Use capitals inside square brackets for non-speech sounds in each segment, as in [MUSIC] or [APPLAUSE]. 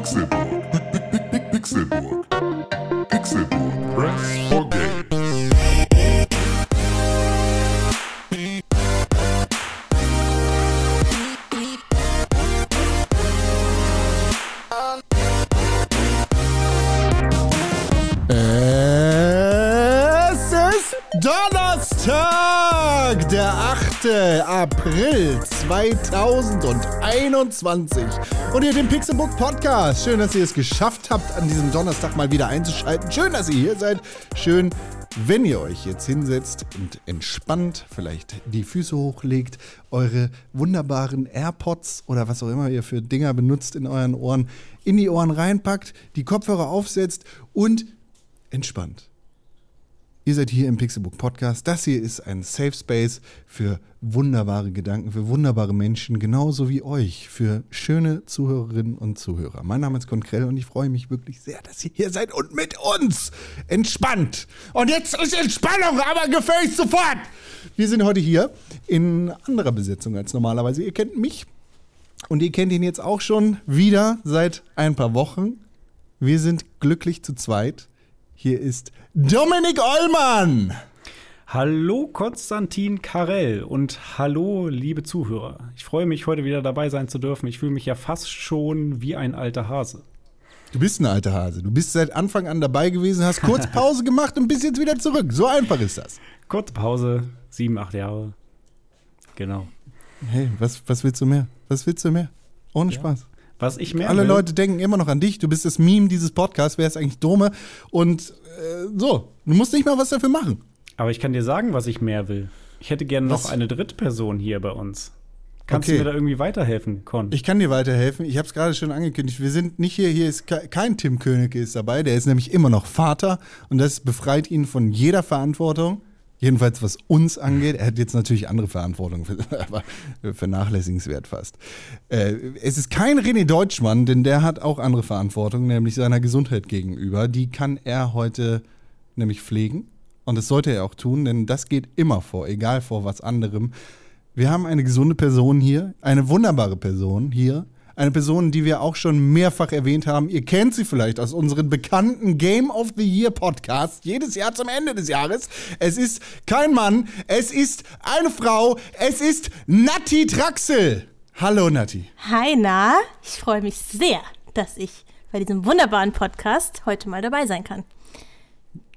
Pixelburg. 2021. Und ihr den Pixelbook Podcast. Schön, dass ihr es geschafft habt, an diesem Donnerstag mal wieder einzuschalten. Schön, dass ihr hier seid. Schön, wenn ihr euch jetzt hinsetzt und entspannt vielleicht die Füße hochlegt, eure wunderbaren AirPods oder was auch immer ihr für Dinger benutzt in euren Ohren, in die Ohren reinpackt, die Kopfhörer aufsetzt und entspannt. Ihr seid hier im Pixelbook Podcast. Das hier ist ein Safe Space für wunderbare Gedanken, für wunderbare Menschen, genauso wie euch, für schöne Zuhörerinnen und Zuhörer. Mein Name ist Konkrell und ich freue mich wirklich sehr, dass ihr hier seid und mit uns entspannt. Und jetzt ist Entspannung, aber gefälligst sofort. Wir sind heute hier in anderer Besetzung als normalerweise. Ihr kennt mich und ihr kennt ihn jetzt auch schon wieder seit ein paar Wochen. Wir sind glücklich zu zweit. Hier ist Dominik Ollmann. Hallo Konstantin Karell und hallo liebe Zuhörer. Ich freue mich heute wieder dabei sein zu dürfen. Ich fühle mich ja fast schon wie ein alter Hase. Du bist ein alter Hase. Du bist seit Anfang an dabei gewesen, hast kurz [LAUGHS] Pause gemacht und bist jetzt wieder zurück. So einfach ist das. Kurze Pause, sieben, acht Jahre. Genau. Hey, was, was willst du mehr? Was willst du mehr? Ohne Spaß. Was ich mehr Alle will, Leute denken immer noch an dich. Du bist das Meme dieses Podcasts. Wer ist eigentlich Dome? Und äh, so, du musst nicht mal was dafür machen. aber ich kann dir sagen, was ich mehr will. Ich hätte gerne noch eine Drittperson hier bei uns. Kannst Okay. du mir da irgendwie weiterhelfen, Con? Ich kann dir weiterhelfen. Ich habe es gerade schon angekündigt. Wir sind nicht hier. Hier ist ke- kein Tim Königke ist dabei. Der ist nämlich immer noch Vater und das befreit ihn von jeder Verantwortung. Jedenfalls was uns angeht. Er hat jetzt natürlich andere Verantwortung, [LAUGHS] aber vernachlässigenswert fast. Äh, es ist kein René Deutschmann, denn der hat auch andere Verantwortung, nämlich seiner Gesundheit gegenüber. Die kann er heute nämlich pflegen. Und das sollte er auch tun, denn das geht immer vor, egal vor was anderem. Wir haben eine gesunde Person hier, eine wunderbare Person hier. Eine Person, die wir auch schon mehrfach erwähnt haben. Ihr kennt sie vielleicht aus unseren bekannten Game of the Year Podcasts. Jedes Jahr zum Ende des Jahres. Es ist kein Mann, es ist eine Frau, es ist Natti Traxel. Hallo Natti. Hi, na, ich freue mich sehr, dass ich bei diesem wunderbaren Podcast heute mal dabei sein kann.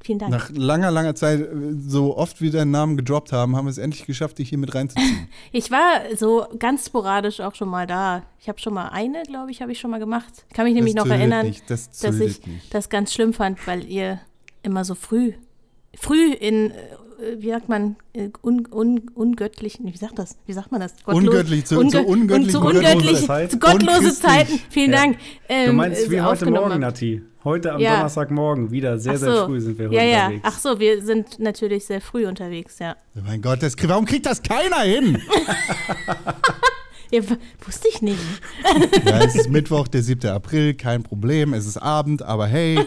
Vielen Dank. Nach langer, langer Zeit, äh, so oft wir deinen Namen gedroppt haben, haben wir es endlich geschafft, dich hier mit reinzuziehen. [LAUGHS] Ich war so ganz sporadisch auch schon mal da. Ich habe schon mal eine, glaube ich, habe ich schon mal gemacht. Ich kann mich nämlich noch zündet erinnern, nicht, das dass ich nicht. das ganz schlimm fand, weil ihr immer so früh, früh in, wie sagt man, äh, un, un, ungöttlichen, wie sagt das? Wie sagt man das? Ungöttlich, zu- zu ungöttlichen- zu gottlose ungöttlichen, Zeit. zu gottlose. Zeiten. Vielen Ja. Dank. Ähm, du meinst wie äh, heute Morgen. Nati? Heute am Ja. Donnerstagmorgen wieder sehr, Ach sehr so. früh sind wir heute ja, ja. unterwegs. Ach so, wir sind natürlich sehr früh unterwegs, ja. Oh mein Gott, das, warum kriegt das keiner hin? [LAUGHS] ja wusste ich nicht. [LAUGHS] Ja, es ist Mittwoch, der 7. April, kein Problem. Es ist Abend, aber hey,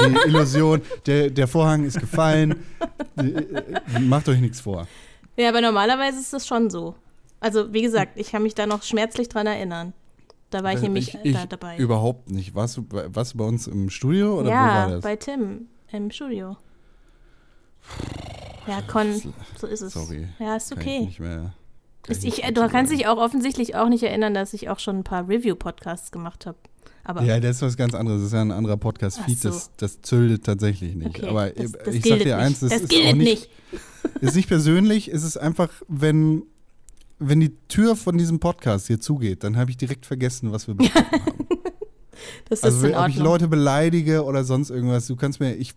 die [LAUGHS] Illusion, der, der Vorhang ist gefallen. Äh, äh, Macht euch nichts vor. Ja, aber normalerweise ist das schon so. Also, wie gesagt, ich kann mich da noch schmerzlich dran erinnern. Da war ich nämlich ich, da dabei. Überhaupt nicht. Warst du, bei- warst du bei uns im Studio oder wo ja, war das? bei Tim im Studio. Ja, Con, so ist es. Sorry. Ja, ist Kann ich okay. nicht mehr. Ich, du kannst dich auch offensichtlich auch nicht erinnern, dass ich auch schon ein paar Review-Podcasts gemacht habe. Aber Ja, das ist was ganz anderes. Das ist ja ein anderer Podcast-Feed. So. Das, das züldet tatsächlich nicht. okay, Aber das, das ich sag dir eins, das, nicht. ist gilt auch nicht, nicht. ist nicht persönlich. Es ist einfach, wenn, wenn die Tür von diesem Podcast hier zugeht, dann habe ich direkt vergessen, was wir [LAUGHS] besprochen haben. Das Also, ist in ob ich Ordnung. Leute beleidige oder sonst irgendwas, du kannst mir, ich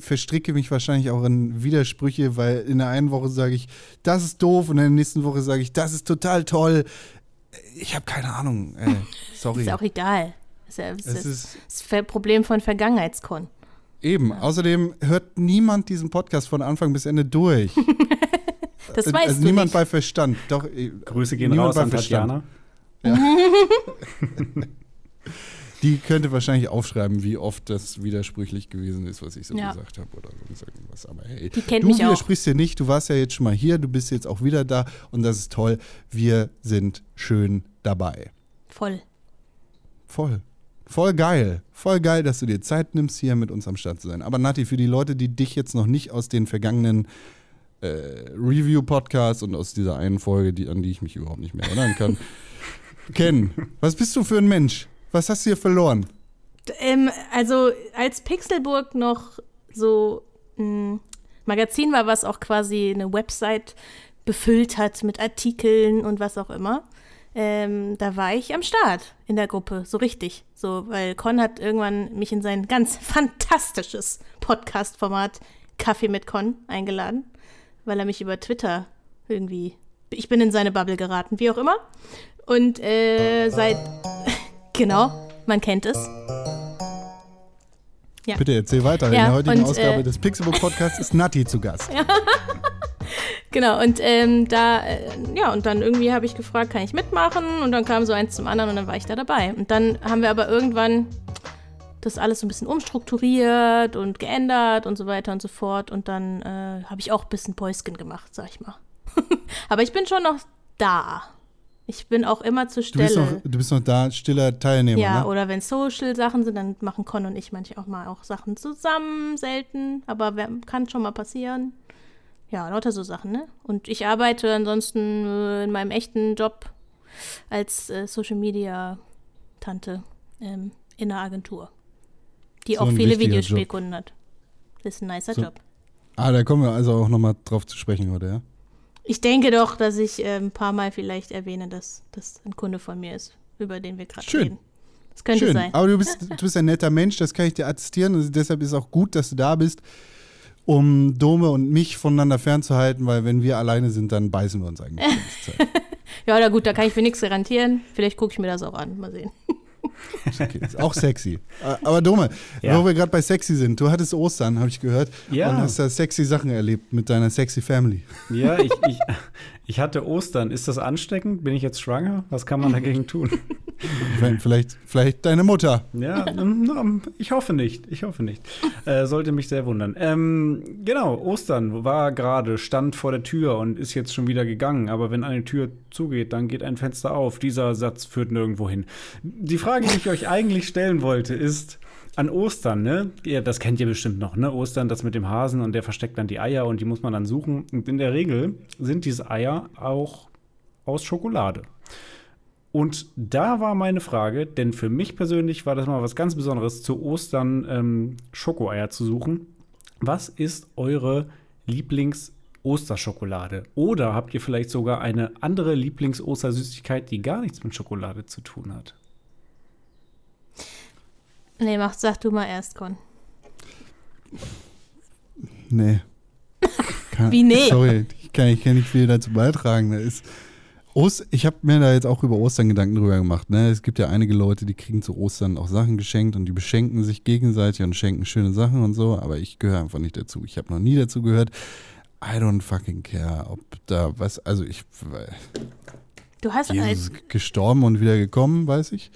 verstricke mich wahrscheinlich auch in Widersprüche, weil in der einen Woche sage ich, das ist doof und in der nächsten Woche sage ich, das ist total toll. Ich habe keine Ahnung. Ey, [LAUGHS] sorry. ist auch egal. Ja, ist, Es ist, das Problem von Vergangenheitskon. eben. Außerdem hört niemand diesen Podcast von Anfang bis Ende durch. [LAUGHS] Das weißt also du niemand nicht. bei Verstand. Doch, äh, Grüße gehen raus bei an Verstand. Tatjana. [LAUGHS] Die könnte wahrscheinlich aufschreiben, wie oft das widersprüchlich gewesen ist, was ich so Ja. gesagt habe oder sonst irgendwas. Aber hey, Die kennt du mich widersprichst dir nicht. Du warst ja jetzt schon mal hier, du bist jetzt auch wieder da und das ist toll. Wir sind schön dabei. Voll. Voll. Voll geil. Voll geil, dass du dir Zeit nimmst, hier mit uns am Start zu sein. Aber Nati, für die Leute, die dich jetzt noch nicht aus den vergangenen äh, Review-Podcasts und aus dieser einen Folge, die, an die ich mich überhaupt nicht mehr erinnern kann, [LAUGHS] kennen. Was bist du für ein Mensch? Was hast du hier verloren? Ähm, also als Pixelburg noch so ein Magazin war, was auch quasi eine Website befüllt hat mit Artikeln und was auch immer, ähm, da war ich am Start in der Gruppe, so richtig. So, weil Con hat irgendwann mich in sein ganz [LAUGHS] fantastisches Podcast-Format Kaffee mit Con eingeladen, weil er mich über Twitter irgendwie, ich bin in seine Bubble geraten, wie auch immer. Und äh, seit, [LAUGHS] genau, man kennt es. Ja. Bitte erzähl weiter. In Ja, der heutigen und, Ausgabe äh, des Pixelbook Podcasts ist Nati zu Gast. Genau, und ähm, da, äh, ja, und dann irgendwie habe ich gefragt, kann ich mitmachen? Und dann kam so eins zum anderen und dann war ich da dabei. Und dann haben wir aber irgendwann das alles so ein bisschen umstrukturiert und geändert und so weiter und so fort. Und dann äh, habe ich auch ein bisschen Päuschen gemacht, sag ich mal. [LAUGHS] aber ich bin schon noch da. Ich bin auch immer zur Du bist, Stelle. noch, du bist noch da, stiller Teilnehmer, Ja, ne? oder wenn Social-Sachen sind, dann machen Con und ich manchmal auch mal auch Sachen zusammen, selten, aber kann schon mal passieren. Ja, lauter so Sachen, ne? Und ich arbeite ansonsten äh, in meinem echten Job als äh, Social-Media-Tante ähm, in einer Agentur, die So auch viele Videospielkunden hat. Das ist ein nicer So. Job. Ah, da kommen wir also auch nochmal drauf zu sprechen heute, ja? Ich denke doch, dass ich äh, ein paar Mal vielleicht erwähne, dass das ein Kunde von mir ist, über den wir gerade reden. Das könnte Schön. sein. Aber du bist, du bist ein netter Mensch, das kann ich dir attestieren. Also deshalb ist auch gut, dass du da bist, um Dome und mich voneinander fernzuhalten, weil wenn wir alleine sind, dann beißen wir uns eigentlich. [LAUGHS] Ja, na gut, da kann ich für nichts garantieren. Vielleicht gucke ich mir das auch an. Mal sehen. [LAUGHS] Okay, ist auch sexy. Äh, Aber Dome, Ja. wo wir gerade bei sexy sind, du hattest Ostern, habe ich gehört, Ja. und hast da sexy Sachen erlebt mit deiner sexy Family. Ja, ich, ich, ich hatte Ostern. Ist das ansteckend? Bin ich jetzt schwanger? Was kann man dagegen [LAUGHS] tun? Vielleicht, vielleicht deine Mutter. Ja, ähm, ich hoffe nicht. Ich hoffe nicht. Äh, sollte mich sehr wundern. Ähm, genau, Ostern war gerade, stand vor der Tür und ist jetzt schon wieder gegangen. Aber wenn eine Tür zugeht, dann geht ein Fenster auf. Dieser Satz führt nirgendwo hin. Die Frage, die ich euch eigentlich stellen wollte, ist. An Ostern, ne? Ja, das kennt ihr bestimmt noch, ne? Ostern, das mit dem Hasen und der versteckt dann die Eier und die muss man dann suchen. Und in der Regel sind diese Eier auch aus Schokolade. Und da war meine Frage, denn für mich persönlich war das mal was ganz Besonderes, zu Ostern ähm, Schokoeier zu suchen. Was ist eure Lieblings-Osterschokolade? Oder habt ihr vielleicht sogar eine andere Lieblings-Ostersüßigkeit, die gar nichts mit Schokolade zu tun hat? Nee, mach, sag du mal erst, Con. Nee. Kann, Wie nee? Sorry, ich kann, ich kann nicht viel dazu beitragen. Da ist Ost, ich habe mir da jetzt auch über Ostern Gedanken drüber gemacht. Ne? Es gibt ja einige Leute, die kriegen zu Ostern auch Sachen geschenkt und die beschenken sich gegenseitig und schenken schöne Sachen und so, aber ich gehöre einfach nicht dazu. Ich habe noch nie dazu gehört. I don't fucking care, ob da was, also ich, Du hast Jesus ist gestorben und wieder gekommen, weiß ich.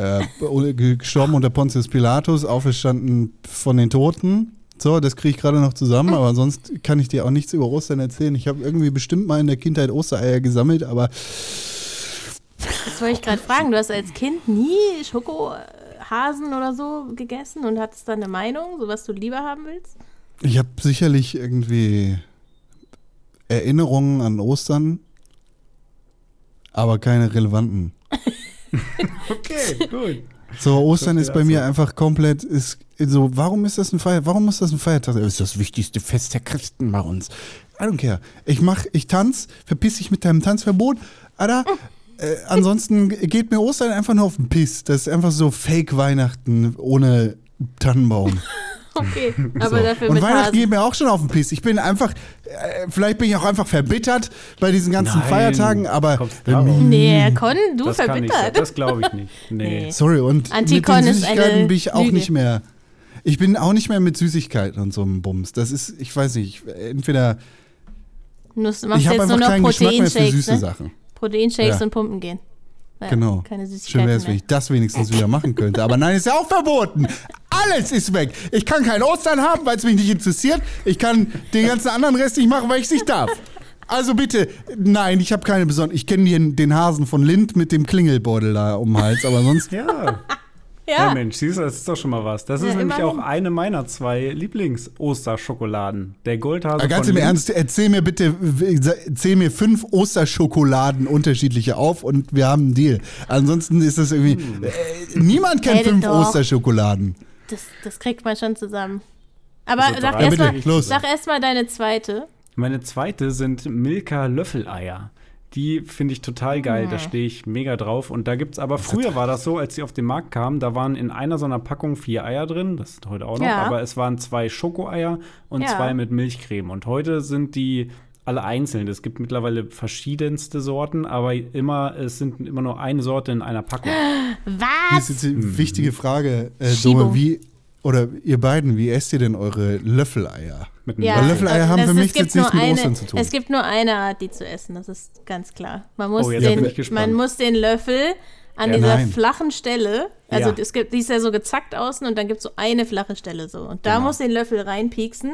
Äh, gestorben unter Pontius Pilatus, auferstanden von den Toten. So, das kriege ich gerade noch zusammen, aber sonst kann ich dir auch nichts über Ostern erzählen. Ich habe irgendwie bestimmt mal in der Kindheit Ostereier gesammelt, aber Das wollte ich gerade fragen. Du hast als Kind nie Schokohasen oder so gegessen und hattest da eine Meinung, so was du lieber haben willst? ich habe sicherlich irgendwie Erinnerungen an Ostern, aber keine relevanten. [LAUGHS] [LAUGHS] Okay, gut. So, Ostern ist bei mir dazu. einfach komplett, ist so, warum ist das ein Feiertag? Warum ist das ein Feiertag? Das ist das wichtigste Fest der Christen bei uns. I don't care. Ich mach, ich tanz, verpiss dich mit deinem Tanzverbot. Alter, äh, ansonsten geht mir Ostern einfach nur auf den Piss. Das ist einfach so Fake-Weihnachten ohne Tannenbaum. Okay, [LAUGHS] aber So. dafür Und Weihnachten Hasen. geht mir auch schon auf den Piss. Ich bin einfach, äh, vielleicht bin ich auch einfach verbittert bei diesen ganzen Nein, Feiertagen, aber. Nee, Con, du Das verbittert. Das glaube ich nicht. [LAUGHS] Nee. Nee. Sorry, und Antikon mit den ist Süßigkeiten eine bin ich auch Lüge. nicht mehr. Ich bin auch nicht mehr mit Süßigkeiten und so einem Bums. Das ist, ich weiß nicht, entweder Du machst ich jetzt habe nur einfach noch keinen Geschmack mehr für Proteinshakes, süße ne? Sachen. Proteinshakes Ja. und Pumpen gehen. Ja, Genau. Keine Schön wäre es, wenn ich das wenigstens wieder machen könnte. Aber nein, ist ja auch verboten. [LAUGHS] Alles ist weg. Ich kann kein Ostern haben, weil es mich nicht interessiert. Ich kann den ganzen anderen Rest nicht machen, weil ich es nicht darf. Also bitte, nein, ich habe keine besonderen. Ich kenne den, den Hasen von Lind mit dem Klingelbeutel da um den Hals, aber sonst Ja. Ja, Ja, Mensch, siehst du, das ist doch schon mal was. Das ist Ja, nämlich immerhin. auch eine meiner zwei Lieblings-Osterschokoladen. Der Goldhase Aber ganz von im Lindt. Ernst, erzähl mir bitte, erzähl mir fünf Osterschokoladen unterschiedliche auf und wir haben einen Deal. Ansonsten ist das irgendwie. Hm. Äh, niemand kennt fünf doch. Osterschokoladen. Das, das kriegt man schon zusammen. Aber Also sag erstmal erst mal deine zweite. Meine zweite sind Milka Löffeleier. Die finde ich total geil, Ah. da stehe ich mega drauf. Und da gibt es aber, früher war das so, als die auf den Markt kamen, da waren in einer so einer Packung vier Eier drin, das ist heute auch noch, Ja. aber es waren zwei Schokoeier und Ja. zwei mit Milchcreme. Und heute sind die alle einzeln. Es gibt mittlerweile verschiedenste Sorten, aber immer, es sind immer nur eine Sorte in einer Packung. [GASPS] Hier ist Was? jetzt die wichtige Frage, äh. Dome, wie, oder ihr beiden, wie esst ihr denn eure Löffeleier? Mit einem Ja, Weil Löffel. Löffeleier haben das- für mich jetzt nichts mit eine, Ostern zu tun. Es gibt nur eine Art, die zu essen, das ist ganz klar. Man muss, Oh, den, man muss den Löffel an Ja, dieser nein. flachen Stelle, also Ja. es gibt, die ist ja so gezackt außen und dann gibt es so eine flache Stelle so. Und da Genau. muss den Löffel reinpieksen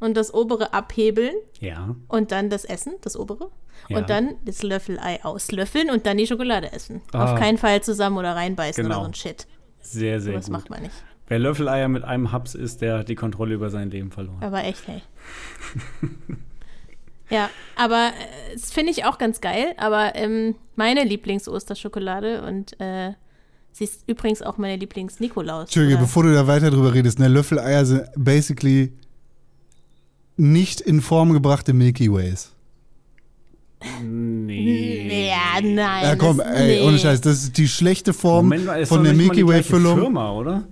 und das obere abhebeln Ja. und dann das Essen, das obere. Ja. Und dann das Löffelei auslöffeln und dann die Schokolade essen. Ah. Auf keinen Fall zusammen oder reinbeißen Genau. oder so ein Shit. Sehr, sehr Das gut. macht man nicht. Wer Löffeleier mit einem Haps isst, der hat die Kontrolle über sein Leben verloren. Aber echt, hey. [LAUGHS] ja, aber äh, das finde ich auch ganz geil. Aber ähm, meine Lieblings-Osterschokolade und äh, sie ist übrigens auch meine Lieblings-Nikolaus. Entschuldige, oder- bevor du da weiter drüber redest, ne, Löffeleier sind basically nicht in Form gebrachte Milky Ways. Nee. Ja, nein. Ja, komm, ey, nee. ohne Scheiß, das ist die schlechte Form Moment von der Milky Way-Füllung. Firma, oder?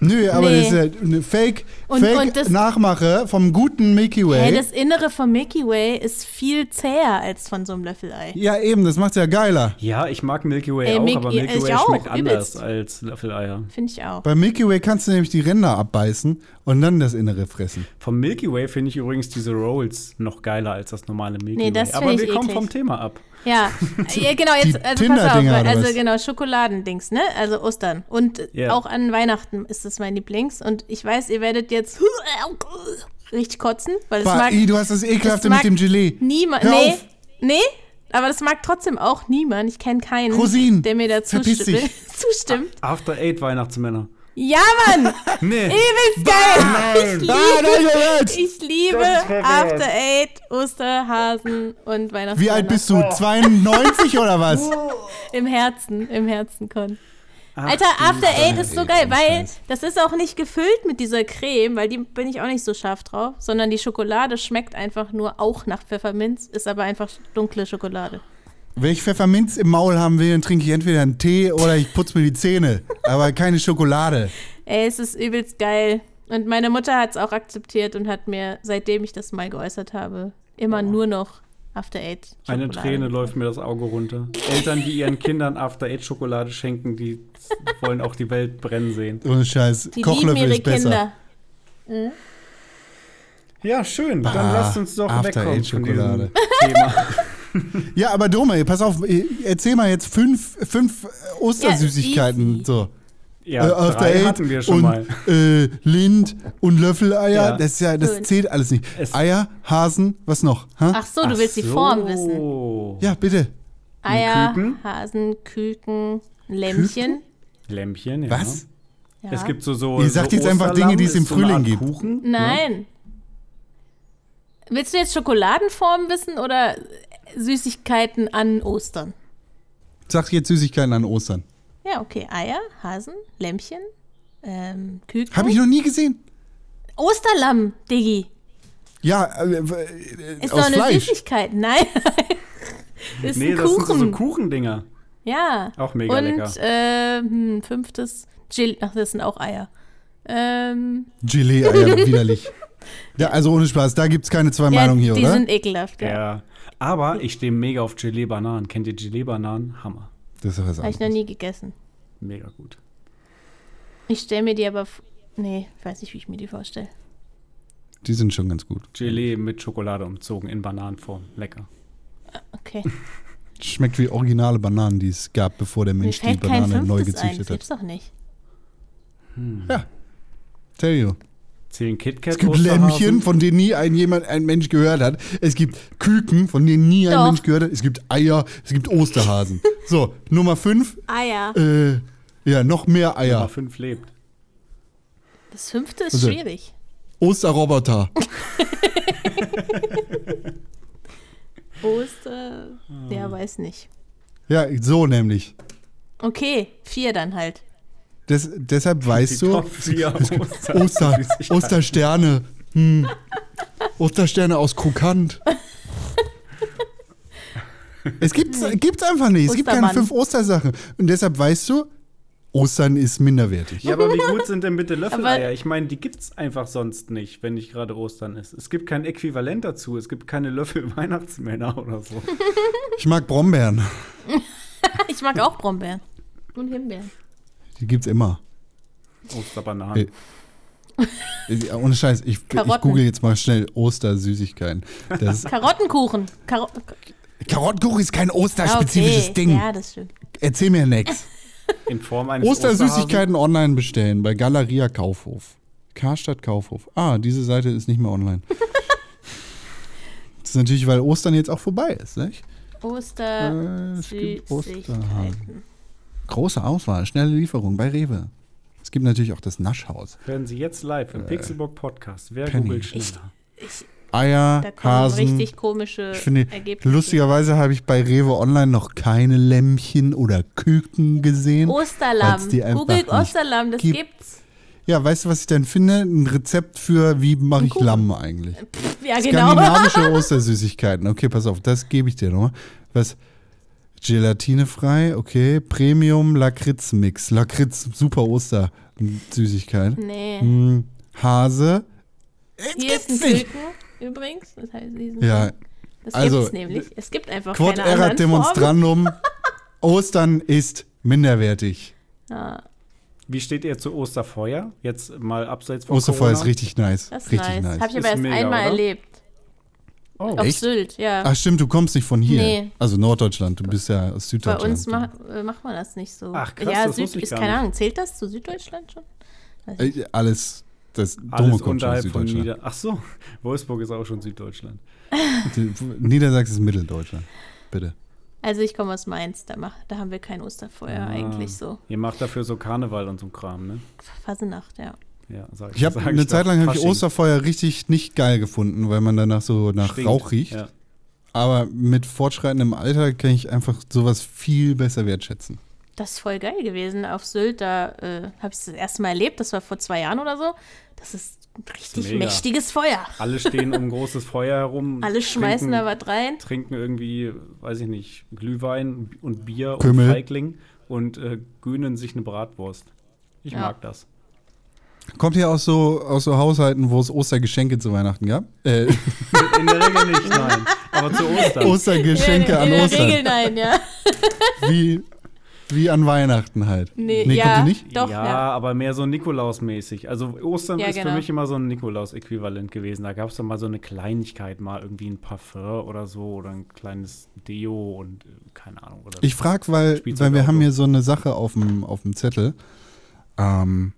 Nö, aber Nee. das ist ja eine Fake, Und- Fake und das- Nachmache vom guten Milky Way. Hey, das Innere von Milky Way ist viel zäher als von so einem Löffelei. ja, eben, das macht's ja geiler. Ja, ich mag Milky Way Ey, auch, Milky- aber Milky ich Way auch, schmeckt anders übelst. als Löffeleier. Finde ich auch. Bei Milky Way kannst du nämlich die Ränder abbeißen und dann das Innere fressen. Vom Milky Way finde ich übrigens diese Rolls noch geiler als das normale Milky Nee, das Way. Aber wir kommen eklig. vom Thema ab. Ja, [LAUGHS] ja genau, jetzt, also pass auf, also genau, Schokoladendings, ne? Also Ostern. Und Ja. auch an Weihnachten ist das mein Lieblings. Und ich weiß, ihr werdet jetzt [LAUGHS] richtig kotzen, weil es mag du hast das Ekelhafte das mit dem Gelee. niemand. Nee, auf. nee, aber das mag trotzdem auch niemand. Ich kenne keinen, Rosinen, der mir da verpiss zustimmt. dich. [LAUGHS] zustimmt. After Eight Weihnachtsmänner. Ja, Mann! [LAUGHS] Nee. Übelst geil! Ich liebe, ich liebe After Eight, Osterhasen und Weihnachten. Wie alt bist du? 92 oder was? [LAUGHS] Im Herzen, im Herzen, Con. Ach, Alter, After Eight ist so geil, weil das ist auch nicht gefüllt mit dieser Creme, weil die bin ich auch nicht so scharf drauf, sondern die Schokolade schmeckt einfach nur auch nach Pfefferminz, ist aber einfach dunkle Schokolade. Wenn ich Pfefferminz im Maul haben will, dann trinke ich entweder einen Tee oder ich putze mir die Zähne. Aber keine Schokolade. Ey, es ist übelst geil. Und meine Mutter hat es auch akzeptiert und hat mir, seitdem ich das mal geäußert habe, immer nur noch After Eight Eine Schokolade. Träne läuft mir das Auge runter. Eltern, die ihren Kindern After Eight Schokolade schenken, die wollen auch die Welt brennen sehen. Ohne Scheiß. Die lieben Kochlöffel ihre ist besser. Kinder. Ja, schön. Dann Bah, lasst uns doch After wegkommen Eight von Schokolade. diesem Thema. [LAUGHS] Ja, aber Dome, pass auf, erzähl mal jetzt fünf, fünf Ostersüßigkeiten. easy. so. Ja, Äh, After drei Eight hatten wir schon und, mal. Äh, Lind und Löffeleier. Ja. Das, ist ja, das zählt alles nicht. Es- Eier, Hasen, was noch? Ha? Ach so, du willst die Form wissen. Ja, bitte. Eier, Küken? Hasen, Küken, Lämmchen. Lämmchen, ja. Was? Ja. Es gibt so, so. Ihr sagt so jetzt einfach Dinge, die es im so Frühling gibt. Kuchen. Nein. Willst du jetzt Schokoladenform wissen oder Süßigkeiten an Ostern? Sag jetzt Süßigkeiten an Ostern. Ja, okay. Eier, Hasen, Lämmchen, ähm, Küken. Habe ich noch nie gesehen. Osterlamm, Diggi. Ja, äh, äh, Ist aus doch eine Fleisch. Süßigkeit. Nein. [LAUGHS] ist Nee, ein das sind so, so Kuchen. Kuchendinger. ja. Auch mega Und lecker. äh, hm, fünftes, Gel Ach, das sind auch Eier. Ähm, Gelee-Eier, [LAUGHS] widerlich. Ja, also ohne Spaß, da gibt es keine zwei ja, Meinungen hier, die oder? sind ekelhaft. Ja. Ja. Aber ich stehe mega auf Gelee-Bananen. Kennt ihr Gelee-Bananen? Hammer. Das ist was Habe ich noch anderes. nie gegessen. Mega gut. Ich stelle mir die aber. f- Nee, weiß nicht, wie ich mir die vorstelle. Die sind schon ganz gut. Gelee mit Schokolade umzogen in Bananenform. Lecker. Okay. [LAUGHS] Schmeckt wie originale Bananen, die es gab, bevor der Mensch die Banane neu fünftes ein. Das gezüchtet gibt's hat. doch nicht. Ja. Tell you. Zählen KitKat Es gibt Osterhasen? Lämmchen, von denen nie ein, jemand, ein Mensch gehört hat. Es gibt Küken, von denen nie ein Doch. Mensch gehört hat. Es gibt Eier, es gibt Osterhasen. [LAUGHS] so, Nummer fünf. Eier. Äh, Ja, noch mehr Nummer Eier. 5 lebt. Das fünfte ist Also- schwierig. Osterroboter. [LAUGHS] Oster. Ah. Ja, weiß nicht. Ja, so nämlich. Okay, vier dann halt. Des, deshalb weißt Die du, Top 4 Oster. Ostersterne. Hm. Ostersterne aus Krokant. Es gibt's, gibt's einfach nicht. Es gibt keine fünf Ostersachen. Und deshalb weißt du, Ostern ist minderwertig. Ja, aber wie gut sind denn bitte Löffeleier? Ich meine, die gibt's einfach sonst nicht, wenn nicht gerade Ostern ist. Es gibt kein Äquivalent dazu. Es gibt keine Löffel-Weihnachtsmänner [LAUGHS] oder so. Ich mag Brombeeren. [LAUGHS] Ich mag auch Brombeeren. Und Himbeeren. Die gibt's immer. Osterbananen. Äh, Ohne Scheiß, ich, ich google jetzt mal schnell Ostersüßigkeiten. Das [LAUGHS] Karottenkuchen. Karo Karottenkuchen ist kein Ah, osterspezifisches okay. Ding. Ja, das stimmt. Erzähl mir nix. In Form eines Ostersüßigkeiten online bestellen bei Galeria Kaufhof. Karstadt Kaufhof. Ah, diese Seite ist nicht mehr online. das ist natürlich, weil Ostern jetzt auch vorbei ist, nicht? Äh, es gibt Osterhasen. Große Auswahl, schnelle Lieferung bei Rewe. Es gibt natürlich auch das Naschhaus. Hören Sie jetzt live im Pixelbook Podcast. Wer Penny. googelt schneller? Ich, Eier, da kommen Hasen. richtig komische Ich finde, Ergebnisse. lustigerweise habe ich bei Rewe Online noch keine Lämmchen oder Küken gesehen. Osterlamm. Googelt Osterlamm, das gibt. gibt's. Ja, weißt du, was ich denn finde? Ein Rezept für, wie mache ich. Lamm eigentlich? Pff, ja, genau. Skandinavische Ostersüßigkeiten. Okay, pass auf, das gebe ich dir nochmal. Was? Gelatinefrei, okay. Premium Lakritz-Mix. Lakritz, super Ostersüßigkeit. Nee. Hm, Hase. Hier ist ein. Küken übrigens. Das heißt, Ja, das also, gibt's nämlich. Es gibt einfach Quod keine erat demonstrandum. [LAUGHS] Ostern ist minderwertig. Ja, Wie steht ihr zu Osterfeuer? Jetzt mal abseits von Osterfeuer ist Corona. richtig nice. das ist richtig nice. nice. Habe ich Ist aber erst mega, einmal oder? erlebt. Oh, Auf Echt? Sylt, ja. Ach stimmt, du kommst nicht von hier. Nee. Also Norddeutschland, du bist ja aus Bei Süddeutschland. uns mach, äh, macht man das nicht so. Ach, krass, ja, das Süd, wusste ich ist gar keine nicht. Ahnung. Zählt das zu Süddeutschland schon? Äh, Alles, das Dumme Alles kommt schon Süddeutschland. Nieder... Ach so, [LAUGHS] Wolfsburg ist auch schon Süddeutschland. Niedersachsen ist Mitteldeutschland. Bitte. Also ich komme aus Mainz, da, mach, da haben wir kein Osterfeuer Ah. eigentlich so. Ihr macht dafür so Karneval und so ein Kram, ne? Fasenacht, ja. Ja, sag Ich habe eine. Zeit lang habe ich. Osterfeuer richtig nicht geil gefunden, weil man danach so nach Stinkt. Rauch riecht. Ja. Aber mit fortschreitendem Alter kann ich einfach sowas viel besser wertschätzen. Das ist voll geil gewesen. Auf Sylt, da äh, habe ich es das erste Mal erlebt. Das war vor zwei Jahren oder so. Das ist ein richtig Mega. mächtiges Feuer. Alle stehen um ein [LAUGHS] großes Feuer herum. Alle schmeißen trinken, da was rein. Trinken irgendwie, weiß ich nicht, Glühwein und Bier Kümmel. und Feigling und äh, gönnen sich eine Bratwurst. Ich Ja. mag das. Kommt ihr aus so, aus so Haushalten, wo es Ostergeschenke zu Weihnachten gab? Äh, [LAUGHS] In der Regel nicht, nein. Aber zu Ostern. Ostergeschenke in, an in der Ostern. Regel nein, ja. [LAUGHS] Wie, wie an Weihnachten halt. Nee, nee ja, kommt ihr nicht? Doch, ja, ja. aber mehr so Nikolaus-mäßig. Also Ostern Ja, ist für genau. mich immer so ein Nikolaus-Äquivalent gewesen. Da gab es dann mal so eine Kleinigkeit, mal irgendwie ein Parfum oder so oder ein kleines Deo und äh, keine Ahnung. Oder Ich frage, weil, weil wir haben hier so eine Sache auf dem, auf dem Zettel. Ähm,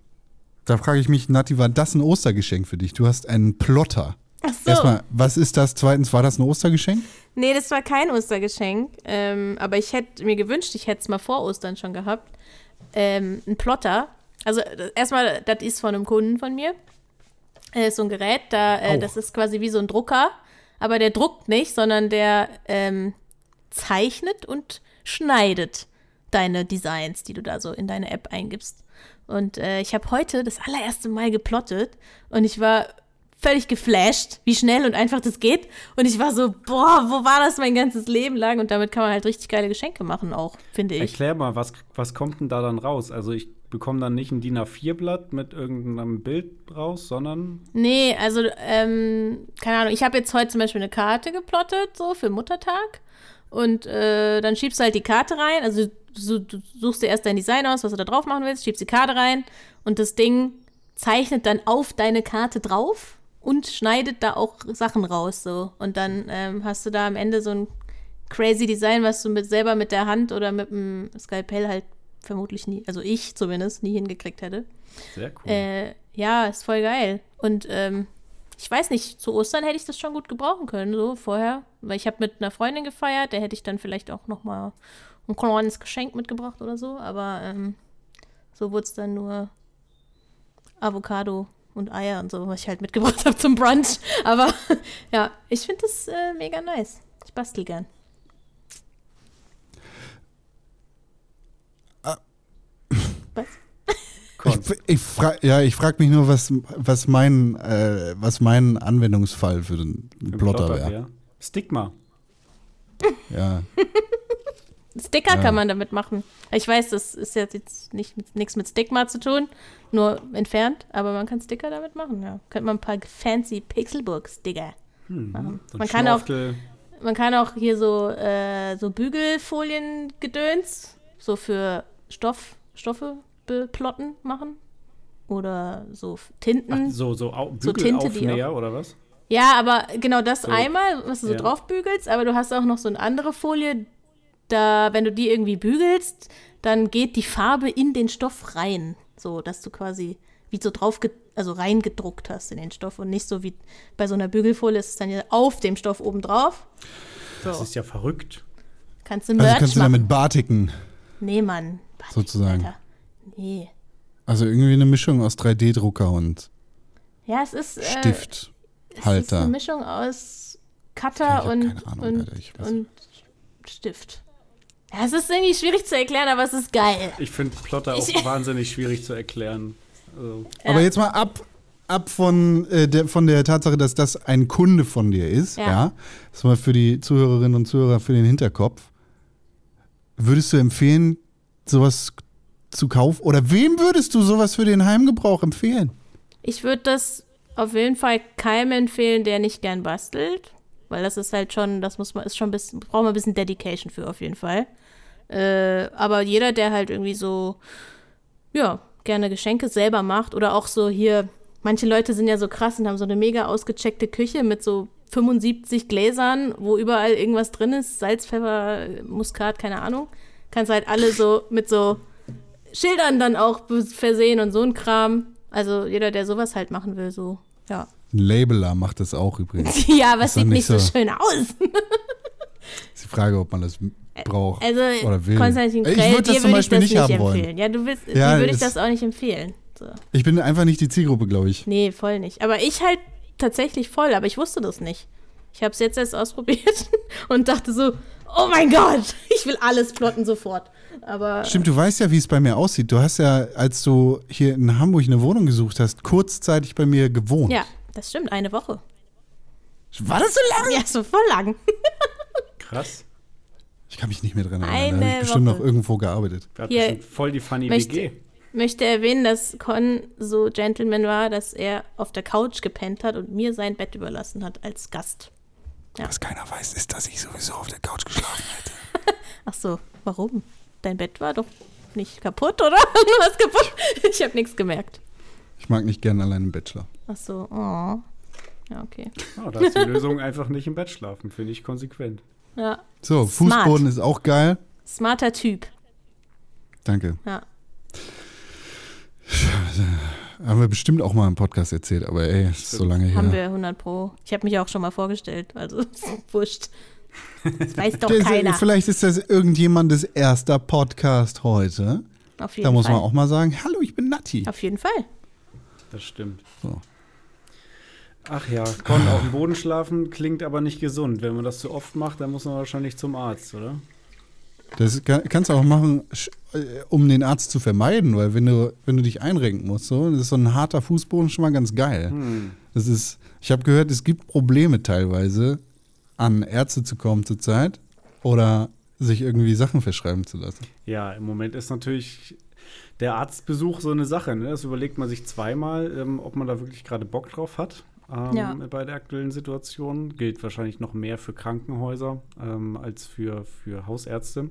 da frage ich mich, Nati, war das ein Ostergeschenk für dich? Du hast einen Plotter. Ach so. Erstmal, was ist das? Zweitens, war das ein Ostergeschenk? Nee, das war kein Ostergeschenk. Ähm, aber ich hätte mir gewünscht, ich hätte es mal vor Ostern schon gehabt. Ähm, ein Plotter. Also äh, erstmal, das ist von einem Kunden von mir. Äh, so ein Gerät, da, äh, das ist quasi wie so ein Drucker. Aber der druckt nicht, sondern der ähm, zeichnet und schneidet deine Designs, die du da so in deine App eingibst. Und äh, ich habe heute das allererste Mal geplottet und ich war völlig geflasht, wie schnell und einfach das geht. Und ich war so, boah, wo war das mein ganzes Leben lang? Und damit kann man halt richtig geile Geschenke machen auch, finde ich. Erklär mal, was, was kommt denn da dann raus? Also ich bekomme dann nicht ein DIN A4-Blatt mit irgendeinem Bild raus, sondern Nee, also, ähm, keine Ahnung, ich habe jetzt heute zum Beispiel eine Karte geplottet, so für Muttertag. Und äh, dann schiebst du halt die Karte rein. Also du, du suchst dir erst dein Design aus, was du da drauf machen willst, schiebst die Karte rein und das Ding zeichnet dann auf deine Karte drauf und schneidet da auch Sachen raus. So. Und dann ähm, hast du da am Ende so ein crazy Design, was du mit selber mit der Hand oder mit dem Skalpell halt vermutlich nie, also ich zumindest, nie hingekriegt hätte. sehr cool. Äh, ja, ist voll geil. Und ähm, ich weiß nicht, zu Ostern hätte ich das schon gut gebrauchen können, so vorher. Weil ich habe mit einer Freundin gefeiert, der hätte ich dann vielleicht auch noch mal ein kleines Geschenk mitgebracht oder so. Aber ähm, So wurde es dann nur Avocado und Eier und so, was ich halt mitgebracht [LAUGHS] habe zum Brunch. Aber ja, ich finde das äh, mega nice. Ich bastel gern. Was? Ich, ich frag, ja, ich frage mich nur, was, was, mein, äh, was mein Anwendungsfall für den Im Plotter wäre. Plotterbär. Stigma. Ja. [LAUGHS] Sticker Ja. kann man damit machen. Ich weiß, das ist jetzt, jetzt nicht mit, nichts mit Stigma zu tun, nur entfernt, aber man kann Sticker damit machen, ja. Könnte man ein paar fancy Pixelburg-Sticker machen. So ein Man kann auch. Man kann auch hier so, äh, so Bügelfolien-Gedöns, so für Stoff, Stoffe beplotten machen. Oder so Ach, Tinten. so, so Au So Tinte, die Bügelaufnäher oder was? Ja, aber genau das So. einmal, was du so Ja. drauf bügelst, aber du hast auch noch so eine andere Folie, da, wenn du die irgendwie bügelst, dann geht die Farbe in den Stoff rein. So, dass du quasi wie so drauf, also reingedruckt hast in den Stoff und nicht so wie bei so einer Bügelfolie ist es dann ja auf dem Stoff oben drauf. Das So. ist ja verrückt. Kannst du Also Merch kannst du damit batiken, Nee, Mann. Warte, sozusagen. Alter. Nee. Also irgendwie eine Mischung aus 3D-Drucker und Ja, es ist, äh, es ist Stifthalter. eine Mischung aus Cutter und, Ahnung, und, Alter, und Stift. Ja, es ist irgendwie schwierig zu erklären, aber es ist geil. Ich finde Plotter auch Ich- [LAUGHS] wahnsinnig schwierig zu erklären. Also, Aber Ja. jetzt mal ab, ab von, äh, der, von der Tatsache, dass das ein Kunde von dir ist. Ja. Ja. Das ist mal für die Zuhörerinnen und Zuhörer für den Hinterkopf. Würdest du empfehlen, sowas zu kaufen? Oder wem würdest du sowas für den Heimgebrauch empfehlen? Ich würde das auf jeden Fall keinem empfehlen, der nicht gern bastelt. Weil das ist halt schon, das muss man, ist schon ein bisschen, braucht man ein bisschen Dedication für auf jeden Fall. Äh, aber jeder, der halt irgendwie so, ja, gerne Geschenke selber macht oder auch so hier, manche Leute sind ja so krass und haben so eine mega ausgecheckte Küche mit so 75 Gläsern, wo überall irgendwas drin ist, Salz, Pfeffer, Muskat, keine Ahnung. Kannst halt alle so mit so Schildern dann auch versehen und so ein Kram. Also jeder, der sowas halt machen will, so, ja. Ein Labeler macht das auch übrigens. [LAUGHS] Ja, aber es sieht nicht nicht so, so- schön aus. [LAUGHS] ist die Frage, ob man das braucht Also oder will. Konstantin ich Krell, würde dir das zum würde ich Beispiel das nicht haben wollen. empfehlen. Ja, du willst, Ja, dir würde ich das auch nicht empfehlen. So. Ich bin einfach nicht die Zielgruppe, glaube ich. Nee, voll nicht. Aber ich halt tatsächlich voll, aber ich wusste das nicht. Ich habe es jetzt erst ausprobiert [LAUGHS] und dachte so, oh mein Gott, [LAUGHS] ich will alles plotten sofort. Aber Stimmt, du weißt ja, wie es bei mir aussieht. Du hast ja, als du hier in Hamburg eine Wohnung gesucht hast, kurzzeitig bei mir gewohnt. ja, das stimmt, eine Woche. War das so lange? Ja, so voll lang. [LAUGHS] krass. Ich kann mich nicht mehr dran erinnern. Da habe ich bestimmt Woche. noch irgendwo gearbeitet. Wir hatten Hier, schon voll die funny möchte- WG. Möchte erwähnen, dass Con so Gentleman war, dass er auf der Couch gepennt hat und mir sein Bett überlassen hat als Gast. Ja. Was keiner weiß, ist, dass ich sowieso auf der Couch geschlafen hätte. [LAUGHS] Ach so, warum? Dein Bett war doch nicht kaputt, oder? [LAUGHS] Du warst kaputt. Ich habe nichts gemerkt. Ich mag nicht gerne allein im Bachelor. Ach so, oh. Ja, okay. Oh, da ist die Lösung einfach nicht im Bett schlafen, finde ich konsequent. Ja, So, Smart. Fußboden ist auch geil. smarter Typ. Danke. Ja. Haben wir bestimmt auch mal im Podcast erzählt, aber ey, ist so lange her. Haben wir 100 Pro. Ich habe mich auch schon mal vorgestellt, also [LAUGHS] wurscht. Das weiß doch Das- keiner. Vielleicht ist das irgendjemandes erster Podcast heute. Auf jeden Da muss Fall. man auch mal sagen, hallo, ich bin Natti. Auf jeden Fall. Das stimmt. So. Ach ja, Con auf dem Boden schlafen klingt aber nicht gesund. Wenn man das zu oft macht, dann muss man wahrscheinlich zum Arzt, oder? Das kann, kannst du auch machen, äh, um den Arzt zu vermeiden, weil wenn du, wenn du dich einrenken musst, so, das ist so ein harter Fußboden schon mal ganz geil. Hm. Das ist, ich habe gehört, es gibt Probleme teilweise, an Ärzte zu kommen zurzeit oder sich irgendwie Sachen verschreiben zu lassen. Ja, im Moment ist natürlich der Arztbesuch so eine Sache. Ne? Das überlegt man sich zweimal, ähm, ob man da wirklich gerade Bock drauf hat. Ähm, Ja. Bei der aktuellen Situation gilt wahrscheinlich noch mehr für Krankenhäuser ähm, als für, für Hausärzte.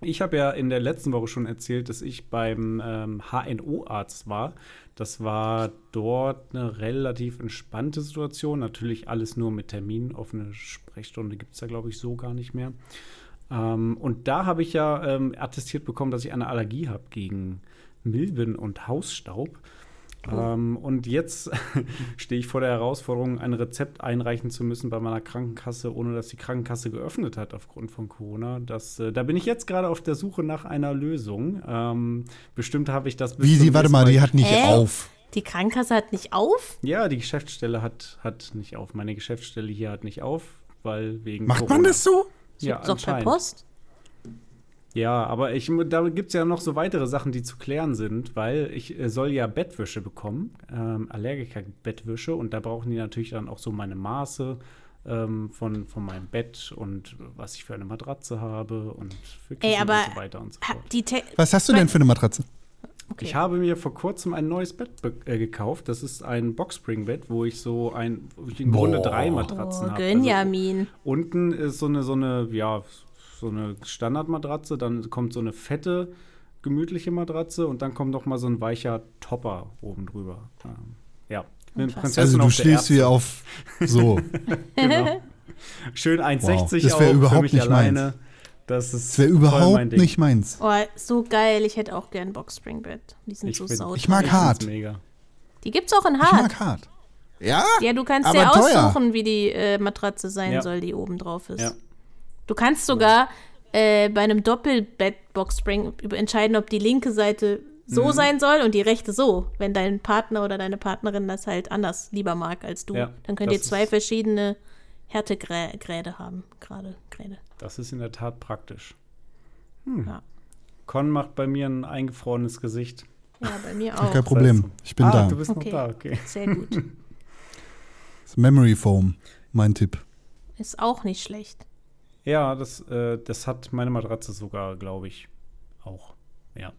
Ich habe ja in der letzten Woche schon erzählt, dass ich beim ähm, HNO-Arzt war. Das war dort eine relativ entspannte Situation. Natürlich alles nur mit Termin. Offene Sprechstunde gibt es da, glaube ich, so gar nicht mehr. Ähm, und da habe ich ja ähm, attestiert bekommen, dass ich eine Allergie habe gegen Milben und Hausstaub. Ähm, und jetzt [LAUGHS] stehe ich vor der Herausforderung, ein Rezept einreichen zu müssen bei meiner Krankenkasse, ohne dass die Krankenkasse geöffnet hat aufgrund von Corona. Das, äh, da bin ich jetzt gerade auf der Suche nach einer Lösung. Ähm, bestimmt habe ich das bis Wie sie, warte mal, die hat nicht Hä? auf. Die Krankenkasse hat nicht auf? Ja, die Geschäftsstelle hat, hat nicht auf. Meine Geschäftsstelle hier hat nicht auf, weil wegen Macht Corona. man das so? Ja, Doch per anscheinend. Post? Ja, aber ich, da gibt es ja noch so weitere Sachen, die zu klären sind, weil ich äh, soll ja Bettwäsche bekommen, ähm, Allergiker-Bettwäsche und da brauchen die natürlich dann auch so meine Maße ähm, von, von meinem Bett und was ich für eine Matratze habe und für Kissen Ey, aber und so weiter und so fort. Was hast du denn für eine Matratze? okay. Ich habe mir vor kurzem ein neues Bett be- äh, gekauft. Das ist ein Boxspring-Bett, wo ich so ein, wo ich im Grunde drei oh, Matratzen habe. Gönjamin. Unten ist so eine, so eine, ja, so eine Standardmatratze, dann kommt so eine fette, gemütliche Matratze und dann kommt noch mal so ein weicher Topper oben drüber. Ähm, ja. Also du schläfst hier Erbse. auf so. [LAUGHS] Genau. Schön 1,60 Das auch wär für überhaupt mich nicht alleine. Das ist Das wäre mein überhaupt Ding. nicht meins. Oh, so geil. Ich hätte auch gern Boxspringbett. Die sind Ich so saut. Ich mag Ich hart. Mega. Die gibt's auch in Ich hart. mag hart. Ja? Ja, du kannst dir teuer. aussuchen, wie die äh, Matratze sein Ja. soll, die oben drauf ist. Ja. Du kannst sogar äh, bei einem Doppelbett-Boxspring entscheiden, ob die linke Seite so Mhm. sein soll und die rechte so. Wenn dein Partner oder deine Partnerin das halt anders lieber mag als du, Ja, dann könnt ihr zwei verschiedene Härtegräde haben. Gerade Gräde. Das ist in der Tat praktisch. Ja. Con macht bei mir ein eingefrorenes Gesicht. ja, bei mir auch. Kein Problem. Ich bin ah, da. du bist Okay. noch da, okay. Sehr gut. [LAUGHS] Memory Foam, mein Tipp. Ist auch nicht schlecht. Ja, das, äh, das hat meine Matratze sogar, glaube ich, auch. Ja.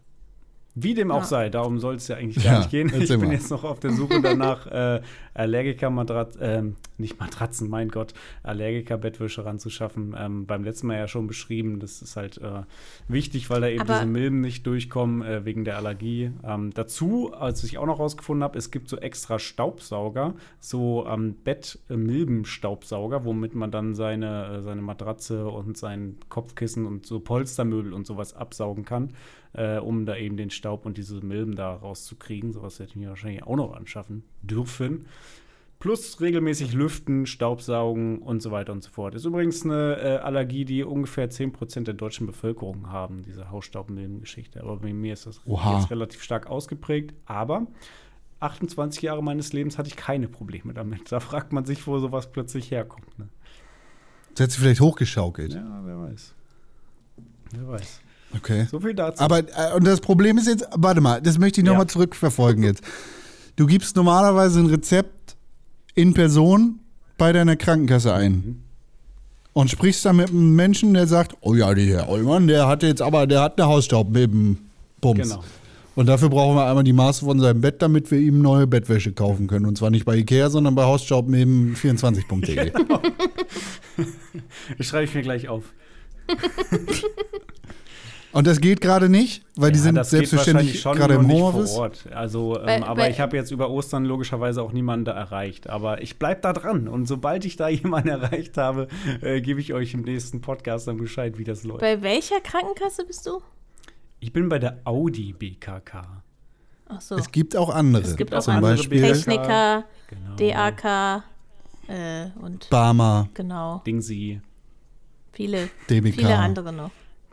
Wie dem auch Ja. sei, darum soll es ja eigentlich gar Ja, nicht gehen. Ich bin mal. jetzt noch auf der Suche danach, äh, Allergiker-Matratzen, ähm, nicht Matratzen, mein Gott, Allergiker-Bettwäsche ranzuschaffen. Ähm, beim letzten Mal ja schon beschrieben, das ist halt äh, wichtig, weil da eben Aber- diese Milben nicht durchkommen äh, wegen der Allergie. Ähm, dazu, als ich auch noch rausgefunden habe, es gibt so extra Staubsauger, so ähm, Bett-Milbenstaubsauger, womit man dann seine, äh, seine Matratze und sein Kopfkissen und so Polstermöbel und sowas absaugen kann, äh, um da eben den Staub und diese Milben da rauszukriegen. Sowas hätte ich mir wahrscheinlich auch noch anschaffen dürfen. Plus regelmäßig lüften, Staubsaugen und so weiter und so fort. Ist übrigens eine äh, Allergie, die ungefähr 10% der deutschen Bevölkerung haben, diese Hausstaubmilbengeschichte. Aber bei mir ist das Oha. jetzt relativ stark ausgeprägt. Aber 28 Jahre meines Lebens hatte ich keine Probleme damit. Da fragt man sich, wo sowas plötzlich herkommt. Ne? Das hat sich vielleicht hochgeschaukelt. Ja, wer weiß. Wer weiß. Okay. So viel dazu. Aber äh, und das Problem ist jetzt, warte mal, das möchte ich Ja. nochmal zurückverfolgen jetzt. Du gibst normalerweise ein Rezept in Person bei deiner Krankenkasse ein. Mhm. Und sprichst dann mit einem Menschen, der sagt, oh ja, der Allmann, der hat jetzt aber, der hat eine Hausstaub dem Bums. Genau. Und dafür brauchen wir einmal die Maße von seinem Bett, damit wir ihm neue Bettwäsche kaufen können. Und zwar nicht bei Ikea, sondern bei hausstaubmeben24.de. [LAUGHS] Das schreibe ich mir gleich auf. [LAUGHS] Und das geht gerade nicht, weil die Ja, sind das geht selbstverständlich gerade im nicht Homeoffice. Vor Ort. Also, ähm, Bei- aber bei- ich habe jetzt über Ostern logischerweise auch niemanden da erreicht. Aber ich bleibe da dran. Und sobald ich da [LAUGHS] jemanden erreicht habe, äh, gebe ich euch im nächsten Podcast dann Bescheid, wie das läuft. Bei welcher Krankenkasse bist du? Ich bin bei der Audi BKK. Ach so. Es gibt auch andere. Es gibt auch Zum andere Beispiel. Techniker, Genau. DAK äh, und Barmer, genau, Dingsy. viele, DBK. viele andere noch.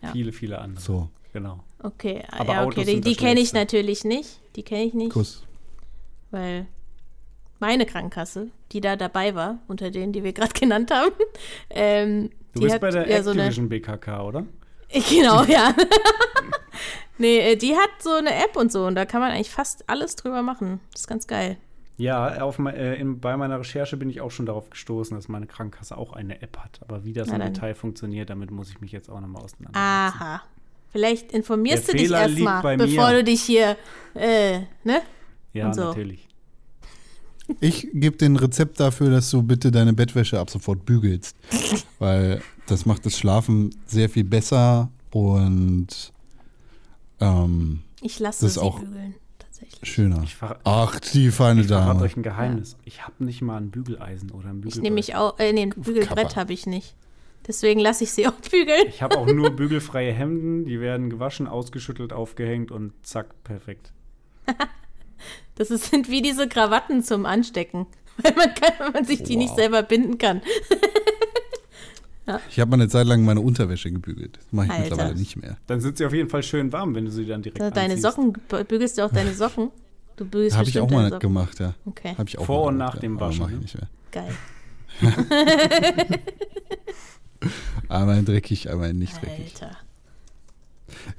Ja. Viele, viele andere. So, Genau. Okay, Aber ja, okay, die, die kenne ich natürlich nicht. Die kenne ich nicht, Kuss. weil meine Krankenkasse, die da dabei war, unter denen, die wir gerade [LAUGHS] genannt haben, ähm, Du die bist hat bei der ja so eine, BKK, oder? [LAUGHS] Genau, ja. [LAUGHS] nee, äh, die hat so eine App und so und da kann man eigentlich fast alles drüber machen. Das ist ganz geil. Ja, auf, äh, in, bei meiner Recherche bin ich auch schon darauf gestoßen, dass meine Krankenkasse auch eine App hat. Aber wie das Na im dann. Detail funktioniert, damit muss ich mich jetzt auch nochmal auseinandersetzen. Aha. Vielleicht informierst Der du dich Fehler liegt erstmal, bei bevor mir. du dich hier, äh, ne? Ja, so. natürlich. Ich gebe den Rezept dafür, dass du bitte deine Bettwäsche ab sofort bügelst. [LAUGHS] weil das macht das Schlafen sehr viel besser und ähm, Ich lasse Das ist sie auch- bügeln, tatsächlich. schöner. Ich Ach, die feine Ich verrate Dame. euch ein Geheimnis. Ich habe nicht mal ein Bügeleisen oder ein Ich Bügelbrett. nehme mich auch, äh, nee, ein Bügelbrett habe ich nicht. Deswegen lasse ich sie auch bügeln. Ich habe auch nur [LAUGHS] bügelfreie Hemden. Die werden gewaschen, ausgeschüttelt, aufgehängt und zack, perfekt. Das ist, sind wie diese Krawatten zum Anstecken. [LAUGHS] Weil man, kann, weil man sich die nicht Wow. selber binden kann. [LAUGHS] Ich habe mal eine Zeit lang meine Unterwäsche gebügelt. Das mache ich Alter. mittlerweile nicht mehr. Dann sind sie auf jeden Fall schön warm, wenn du sie dann direkt Deine anziehst. Socken, bügelst du auch deine Socken? Du bügelst Habe ich auch mal gemacht, ja. Okay, Hab ich auch Vor und gemacht, nach dem aber Waschen, mach ich ne? nicht mehr. geil. [LAUGHS] Einmal dreckig, einmal nicht dreckig. Alter.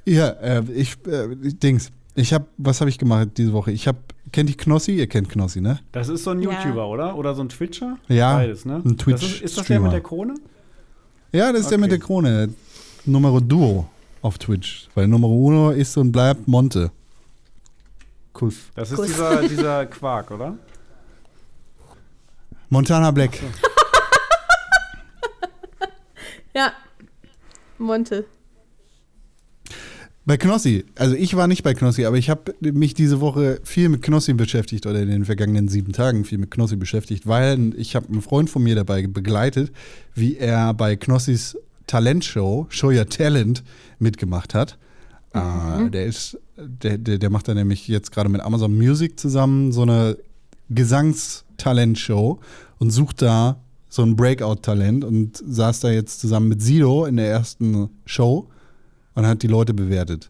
Ja, äh, ich, äh, Dings. Ich habe, was habe ich gemacht diese Woche? Ich habe, kennt ihr Knossi? Ihr kennt Knossi, ne? Das ist so ein Ja. YouTuber, oder? Oder so ein Twitcher? Ja, Beides, ne? ein Das ist, ist das der mit der Krone? Ja, das ist der Okay. mit der Krone. Numero Duo auf Twitch. Weil Numero Uno ist und bleibt Monte. Kuss. Das ist Kuss. dieser, dieser [LAUGHS] Quark, oder? Montana Black. Ja. Monte. Bei Knossi, also ich war nicht bei Knossi, aber ich habe mich diese Woche viel mit Knossi beschäftigt oder in den vergangenen sieben Tagen viel mit Knossi beschäftigt, weil ich habe einen Freund von mir dabei begleitet, wie er bei Knossis Talentshow, Show Your Talent, mitgemacht hat. Äh, der ist, der, der, der macht da nämlich jetzt gerade mit Amazon Music zusammen so eine Gesangstalentshow und sucht da so ein Breakout-Talent und saß da jetzt zusammen mit Sido in der ersten Show und hat die Leute bewertet.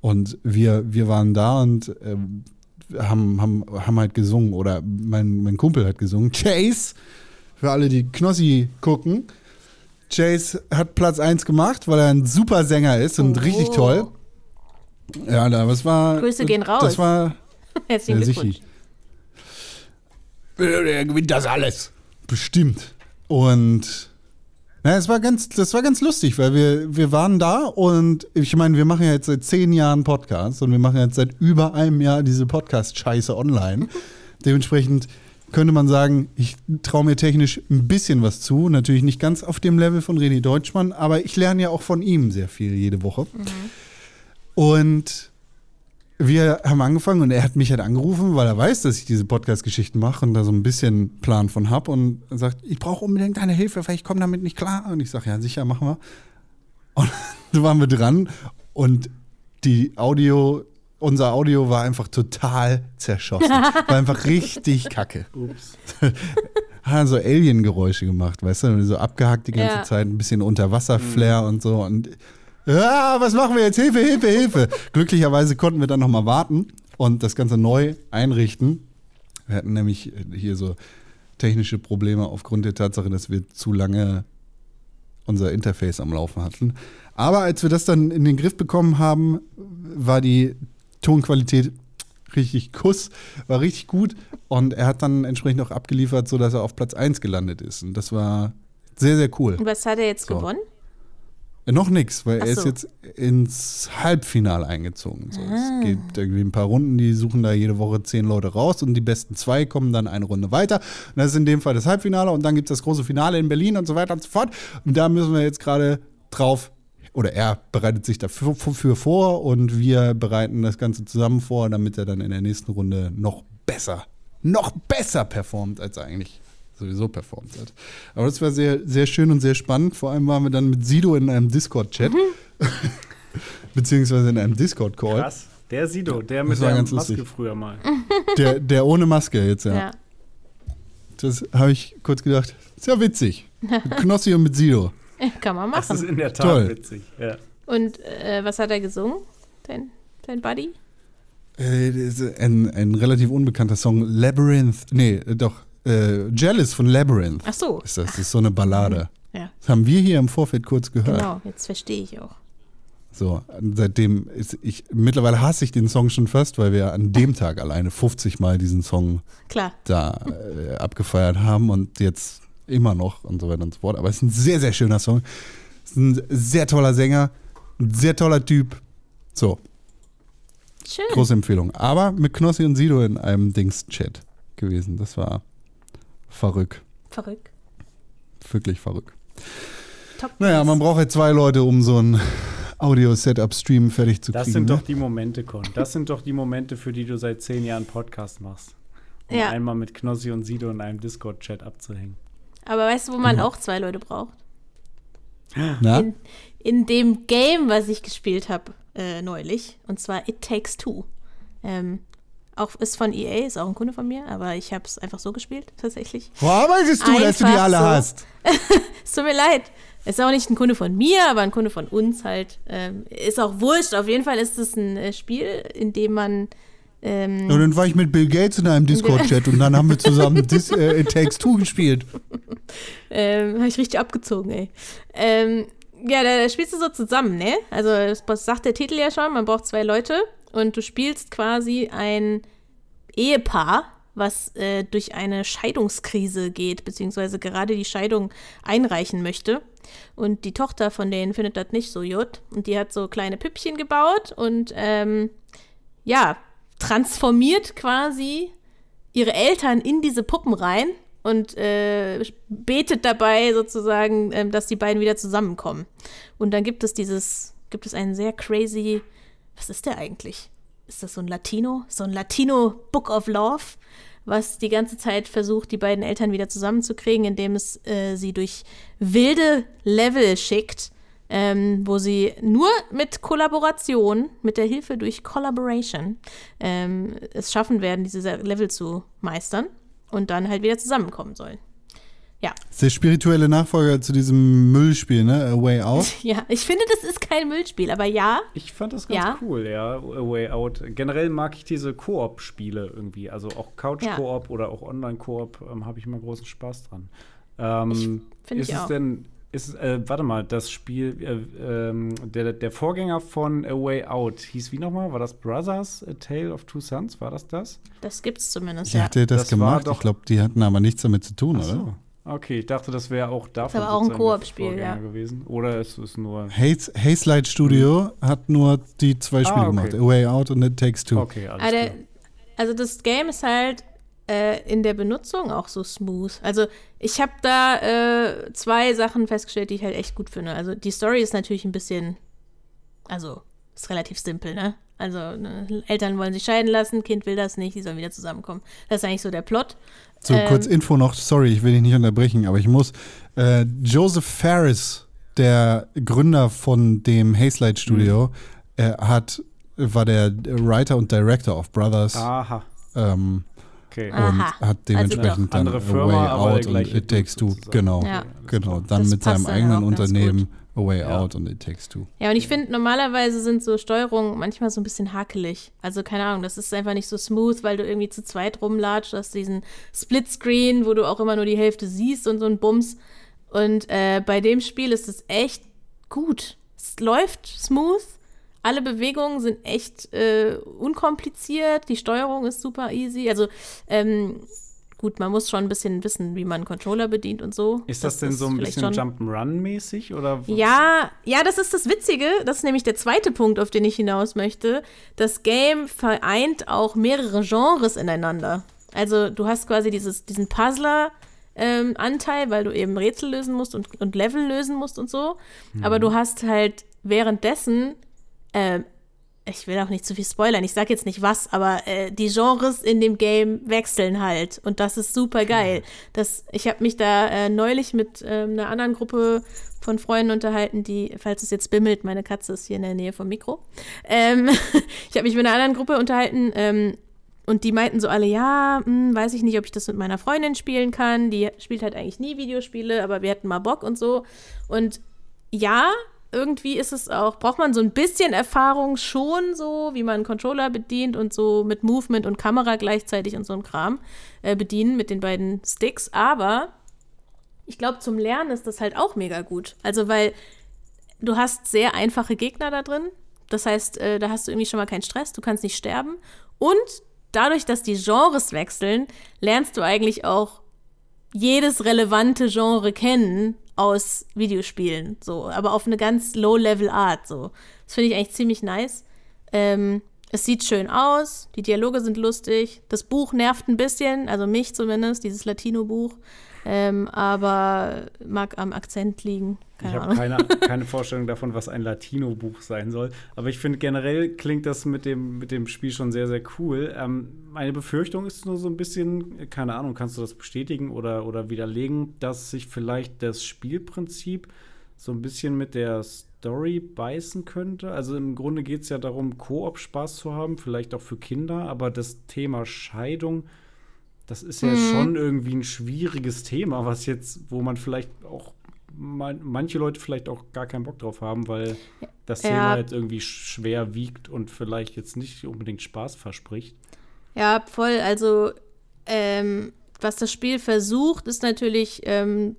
Und wir, wir waren da und ähm, haben, haben, haben halt gesungen oder mein, mein Kumpel hat gesungen. Chase, für alle, die Knossi gucken. Chase hat Platz 1 gemacht, weil er ein super Sänger ist und Oh. richtig toll. Ja, da, was war. Grüße gehen raus. Das war. [LAUGHS] Herzlichen Ja, Glückwunsch. sicher. Er gewinnt das alles. Bestimmt. Und na, es war ganz, das war ganz lustig, weil wir, wir waren da und ich meine, wir machen ja jetzt seit zehn Jahren Podcasts und wir machen jetzt seit über einem Jahr diese Podcast-Scheiße online. [LAUGHS] Dementsprechend könnte man sagen, ich traue mir technisch ein bisschen was zu. Natürlich nicht ganz auf dem Level von René Deutschmann, aber ich lerne ja auch von ihm sehr viel jede Woche. Und wir haben angefangen und er hat mich halt angerufen, weil er weiß, dass ich diese Podcast-Geschichten mache und da so ein bisschen Plan von habe und sagt, ich brauche unbedingt deine Hilfe, weil ich komme damit nicht klar. Und ich sage, ja, sicher, machen wir. Und [LAUGHS] dann waren wir dran und die Audio, unser Audio war einfach total zerschossen. [LAUGHS] War einfach richtig kacke. Ups. [LAUGHS] Hat so Alien-Geräusche gemacht, weißt du, so abgehackt die ganze Ja. Zeit, ein bisschen Unterwasser-Flair und so. Und ja, was machen wir jetzt? Hilfe, Hilfe, Hilfe. [LAUGHS] Glücklicherweise konnten wir dann nochmal warten und das Ganze neu einrichten. Wir hatten nämlich hier so technische Probleme aufgrund der Tatsache, dass wir zu lange unser Interface am Laufen hatten. Aber als wir das dann in den Griff bekommen haben, war die Tonqualität richtig Kuss, war richtig gut und er hat dann entsprechend auch abgeliefert, sodass er auf Platz 1 gelandet ist. Und das war sehr, sehr cool. Und was hat er jetzt So. gewonnen? Äh, Noch nichts, weil Ach er ist so. jetzt ins Halbfinale eingezogen. So, Ah. Es gibt irgendwie ein paar Runden, die suchen da jede Woche zehn Leute raus und die besten zwei kommen dann eine Runde weiter. Und das ist in dem Fall das Halbfinale und dann gibt es das große Finale in Berlin und so weiter und so fort. Und da müssen wir jetzt gerade drauf, oder er bereitet sich dafür für vor und wir bereiten das Ganze zusammen vor, damit er dann in der nächsten Runde noch besser, noch besser performt, als er eigentlich sowieso performt hat. Aber das war sehr, sehr schön und sehr spannend. Vor allem waren wir dann mit Sido in einem Discord-Chat. [LAUGHS] Beziehungsweise in einem Discord-Call. Krass. Der Sido, der mit der ganz Maske lustig. früher mal. [LAUGHS] Der, der ohne Maske jetzt, ja. Ja. Das habe ich kurz gedacht. Ist ja witzig. Mit Knossi und mit Sido. [LAUGHS] Kann man Das ist machen. in der Tat Toll. witzig. Ja. Und äh, was hat er gesungen? Dein, dein Buddy? Äh, ein, ein relativ unbekannter Song. Labyrinth. Nee, äh, doch. Äh, Jealous von Labyrinth. Ach so. Ist das, das ist so eine Ballade. Ja, Das haben wir hier im Vorfeld kurz gehört. genau. Jetzt verstehe ich auch. So, seitdem ist ich, mittlerweile hasse ich den Song schon fast, weil wir an dem Tag [LAUGHS] alleine 50 Mal diesen Song Klar. da äh, abgefeiert haben und jetzt immer noch und so weiter und so fort. Aber es ist ein sehr, sehr schöner Song. Es ist ein sehr toller Sänger, ein sehr toller Typ. So, Schön. große Empfehlung. Aber mit Knossi und Sido in einem Dings-Chat gewesen. Das war verrückt. Verrückt. Wirklich verrückt. Top. Naja, man braucht halt zwei Leute, um so ein Audio-Setup-Stream fertig zu Das kriegen. sind ne? doch die Momente, Con. Das sind doch die Momente, für die du seit zehn Jahren Podcast machst. Um Ja. einmal mit Knossi und Sido in einem Discord-Chat abzuhängen. Aber weißt du, wo man auch zwei Leute braucht? Na? In, in dem Game, was ich gespielt habe äh, neulich. Und zwar It Takes Two. Ähm, auch ist von EA, ist auch ein Kunde von mir, aber ich habe es einfach so gespielt, [LAUGHS] tatsächlich. Wo arbeitest du, dass du die alle so. hast? [LAUGHS] Es tut mir leid. Ist auch nicht ein Kunde von mir, aber ein Kunde von uns halt. Ähm, ist auch wurscht. Auf jeden Fall ist es ein äh, Spiel, in dem man. Ähm, Und dann war ich mit Bill Gates in einem Discord-Chat und dann haben wir zusammen Dis äh, It Takes Two gespielt. [LAUGHS] Ähm, habe ich richtig abgezogen, ey. Ähm, ja, da, da spielst du so zusammen, ne? Also, das sagt der Titel ja schon, man braucht zwei Leute und du spielst quasi ein Ehepaar, was äh, durch eine Scheidungskrise geht, beziehungsweise gerade die Scheidung einreichen möchte. Und die Tochter von denen findet das nicht so gut. Und die hat so kleine Püppchen gebaut und ähm, ja, transformiert quasi ihre Eltern in diese Puppen rein und äh, betet dabei sozusagen, ähm, dass die beiden wieder zusammenkommen. Und dann gibt es dieses, gibt es einen sehr crazy, was ist der eigentlich? Ist das so ein Latino? So ein Latino Book of Love, was die ganze Zeit versucht, die beiden Eltern wieder zusammenzukriegen, indem es äh, sie durch wilde Level schickt, ähm, wo sie nur mit Kollaboration, mit der Hilfe durch Collaboration, ähm, es schaffen werden, diese Level zu meistern und dann halt wieder zusammenkommen sollen. Ja, Das ist der spirituelle Nachfolger zu diesem Müllspiel, ne? A Way Out. [LAUGHS] ja, ich finde, das ist kein Müllspiel, aber ja, Ich fand das ganz Ja. cool, ja. A Way Out. Generell mag ich diese Koop-Spiele irgendwie. Also auch Couch-Koop oder auch Online-Koop ähm, habe ich immer großen Spaß dran. Ähm, find ist ich es auch. denn, ist äh, warte mal, das Spiel, äh, ähm, der, der Vorgänger von A Way Out hieß wie nochmal? War das Brothers, A Tale of Two Sons? War das das? das gibt's zumindest, Ich ja. hatte das, Das war gemacht. doch- Ich glaube, die hatten aber nichts damit zu tun, Ach oder? Okay, ich dachte, das wäre auch davon aber auch ein Koop-Spiel, ja. gewesen. Oder ist es nur. Haze, Haze Light Studio hat nur die zwei Spiele Ah, okay. gemacht. A Way Out und It Takes Two. Okay, alles Aber der, klar. also das Game ist halt äh, in der Benutzung auch so smooth. Also ich habe da äh, zwei Sachen festgestellt, die ich halt echt gut finde. Also die Story ist natürlich ein bisschen, also ist relativ simpel, ne? Also ne, Eltern wollen sich scheiden lassen, Kind will das nicht, die sollen wieder zusammenkommen. Das ist eigentlich so der Plot. So, Ähm, kurz Info noch, sorry, ich will dich nicht unterbrechen, aber ich muss. Äh, Joseph Ferris, der Gründer von dem Hazelight Studio, Mhm. äh, hat, war der Writer und Director of Brothers Aha, ähm, okay. Und Aha. hat dementsprechend Also dann Firma, Way Out und It Takes Two. Genau, Ja. genau. Dann Das mit seinem eigenen Unternehmen A Way Ja. Out und It Takes Two. Ja, und ich finde, normalerweise sind so Steuerungen manchmal so ein bisschen hakelig. Also, keine Ahnung, das ist einfach nicht so smooth, weil du irgendwie zu zweit rumlatscht, du hast diesen Splitscreen, wo du auch immer nur die Hälfte siehst und so ein Bums. Und äh, bei dem Spiel ist es echt gut. Es läuft smooth. Alle Bewegungen sind echt äh, unkompliziert. Die Steuerung ist super easy. Also, ähm, gut, man muss schon ein bisschen wissen, wie man einen Controller bedient und so. Ist das, denn so ein bisschen Jump'n'Run-mäßig? Oder ja, ja, das ist das Witzige. Das ist nämlich der zweite Punkt, auf den ich hinaus möchte. Das Game vereint auch mehrere Genres ineinander. Also du hast quasi dieses, diesen Puzzler-Anteil, weil du eben Rätsel lösen musst und, und Level lösen musst und so. Aber du hast halt währenddessen, ähm, ich will auch nicht zu viel spoilern, ich sag jetzt nicht was, aber äh, die Genres in dem Game wechseln halt. Und das ist super geil. Das, ich habe mich da äh, neulich mit ähm, einer anderen Gruppe von Freunden unterhalten, die, falls es jetzt bimmelt, meine Katze ist hier in der Nähe vom Mikro. Ähm, [LAUGHS] ich habe mich mit einer anderen Gruppe unterhalten ähm, und die meinten so alle, ja, hm, weiß ich nicht, ob ich das mit meiner Freundin spielen kann. Die spielt halt eigentlich nie Videospiele, aber wir hätten mal Bock und so. Und ja, irgendwie ist es auch, braucht man so ein bisschen Erfahrung schon so, wie man einen Controller bedient und so mit Movement und Kamera gleichzeitig und so ein Kram äh, bedienen mit den beiden Sticks. Aber ich glaube, zum Lernen ist das halt auch mega gut. Also, weil du hast sehr einfache Gegner da drin. Das heißt, äh, da hast du irgendwie schon mal keinen Stress, du kannst nicht sterben. Und dadurch, dass die Genres wechseln, lernst du eigentlich auch jedes relevante Genre kennen aus Videospielen, so, aber auf eine ganz Low-Level-Art, so. Das finde ich eigentlich ziemlich nice. Ähm, es sieht schön aus, die Dialoge sind lustig, das Buch nervt ein bisschen, also mich zumindest, dieses Latino-Buch, ähm, aber mag am Akzent liegen. Ich Keine habe Ahnung. keine, [LAUGHS] keine Vorstellung davon, was ein Latino-Buch sein soll. Aber ich finde generell klingt das mit dem, mit dem Spiel schon sehr, sehr cool. Ähm, meine Befürchtung ist nur so ein bisschen, keine Ahnung, kannst du das bestätigen oder, oder widerlegen, dass sich vielleicht das Spielprinzip so ein bisschen mit der Story beißen könnte. Also im Grunde geht es ja darum, Koop-Spaß zu haben, vielleicht auch für Kinder, aber das Thema Scheidung, das ist ja Mhm. schon irgendwie ein schwieriges Thema, was jetzt, wo man vielleicht auch man, manche Leute vielleicht auch gar keinen Bock drauf haben, weil das Ja. Thema jetzt irgendwie schwer wiegt und vielleicht jetzt nicht unbedingt Spaß verspricht. Ja, voll. Also, ähm, was das Spiel versucht, ist natürlich ähm,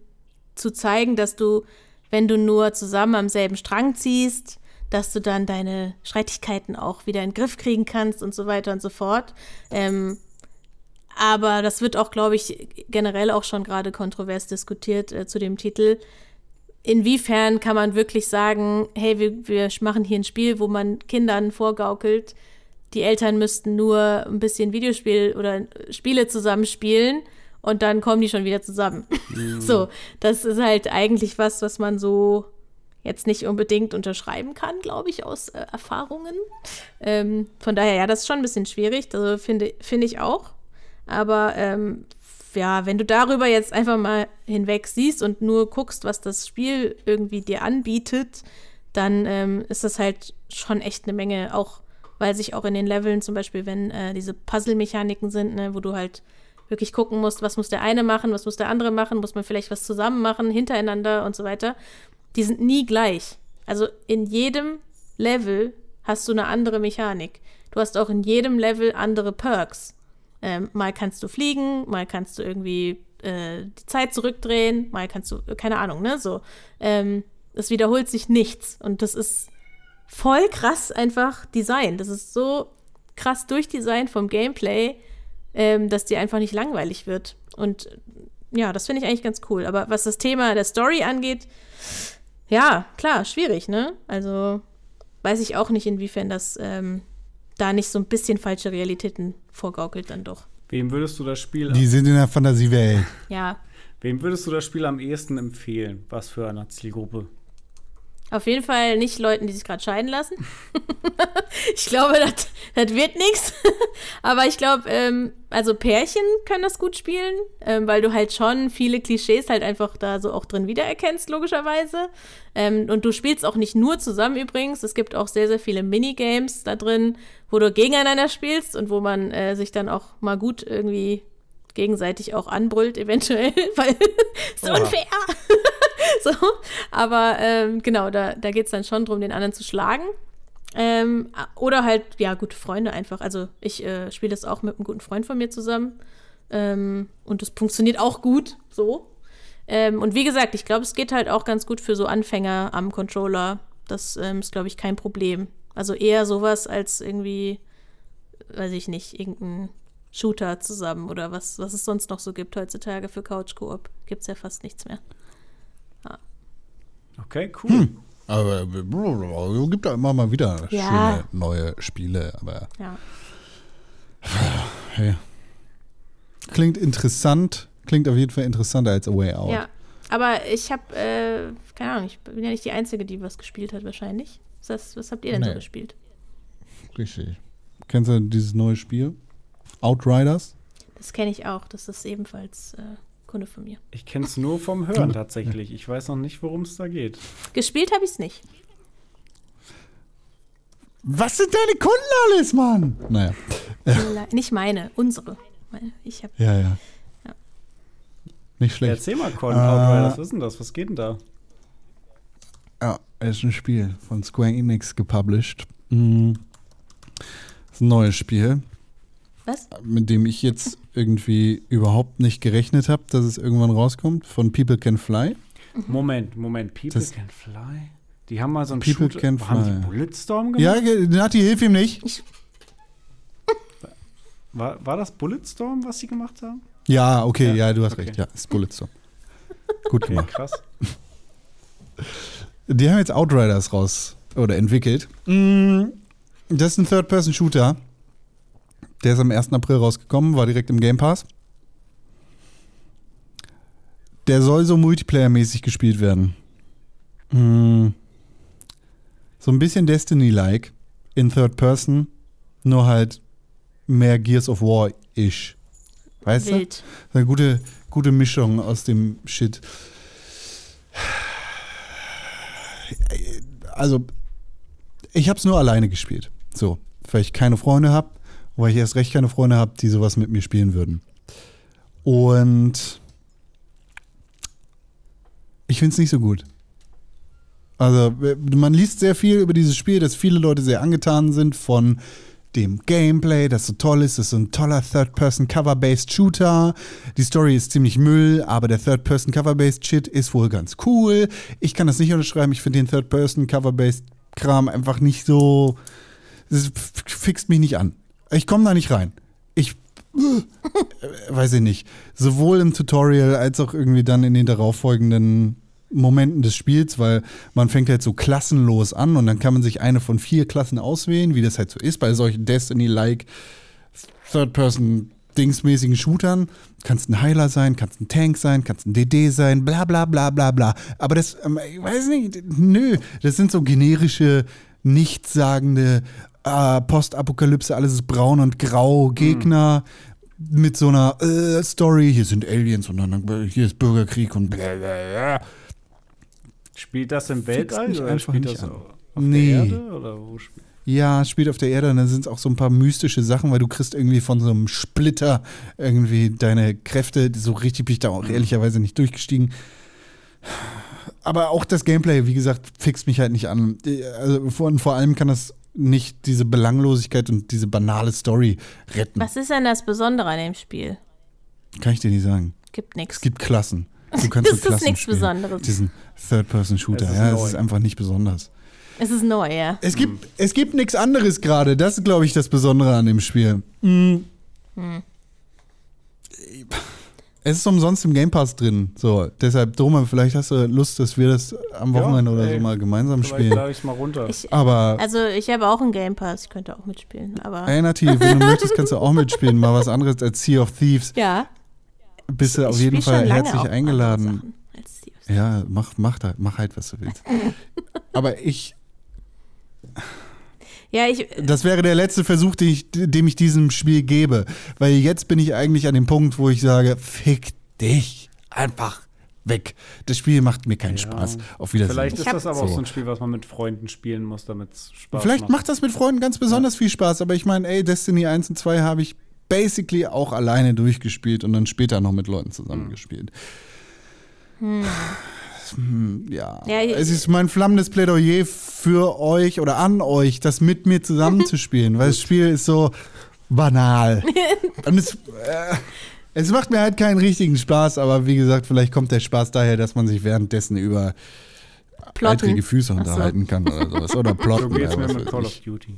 zu zeigen, dass du, wenn du nur zusammen am selben Strang ziehst, dass du dann deine Streitigkeiten auch wieder in den Griff kriegen kannst und so weiter und so fort. Ähm, aber das wird auch, glaube ich, generell auch schon gerade kontrovers diskutiert äh, zu dem Titel. Inwiefern kann man wirklich sagen, hey, wir, wir machen hier ein Spiel, wo man Kindern vorgaukelt, die Eltern müssten nur ein bisschen Videospiel oder Spiele zusammenspielen und dann kommen die schon wieder zusammen. [LAUGHS] so, das ist halt eigentlich was, was man so jetzt nicht unbedingt unterschreiben kann, glaube ich, aus äh, Erfahrungen. Ähm, von daher, ja, das ist schon ein bisschen schwierig, also finde finde ich auch. Aber ähm, ja, wenn du darüber jetzt einfach mal hinweg siehst und nur guckst, was das Spiel irgendwie dir anbietet, dann ähm, ist das halt schon echt eine Menge, auch weil sich auch in den Leveln zum Beispiel, wenn äh, diese Puzzle-Mechaniken sind, ne, wo du halt wirklich gucken musst, was muss der eine machen, was muss der andere machen, muss man vielleicht was zusammen machen, hintereinander und so weiter. Die sind nie gleich. Also in jedem Level hast du eine andere Mechanik. Du hast auch in jedem Level andere Perks. Ähm, mal kannst du fliegen, mal kannst du irgendwie äh, die Zeit zurückdrehen, mal kannst du, keine Ahnung, ne? So. Ähm, es wiederholt sich nichts. Und das ist voll krass einfach Design. Das ist so krass durchdesignt vom Gameplay, ähm, dass dir einfach nicht langweilig wird. Und ja, das finde ich eigentlich ganz cool. Aber was das Thema der Story angeht, ja, klar, schwierig, ne? Also weiß ich auch nicht, inwiefern das ähm, da nicht so ein bisschen falsche Realitäten vorgaukelt dann doch. Wem würdest du das Spiel Die sind in der Fantasiewelt. Ja, Wem würdest du das Spiel am ehesten empfehlen? Was für eine Zielgruppe? auf jeden Fall nicht Leuten, die sich gerade scheiden lassen. [LAUGHS] ich glaube, das wird nichts. [LAUGHS] Aber ich glaube, ähm, also Pärchen können das gut spielen, ähm, weil du halt schon viele Klischees halt einfach da so auch drin wiedererkennst, logischerweise. Ähm, und du spielst auch nicht nur zusammen übrigens. Es gibt auch sehr, sehr viele Minigames da drin, wo du gegeneinander spielst und wo man äh, sich dann auch mal gut irgendwie gegenseitig auch anbrüllt, eventuell, [LAUGHS] weil es Oha. unfair. [LAUGHS] so, aber ähm, genau, da, da geht es dann schon darum, den anderen zu schlagen. Ähm, oder halt, ja, gute Freunde einfach. Also ich äh, spiele das auch mit einem guten Freund von mir zusammen. Ähm, und das funktioniert auch gut, so. Ähm, und wie gesagt, ich glaube, es geht halt auch ganz gut für so Anfänger am Controller. Das ähm, ist, glaube ich, kein Problem. Also eher sowas als irgendwie, weiß ich nicht, irgendein Shooter zusammen oder was, was es sonst noch so gibt heutzutage für Couch-Koop. Gibt es ja fast nichts mehr. Okay, cool. Aber es gibt da immer mal wieder Ja. schöne neue Spiele. Aber Ja. hey. Klingt interessant. Klingt auf jeden Fall interessanter als A Way Out. Ja, aber ich habe, äh, keine Ahnung, ich bin ja nicht die Einzige, die was gespielt hat, wahrscheinlich. Was, heißt, was habt ihr denn so Nee. gespielt? Richtig. Kennst du dieses neue Spiel? Outriders? Das kenne ich auch. Das ist ebenfalls äh, Kunde von mir. Ich kenne es nur vom Hören tatsächlich. Ich weiß noch nicht, worum es da geht. Gespielt habe ich es nicht. Was sind deine Kunden alles, Mann? Naja. Nicht meine, unsere. Ich habe Ja, ja. Ja. Nicht schlecht. Erzähl mal, Con, Äh, Outriders, was ist denn das? Was geht denn da? Ja, ist ein Spiel von Square Enix gepublished. Mm. Das ist ein neues Spiel, was? mit dem ich jetzt irgendwie überhaupt nicht gerechnet habe, dass es irgendwann rauskommt. Von People Can Fly. Moment, Moment. People Das- Can Fly? Die haben mal so ein People Shoot Can Haben Fly. die Bulletstorm gemacht? Ja, Nati, hilf ihm nicht. War, war das Bulletstorm, was sie gemacht haben? Ja, okay, ja, Ja, du hast okay. recht. Ja, ist Bulletstorm. Gut Okay, gemacht. krass. Die haben jetzt Outriders raus oder entwickelt. Mm, Das ist ein Third-Person-Shooter. Der ist am 1. April rausgekommen, war direkt im Game Pass. Der soll so Multiplayer-mäßig gespielt werden. Mm, So ein bisschen Destiny-like in Third Person, nur halt mehr Gears of War-ish. Weißt du? Wild. Eine gute, gute Mischung aus dem Shit. Also ich habe es nur alleine gespielt. So, weil ich keine Freunde habe, weil ich erst recht keine Freunde habe, die sowas mit mir spielen würden. Und ich finde es nicht so gut. Also man liest sehr viel über dieses Spiel, dass viele Leute sehr angetan sind von dem Gameplay, das so toll ist. Das ist so ein toller Third-Person-Cover-Based Shooter. Die Story ist ziemlich Müll, aber der Third-Person-Cover-Based Shit ist wohl ganz cool. Ich kann das nicht unterschreiben. Ich finde den Third-Person-Cover-Based Kram einfach nicht so. Das fixt mich nicht an. Ich komme da nicht rein. Ich. [LAUGHS] äh, weiß ich nicht. Sowohl im Tutorial als auch irgendwie dann in den darauffolgenden Momenten des Spiels, weil man fängt halt so klassenlos an und dann kann man sich eine von vier Klassen auswählen, wie das halt so ist bei solchen Destiny-like Third-Person-Dingsmäßigen Shootern. Kannst ein Heiler sein, kannst ein Tank sein, kannst ein DD sein, bla bla bla bla bla. Aber das, ähm, ich weiß nicht, nö, das sind so generische, nichtssagende äh, Postapokalypse, alles ist braun und grau, Gegner. Mit so einer äh, Story, hier sind Aliens und dann äh, hier ist Bürgerkrieg und bla bla bla. Spielt das im Weltall oder einfach spielt nicht das an. auf Nee. der Erde? Oder wo spielt Ja, es spielt auf der Erde und dann sind es auch so ein paar mystische Sachen, weil du kriegst irgendwie von so einem Splitter irgendwie deine Kräfte. So richtig bin ich da auch ehrlicherweise nicht durchgestiegen. Aber auch das Gameplay, wie gesagt, fixt mich halt nicht an. Also vor, und vor allem kann das nicht diese Belanglosigkeit und diese banale Story retten. Was ist denn das Besondere an dem Spiel? Kann ich dir nicht sagen. Gibt nichts. Es gibt Klassen. Du kannst Das so ist nichts spielen. Besonderes. Diesen Third-Person-Shooter. Es ist Ja, neu. es ist einfach nicht besonders. Es ist neu, ja. Es gibt, es gibt nichts anderes gerade. Das ist, glaube ich, das Besondere an dem Spiel. Mm. Es ist umsonst im Game Pass drin. So, deshalb, Doma, vielleicht hast du Lust, dass wir das am Ja, Wochenende oder ey. so mal gemeinsam spielen. lade ich mal runter. Ich, Aber, also ich habe auch einen Game Pass, ich könnte auch mitspielen, aber ey, Nati, wenn du möchtest, kannst du auch mitspielen. Mal was anderes als Sea of Thieves. ja. Bist du auf jeden Fall herzlich eingeladen. Sachen. Ja, mach, mach, da, mach halt, was du willst. [LAUGHS] Aber ich, Ja, ich, Das wäre der letzte Versuch, den ich, dem ich diesem Spiel gebe. Weil jetzt bin ich eigentlich an dem Punkt, wo ich sage, fick dich einfach weg. Das Spiel macht mir keinen Ja. Spaß. Auf Wiedersehen. Vielleicht Ich ist das aber auch So. so ein Spiel, was man mit Freunden spielen muss, damit es Spaß Vielleicht macht. macht das mit Freunden ganz besonders viel Spaß, aber ich meine, ey, Destiny 1 und 2 habe ich basically auch alleine durchgespielt und dann später noch mit Leuten zusammengespielt. Hm, ja. Ja, ich- es ist mein flammendes Plädoyer für euch oder an euch, das mit mir zusammenzuspielen, weil das Spiel ist so banal. [LAUGHS] und es, äh, es macht mir halt keinen richtigen Spaß, aber wie gesagt, vielleicht kommt der Spaß daher, dass man sich währenddessen über eitrige Füße Ach so. unterhalten kann oder sowas. Oder So plotten. geht's oder mir mit Call of Duty.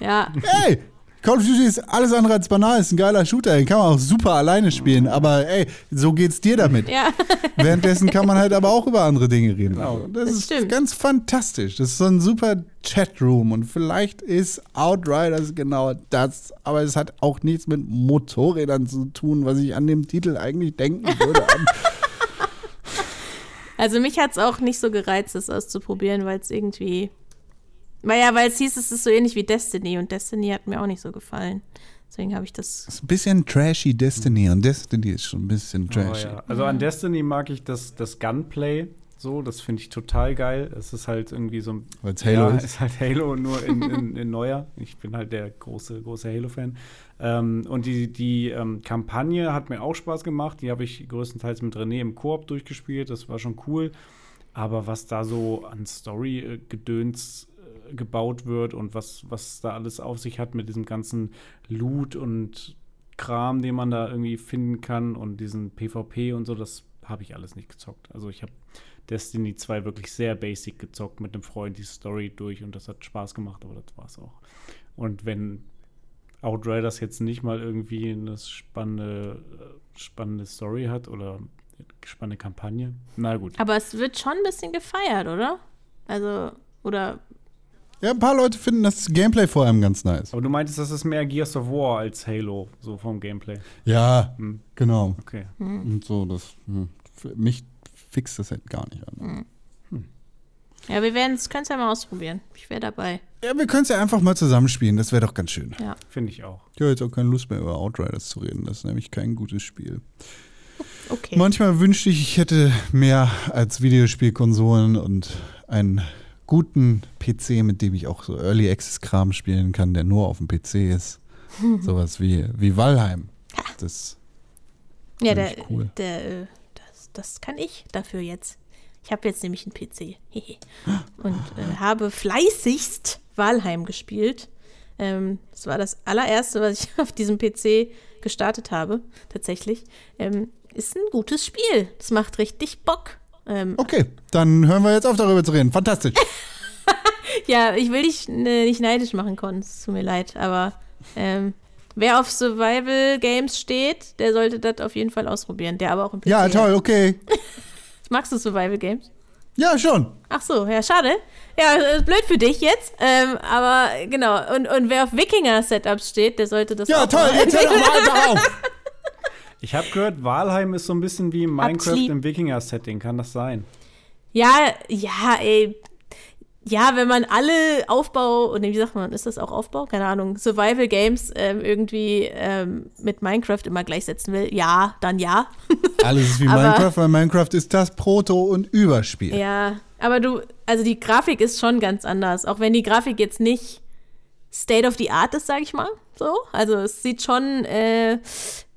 Ja, Ey, Call of Duty ist alles andere als banal, ist ein geiler Shooter, den kann man auch super alleine spielen, aber ey, so geht's dir damit. ja. [LAUGHS] Währenddessen kann man halt aber auch über andere Dinge reden. Genau. Das, Das ist stimmt. ganz fantastisch. Das ist so ein super Chatroom und vielleicht ist Outriders genau das, aber es hat auch nichts mit Motorrädern zu tun, was ich an dem Titel eigentlich denken würde. [LAUGHS] [LAUGHS] Also mich hat es auch nicht so gereizt, das auszuprobieren, weil es irgendwie. Weil ja, weil es hieß, es ist so ähnlich wie Destiny und Destiny hat mir auch nicht so gefallen. Deswegen habe ich das. Das ist ein bisschen trashy Destiny und Destiny ist schon ein bisschen Oh, trashy. ja. Also an Destiny mag ich das, das Gunplay so, das finde ich total geil. Es ist halt irgendwie so ein. Weil's Halo ja, ist. ist halt Halo nur in, in, in neuer. Ich bin halt der große, große Halo-Fan. Ähm, und die, die ähm, Kampagne hat mir auch Spaß gemacht. Die habe ich größtenteils mit René im Koop durchgespielt. Das war schon cool. Aber was da so an Story-Gedöns äh, gebaut wird und was, was da alles auf sich hat mit diesem ganzen Loot und Kram, den man da irgendwie finden kann und diesen PvP und so, das habe ich alles nicht gezockt. Also ich habe Destiny 2 wirklich sehr basic gezockt mit einem Freund die Story durch und das hat Spaß gemacht, aber das war's auch. Und wenn Outriders jetzt nicht mal irgendwie eine spannende, spannende Story hat oder spannende Kampagne, na gut. Aber es wird schon ein bisschen gefeiert, oder? Also, oder. Ja, ein paar Leute finden das Gameplay vor allem ganz nice. Aber du meintest, das ist mehr Gears of War als Halo, so vom Gameplay. Ja, Hm. genau. Okay. Und so, das hm, für mich fixt das halt gar nicht an. Ja, wir werden es, können es ja mal ausprobieren. Ich wäre dabei. Ja, wir können es ja einfach mal zusammenspielen, das wäre doch ganz schön. Ja. Finde ich auch. Ich habe jetzt auch keine Lust mehr über Outriders zu reden, das ist nämlich kein gutes Spiel. Okay. Manchmal wünschte ich, ich hätte mehr als Videospielkonsolen und ein guten PC, mit dem ich auch so Early Access Kram spielen kann, der nur auf dem PC ist. [LAUGHS] Sowas wie, wie Valheim. Das Ja, der, cool. der, äh, das, das kann ich dafür jetzt. Ich habe jetzt nämlich einen PC. [GASPS] Und äh, habe fleißigst Walheim gespielt. Ähm, das war das allererste, was ich [LAUGHS] auf diesem PC gestartet habe, tatsächlich. Ähm, ist ein gutes Spiel. Das macht richtig Bock. Ähm, Okay, dann hören wir jetzt auf, darüber zu reden. Fantastisch. [LAUGHS] Ja, ich will dich ne, nicht neidisch machen, Con. Es tut mir leid, aber ähm, wer auf Survival Games steht, der sollte das auf jeden Fall ausprobieren. Der aber auch im PC. Ja, toll, okay. [LAUGHS] Magst du Survival Games? Ja, schon. Ach so, ja, schade. Ja, ist blöd für dich jetzt. Ähm, aber genau, und, und wer auf Wikinger-Setups steht, der sollte das Ja, auch toll, jetzt hör doch mal [LAUGHS] einfach auf. Ich habe gehört, Walheim ist so ein bisschen wie Minecraft im Wikinger-Setting. Kann das sein? Ja, ja, ey. Ja, wenn man alle Aufbau, und wie sagt man, ist das auch Aufbau? Keine Ahnung, Survival Games ähm, irgendwie ähm, mit Minecraft immer gleichsetzen will, ja, dann ja. [LAUGHS] Alles ist wie Aber- Minecraft, weil Minecraft ist das Proto- und Überspiel. Ja, aber du, also die Grafik ist schon ganz anders. Auch wenn die Grafik jetzt nicht State of the Art ist, sag ich mal. So. Also es sieht schon äh,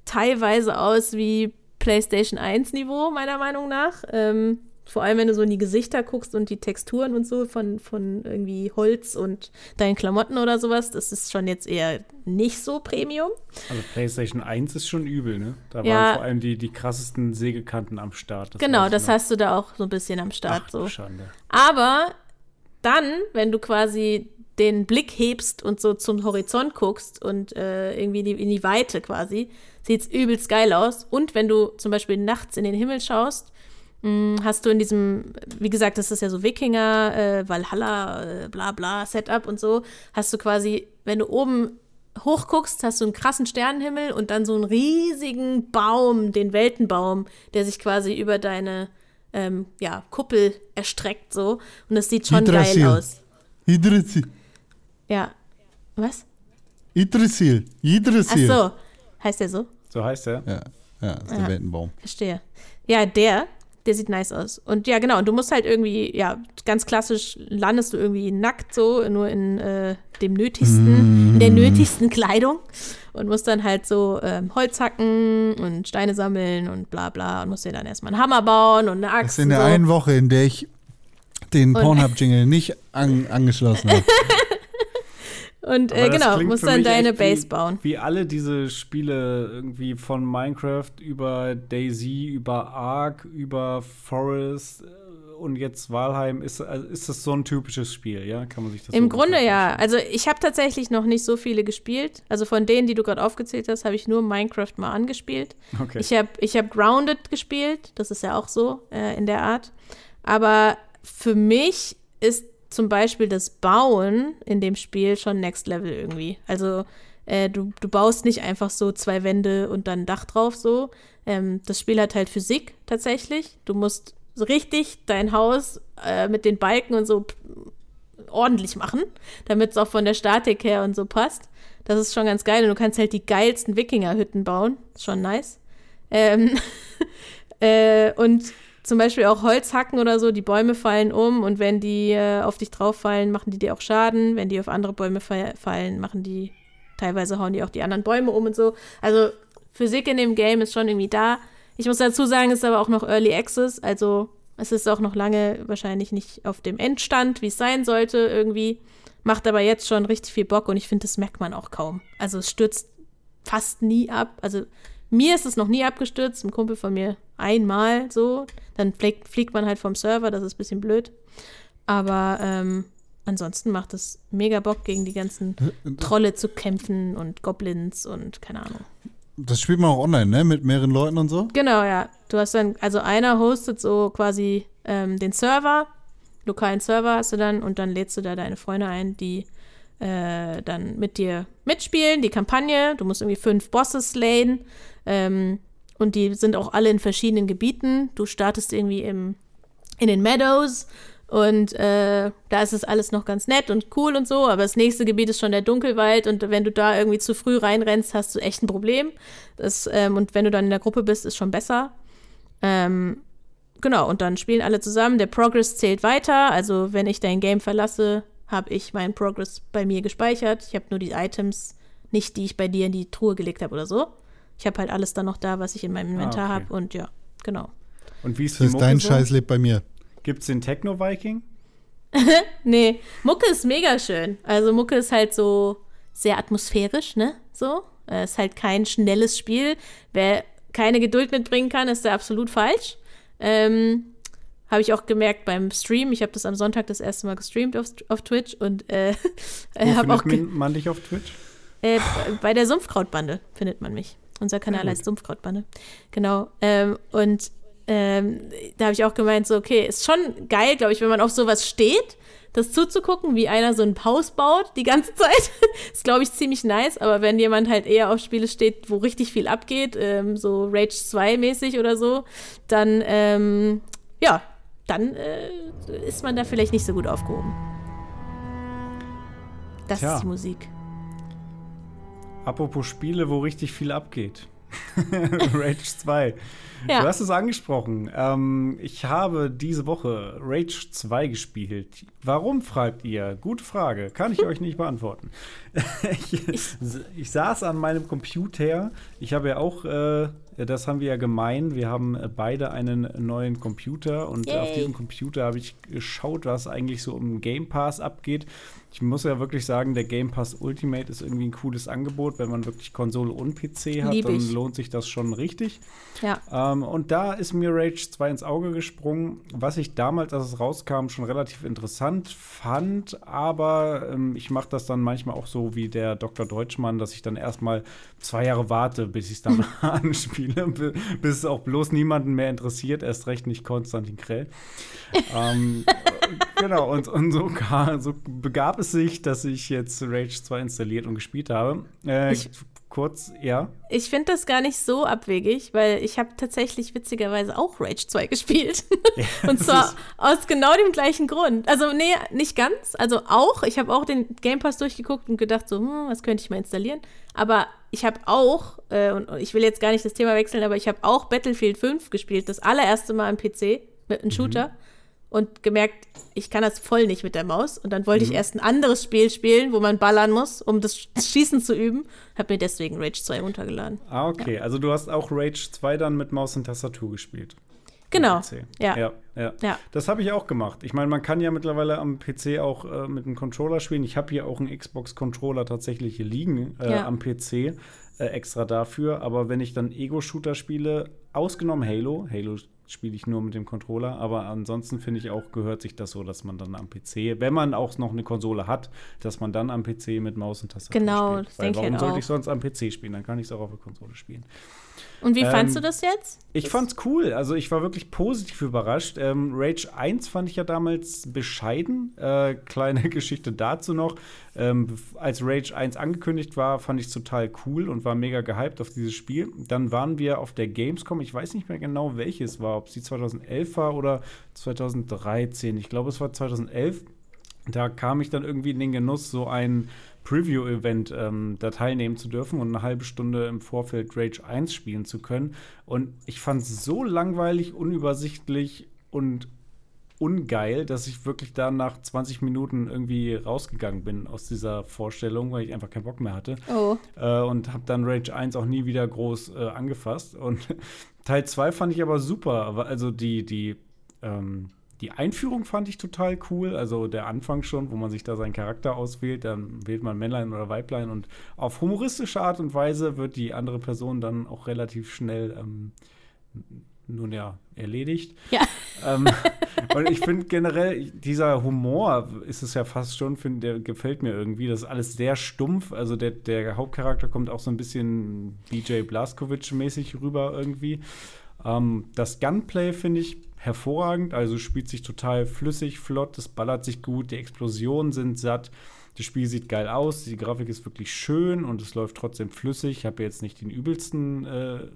teilweise aus wie PlayStation 1 Niveau, meiner Meinung nach. Ähm, vor allem, wenn du so in die Gesichter guckst und die Texturen und so von, von irgendwie Holz und deinen Klamotten oder sowas, das ist schon jetzt eher nicht so Premium. Also PlayStation 1 ist schon übel, ne? Da Ja. waren vor allem die, die krassesten Sägekanten am Start. Das genau, das noch. hast du da auch so ein bisschen am Start. Ach, so. Schande. Aber dann, wenn du quasi den Blick hebst und so zum Horizont guckst und äh, irgendwie in die, in die Weite quasi, sieht's übelst geil aus. Und wenn du zum Beispiel nachts in den Himmel schaust, mh, hast du in diesem, wie gesagt, das ist ja so Wikinger, äh, Valhalla, äh, bla bla, Setup und so, hast du quasi, wenn du oben hochguckst, hast du einen krassen Sternenhimmel und dann so einen riesigen Baum, den Weltenbaum, der sich quasi über deine ähm, ja, Kuppel erstreckt so. Und das sieht schon Yggdrasil. geil aus. Yggdrasil. Ja. Was? Yggdrasil. Ach Yggdrasil. so. Heißt der so? So heißt er. Ja, ja, ist der. Weltenbaum. Verstehe. Ja, der, der sieht nice aus. Und ja, genau, und du musst halt irgendwie, ja, ganz klassisch landest du irgendwie nackt so, nur in äh, dem nötigsten, in der nötigsten Kleidung und musst dann halt so ähm, Holz hacken und Steine sammeln und bla bla und musst dir dann erstmal einen Hammer bauen und eine Das Axt. ist in der so. einen Woche, in der ich den Pornhub-Jingle nicht an, angeschlossen [LAUGHS] habe. Und äh, genau, musst dann deine Base wie, bauen. Wie alle diese Spiele irgendwie von Minecraft über Daisy, über Ark, über Forest äh, und jetzt Walheim. Ist, also ist das so ein typisches Spiel, ja? Kann man sich das Im so Grunde ja. Also ich habe tatsächlich noch nicht so viele gespielt. Also von denen, die du gerade aufgezählt hast, habe ich nur Minecraft mal angespielt. Okay. Ich habe ich hab Grounded gespielt, das ist ja auch so äh, in der Art. Aber für mich ist zum Beispiel das Bauen in dem Spiel schon Next Level irgendwie. Also äh, du, du baust nicht einfach so zwei Wände und dann ein Dach drauf so. Ähm, das Spiel hat halt Physik tatsächlich. Du musst so richtig dein Haus äh, mit den Balken und so ordentlich machen, damit es auch von der Statik her und so passt. Das ist schon ganz geil. Und du kannst halt die geilsten Wikingerhütten bauen. Ist schon nice. Ähm, [LAUGHS] äh, und zum Beispiel auch Holz hacken oder so, die Bäume fallen um und wenn die äh, auf dich drauf fallen, machen die dir auch Schaden. Wenn die auf andere Bäume fa fallen, machen die, teilweise hauen die auch die anderen Bäume um und so. Also Physik in dem Game ist schon irgendwie da. Ich muss dazu sagen, es ist aber auch noch Early Access, also es ist auch noch lange wahrscheinlich nicht auf dem Endstand, wie es sein sollte irgendwie. Macht aber jetzt schon richtig viel Bock und ich finde, das merkt man auch kaum. Also es stürzt fast nie ab. Also mir ist es noch nie abgestürzt, ein Kumpel von mir einmal so. Dann fliegt, fliegt man halt vom Server, das ist ein bisschen blöd. Aber ähm, ansonsten macht es mega Bock, gegen die ganzen Trolle zu kämpfen und Goblins und keine Ahnung. Das spielt man auch online, ne? Mit mehreren Leuten und so. Genau, ja. Du hast dann, also einer hostet so quasi ähm, den Server, lokalen Server hast du dann und dann lädst du da deine Freunde ein, die äh, dann mit dir mitspielen, die Kampagne. Du musst irgendwie fünf Bosse slayen ähm, und die sind auch alle in verschiedenen Gebieten. Du startest irgendwie im, in den Meadows und äh, da ist es alles noch ganz nett und cool und so, aber das nächste Gebiet ist schon der Dunkelwald und wenn du da irgendwie zu früh reinrennst, hast du echt ein Problem. Das, ähm, und wenn du dann in der Gruppe bist, ist schon besser. Ähm, genau, und dann spielen alle zusammen. Der Progress zählt weiter. Also, wenn ich dein Game verlasse, habe ich meinen Progress bei mir gespeichert. Ich habe nur die Items, nicht die ich bei dir in die Truhe gelegt habe oder so. Ich habe halt alles dann noch da, was ich in meinem Inventar Ah, okay. habe. Und ja, genau. Und wie ist Das die ist Mucke dein so? Scheiß lebt bei mir. Gibt's den Techno-Viking? [LAUGHS] Nee, Mucke ist mega schön. Also Mucke ist halt so sehr atmosphärisch, ne? So. Äh, ist halt kein schnelles Spiel. Wer keine Geduld mitbringen kann, ist da absolut falsch. Ähm, habe ich auch gemerkt beim Stream. Ich habe das am Sonntag das erste Mal gestreamt auf, auf Twitch und äh, [LAUGHS] Wo habe findet auch man dich auf Twitch? äh, bei der Sumpfkrautbande findet man mich. Unser Kanal heißt Sumpfkrautbande. Genau. Ähm, und ähm, da habe ich auch gemeint, so, okay, ist schon geil, glaube ich, wenn man auf sowas steht, das zuzugucken, wie einer so ein Haus baut die ganze [LAUGHS] Zeit. ist, glaube ich, ziemlich nice. Aber wenn jemand halt eher auf Spiele steht, wo richtig viel abgeht, ähm, so Rage 2 mäßig oder so, dann, ähm, ja, dann äh, ist man da vielleicht nicht so gut aufgehoben. Das Tja. ist die Musik. Apropos Spiele, wo richtig viel abgeht. [LAUGHS] Rage 2. Ja. Du hast es angesprochen. Ähm, ich habe diese Woche Rage 2 gespielt. Warum, fragt ihr? Gute Frage. Kann ich euch nicht beantworten. [LAUGHS] ich, ich saß an meinem Computer. Ich habe ja auch, äh, das haben wir ja gemein, wir haben beide einen neuen Computer und Yay. auf diesem Computer habe ich geschaut, was eigentlich so im Game Pass abgeht. Ich muss ja wirklich sagen, der Game Pass Ultimate ist irgendwie ein cooles Angebot. Wenn man wirklich Konsole und PC hat, dann lohnt sich das schon richtig. Ja. Ähm, und da ist mir Rage 2 ins Auge gesprungen, was ich damals, als es rauskam, schon relativ interessant fand. Aber ähm, ich mache das dann manchmal auch so wie der Dr. Deutschmann, dass ich dann erstmal zwei Jahre warte, bis ich es dann [LAUGHS] [LAUGHS] anspiele, bi- bis es auch bloß niemanden mehr interessiert, erst recht nicht Konstantin Krell. ähm, genau, und, und so, so begab es sich, dass ich jetzt Rage 2 installiert und gespielt habe. Äh, Ich- kurz, ja. Ich finde das gar nicht so abwegig, weil ich habe tatsächlich witzigerweise auch Rage 2 gespielt. [LAUGHS] Und das zwar aus genau dem gleichen Grund. Also, nee, nicht ganz. Also auch. Ich habe auch den Game Pass durchgeguckt und gedacht, so, hm, was könnte ich mal installieren? Aber ich habe auch, äh, und und ich will jetzt gar nicht das Thema wechseln, aber ich habe auch Battlefield 5 gespielt, das allererste Mal am PC mit einem Shooter. Und gemerkt, ich kann das voll nicht mit der Maus. Und dann wollte ich erst ein anderes Spiel spielen, wo man ballern muss, um das [LAUGHS] Schießen zu üben. Hab mir deswegen Rage 2 runtergeladen. Ah, okay. Also du hast auch Rage 2 dann mit Maus und Tastatur gespielt. Genau. Ja. ja, ja. Ja. Das habe ich auch gemacht. Ich meine, man kann ja mittlerweile am PC auch äh, mit einem Controller spielen. Ich habe hier auch einen Xbox-Controller tatsächlich hier liegen äh, Ja. am PC, äh, extra dafür. Aber wenn ich dann Ego-Shooter spiele, ausgenommen Halo, Halo spiele ich nur mit dem Controller, aber ansonsten finde ich auch, gehört sich das so, dass man dann am PC, wenn man auch noch eine Konsole hat, dass man dann am PC mit Maus und Tastatur Genau, spielt. das Weil denk ich warum halt sollte auch. ich sonst am PC spielen? Dann kann ich es auch auf der Konsole spielen. Und wie fandst Ähm, du das jetzt? Ich fand's cool. Also ich war wirklich positiv überrascht. Ähm, Rage 1 fand ich ja damals bescheiden. Äh, kleine [LAUGHS] Geschichte dazu noch. Ähm, als Rage 1 angekündigt war, fand ich es total cool und war mega gehypt auf dieses Spiel. Dann waren wir auf der Gamescom. Ich weiß nicht mehr genau, welches war. Ob sie 2011 war oder 2013. Ich glaube, es war 2011. Da kam ich dann irgendwie in den Genuss, so ein Preview-Event ähm, da teilnehmen zu dürfen und eine halbe Stunde im Vorfeld Rage 1 spielen zu können. Und ich fand es so langweilig, unübersichtlich und ungeil, dass ich wirklich da nach 20 Minuten irgendwie rausgegangen bin aus dieser Vorstellung, weil ich einfach keinen Bock mehr hatte. Oh. Äh, und habe dann Rage 1 auch nie wieder groß äh, angefasst. Und [LAUGHS] Teil 2 fand ich aber super. Aber Also die, die, ähm, die Einführung fand ich total cool. Also der Anfang schon, wo man sich da seinen Charakter auswählt. Dann wählt man Männlein oder Weiblein. Und auf humoristische Art und Weise wird die andere Person dann auch relativ schnell, ähm, nun ja, erledigt. Ja. [LAUGHS] Ähm, und ich finde generell, dieser Humor ist es ja fast schon, find, der gefällt mir irgendwie. Das ist alles sehr stumpf. Also der, der Hauptcharakter kommt auch so ein bisschen BJ Blazkowicz-mäßig rüber irgendwie. Ähm, das Gunplay finde ich hervorragend, also spielt sich total flüssig, flott, es ballert sich gut, die Explosionen sind satt. Das Spiel sieht geil aus, die Grafik ist wirklich schön und es läuft trotzdem flüssig. Ich habe jetzt nicht den übelsten äh,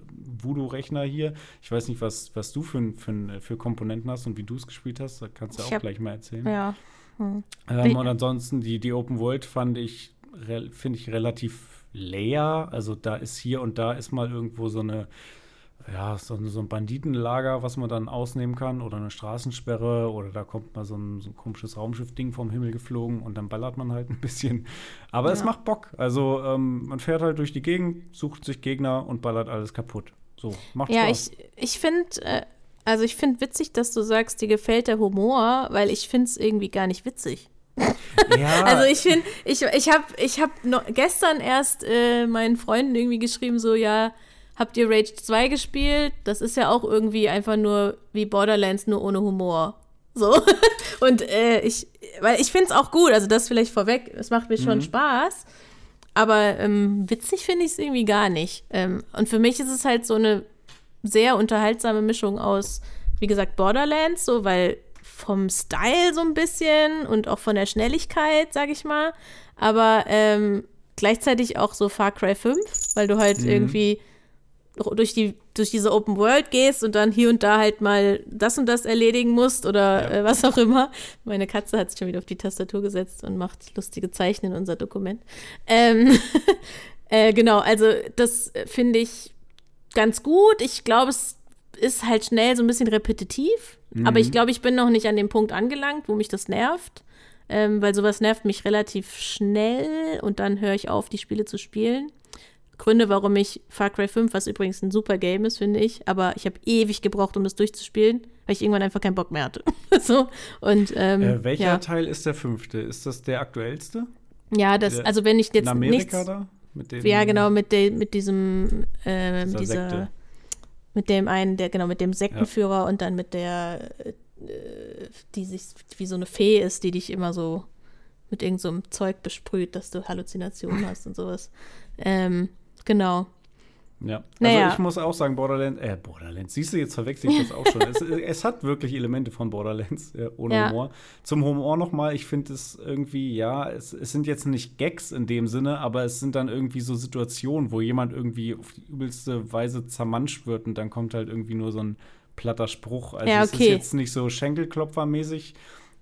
Voodoo-Rechner hier. Ich weiß nicht, was, was du für, für, für Komponenten hast und wie du es gespielt hast. Da kannst du Ich auch hab- gleich mal erzählen. Ja. Hm. Ähm, und ansonsten die, die Open World fand ich, finde ich relativ leer. Also da ist hier und da ist mal irgendwo so eine ja, so, ein- so ein Banditenlager, was man dann ausnehmen kann oder eine Straßensperre oder da kommt mal so ein, so ein komisches Raumschiff-Ding vom Himmel geflogen und dann ballert man halt ein bisschen. Aber es Ja. macht Bock. Also ähm, man fährt halt durch die Gegend, sucht sich Gegner und ballert alles kaputt. So, macht Ja, Spaß. ich, ich finde, äh, also ich finde witzig, dass du sagst, dir gefällt der Humor, weil ich finde es irgendwie gar nicht witzig. [LAUGHS] ja, [LAUGHS] Also ich finde, ich, ich habe ich hab gestern erst äh, meinen Freunden irgendwie geschrieben, so, ja, habt ihr Rage 2 gespielt? Das ist ja auch irgendwie einfach nur wie Borderlands, nur ohne Humor. So. [LAUGHS] Und äh, ich, weil ich finde es auch gut, also das vielleicht vorweg, es macht mir schon Spaß. Aber ähm, witzig finde ich es irgendwie gar nicht. Ähm, und für mich ist es halt so eine sehr unterhaltsame Mischung aus, wie gesagt, Borderlands, so, weil vom Style so ein bisschen und auch von der Schnelligkeit, sag ich mal. Aber ähm, gleichzeitig auch so Far Cry 5, weil du halt irgendwie durch, die, durch diese Open World gehst und dann hier und da halt mal das und das erledigen musst oder äh, was auch immer. Meine Katze hat sich schon wieder auf die Tastatur gesetzt und macht lustige Zeichen in unser Dokument. Ähm, [LAUGHS] äh, genau, also das finde ich ganz gut. Ich glaube, es ist halt schnell so ein bisschen repetitiv. Aber ich glaube, ich bin noch nicht an dem Punkt angelangt, wo mich das nervt. Ähm, weil sowas nervt mich relativ schnell und dann höre ich auf, die Spiele zu spielen. Gründe, warum ich Far Cry 5, was übrigens ein super Game ist, finde ich, aber ich habe ewig gebraucht, um das durchzuspielen, weil ich irgendwann einfach keinen Bock mehr hatte. [LAUGHS] so, und ähm, äh, welcher ja. Teil ist der fünfte? Ist das der aktuellste? ja, das, der- also wenn ich jetzt In Amerika nichts, da? Mit dem, ja genau, mit, de, mit diesem, äh, Dieser dieser, Sekte. mit dem einen, der, genau, mit dem Sektenführer und dann mit der, äh, die sich wie so eine Fee ist, die dich immer so mit irgend so Zeug besprüht, dass du Halluzinationen hast und sowas. Ähm, genau. Ja, also Naja. ich muss auch sagen, Borderlands, äh, Borderlands, siehst du, jetzt verwechsel ich das auch schon. es, es hat wirklich Elemente von Borderlands, äh, ohne Ja. Humor. Zum Humor nochmal, ich finde es irgendwie, ja, es, es sind jetzt nicht Gags in dem Sinne, aber es sind dann irgendwie so Situationen, wo jemand irgendwie auf die übelste Weise zermanscht wird und dann kommt halt irgendwie nur so ein platter Spruch. Also Ja, es ist okay. jetzt nicht so Schenkelklopfermäßig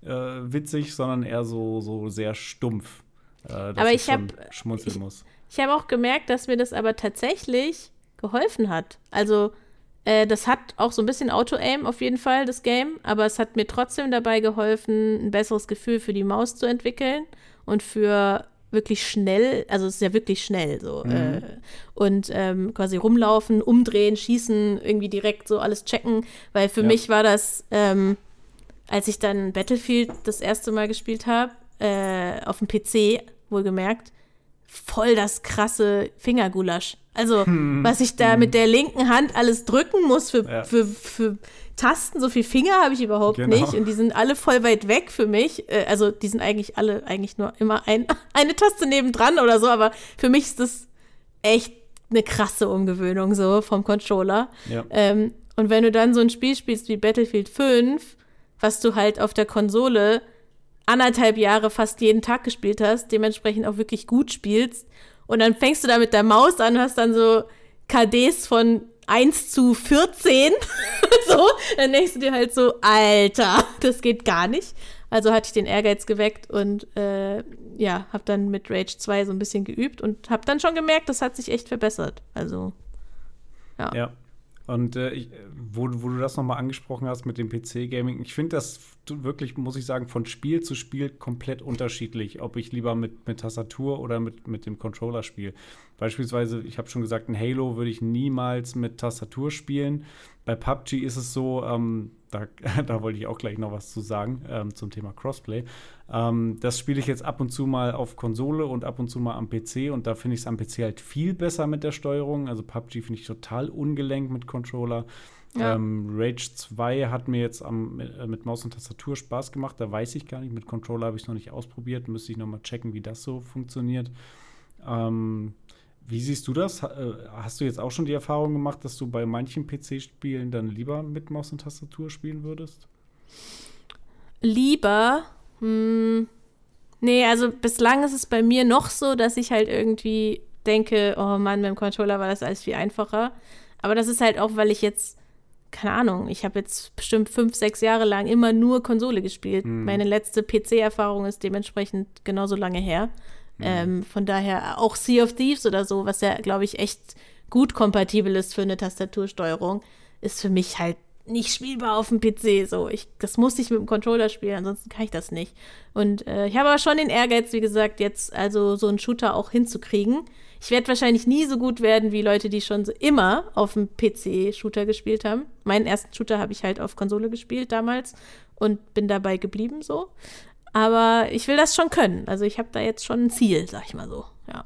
äh, witzig, sondern eher so, so sehr stumpf. Äh, dass Aber ich schon hab- schmunzeln ich- muss. Ich habe auch gemerkt, dass mir das aber tatsächlich geholfen hat. Also, äh, das hat auch so ein bisschen Auto-Aim auf jeden Fall, das Game, aber es hat mir trotzdem dabei geholfen, ein besseres Gefühl für die Maus zu entwickeln und für wirklich schnell, also es ist ja wirklich schnell so. Äh, und ähm, quasi rumlaufen, umdrehen, schießen, irgendwie direkt so alles checken, weil für Ja. mich war das, ähm, als ich dann Battlefield das erste Mal gespielt habe, äh, auf dem PC, wohlgemerkt, voll das krasse Fingergulasch. Also, was ich da mit der linken Hand alles drücken muss für, Ja. für, für Tasten, so viel Finger habe ich überhaupt Genau. nicht. Und die sind alle voll weit weg für mich. Äh, Also, die sind eigentlich alle eigentlich nur immer ein, [LAUGHS] eine Taste nebendran oder so, aber für mich ist das echt eine krasse Umgewöhnung so vom Controller. Ja. Ähm, und wenn du dann so ein Spiel spielst wie Battlefield 5, was du halt auf der Konsole anderthalb Jahre fast jeden Tag gespielt hast, dementsprechend auch wirklich gut spielst, und dann fängst du da mit der Maus an, hast dann so KDs von 1 zu 14, [LAUGHS] so, dann denkst du dir halt so, Alter, das geht gar nicht. Also hatte ich den Ehrgeiz geweckt und äh, ja, habe dann mit Rage 2 so ein bisschen geübt und habe dann schon gemerkt, das hat sich echt verbessert. Also Ja. Und äh, ich, wo, wo du das nochmal angesprochen hast mit dem PC-Gaming, ich finde das wirklich, muss ich sagen, von Spiel zu Spiel komplett unterschiedlich, ob ich lieber mit, mit Tastatur oder mit, mit dem Controller spiele. Beispielsweise, ich habe schon gesagt, ein Halo würde ich niemals mit Tastatur spielen. Bei PUBG ist es so, ähm, da, [LAUGHS] da wollte ich auch gleich noch was zu sagen ähm, zum Thema Crossplay. Ähm, das spiele ich jetzt ab und zu mal auf Konsole und ab und zu mal am PC und da finde ich es am PC halt viel besser mit der Steuerung. Also PUBG finde ich total ungelenk mit Controller. Ja. Ähm, Rage 2 hat mir jetzt am, mit, äh, mit Maus und Tastatur Spaß gemacht. Da weiß ich gar nicht. Mit Controller habe ich es noch nicht ausprobiert. Müsste ich noch mal checken, wie das so funktioniert. Ähm, wie siehst du das? Äh, Hast du jetzt auch schon die Erfahrung gemacht, dass du bei manchen PC-Spielen dann lieber mit Maus und Tastatur spielen würdest? lieber, hm, nee, also bislang ist es bei mir noch so, dass ich halt irgendwie denke, oh Mann, mit dem Controller war das alles viel einfacher. Aber das ist halt auch, weil ich jetzt, keine Ahnung, ich habe jetzt bestimmt fünf, sechs Jahre lang immer nur Konsole gespielt. Meine letzte PC-Erfahrung ist dementsprechend genauso lange her. Ähm, von daher auch Sea of Thieves oder so, was ja, glaube ich, echt gut kompatibel ist für eine Tastatursteuerung, ist für mich halt nicht spielbar auf dem PC. So, ich, das muss ich mit dem Controller spielen, ansonsten kann ich das nicht. Und äh, ich habe aber schon den Ehrgeiz, wie gesagt, jetzt also so einen Shooter auch hinzukriegen. Ich werde wahrscheinlich nie so gut werden wie Leute, die schon so immer auf dem PC Shooter gespielt haben. Meinen ersten Shooter habe ich halt auf Konsole gespielt damals und bin dabei geblieben so. Aber ich will das schon können. Also ich habe da jetzt schon ein Ziel, sag ich mal so. Ja.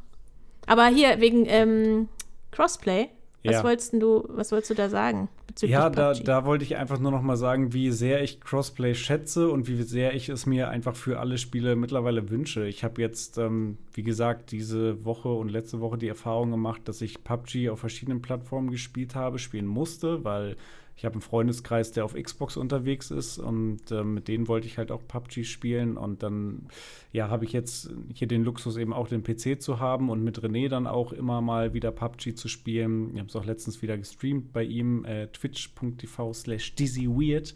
Aber hier wegen ähm, Crossplay. Was Ja. wolltest du, was wolltest du da sagen? bezüglich Ja, da, da wollte ich einfach nur noch mal sagen, wie sehr ich Crossplay schätze und wie sehr ich es mir einfach für alle Spiele mittlerweile wünsche. Ich habe jetzt, ähm, wie gesagt, diese Woche und letzte Woche die Erfahrung gemacht, dass ich PUBG auf verschiedenen Plattformen gespielt habe, spielen musste, weil ich habe einen Freundeskreis, der auf Xbox unterwegs ist und ähm, mit denen wollte ich halt auch PUBG spielen und dann ja, habe ich jetzt hier den Luxus eben auch den PC zu haben und mit René dann auch immer mal wieder PUBG zu spielen. Ich habe es auch letztens wieder gestreamt bei ihm, äh, twitch.tv slash dizzyweird.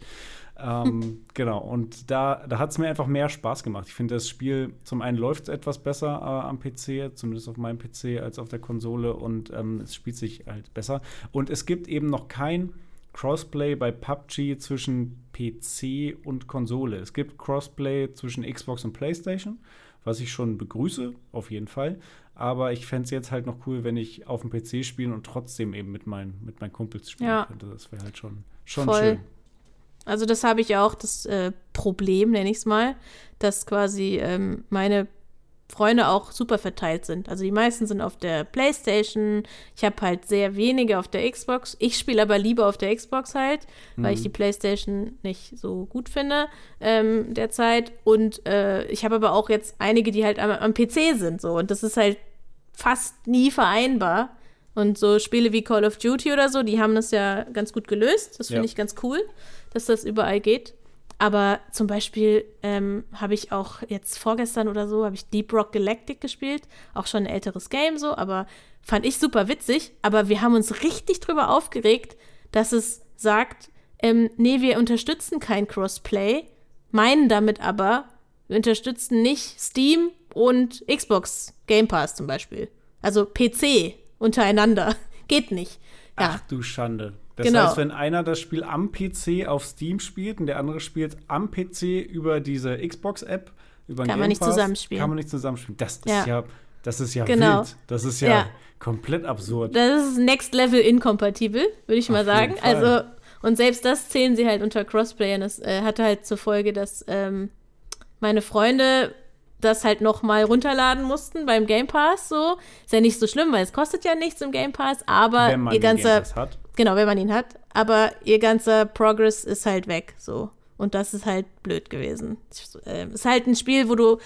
Ähm, [LAUGHS] genau, und da, da hat es mir einfach mehr Spaß gemacht. Ich finde, das Spiel, zum einen läuft es etwas besser äh, am PC, zumindest auf meinem PC, als auf der Konsole und ähm, es spielt sich halt besser. Und es gibt eben noch kein Crossplay bei PUBG zwischen PC und Konsole. Es gibt Crossplay zwischen Xbox und PlayStation, was ich schon begrüße, auf jeden Fall. Aber ich fände es jetzt halt noch cool, wenn ich auf dem PC spielen und trotzdem eben mit, meinen mit meinen Kumpels spielen Ja. könnte. Das wäre halt schon, schon Voll. schön. Also das habe ich auch, das äh, Problem, nenne ich es mal, dass quasi ähm, meine Freunde auch super verteilt sind. Also die meisten sind auf der Playstation, ich habe halt sehr wenige auf der Xbox. Ich spiele aber lieber auf der Xbox halt, weil ich die Playstation nicht so gut finde ähm, derzeit. Und äh, ich habe aber auch jetzt einige, die halt am, am PC sind so. Und das ist halt fast nie vereinbar. Und so Spiele wie Call of Duty oder so, die haben das ja ganz gut gelöst. Das finde Ja. ich ganz cool, dass das überall geht. Aber zum Beispiel ähm, habe ich auch jetzt vorgestern oder so, habe ich Deep Rock Galactic gespielt. Auch schon ein älteres Game so, aber fand ich super witzig. Aber wir haben uns richtig drüber aufgeregt, dass es sagt, ähm, nee, wir unterstützen kein Crossplay, meinen damit aber, wir unterstützen nicht Steam und Xbox Game Pass zum Beispiel. Also PC untereinander. [LAUGHS] Geht nicht. Ja, Ach du Schande. Das Genau. heißt, wenn einer das Spiel am PC auf Steam spielt und der andere spielt am PC über diese Xbox-App, über Kann man Game nicht Pass, zusammenspielen. Kann man nicht zusammenspielen. Das ist Ja. das ist ja Genau. wild. Das ist ja, Ja. komplett absurd. das ist Next Level inkompatibel, würde ich mal Auf sagen. Also, und selbst das zählen sie halt unter Crossplay. Und das äh, hatte halt zur Folge, dass ähm, meine Freunde das halt noch mal runterladen mussten beim Game Pass. So ist ja nicht so schlimm, weil es kostet ja nichts im Game Pass. Aber wenn man ihr ganzer Pass hat. Genau, wenn man ihn hat. Aber ihr ganzer Progress ist halt weg, so. Und das ist halt blöd gewesen. Es äh, ist halt ein Spiel, wo du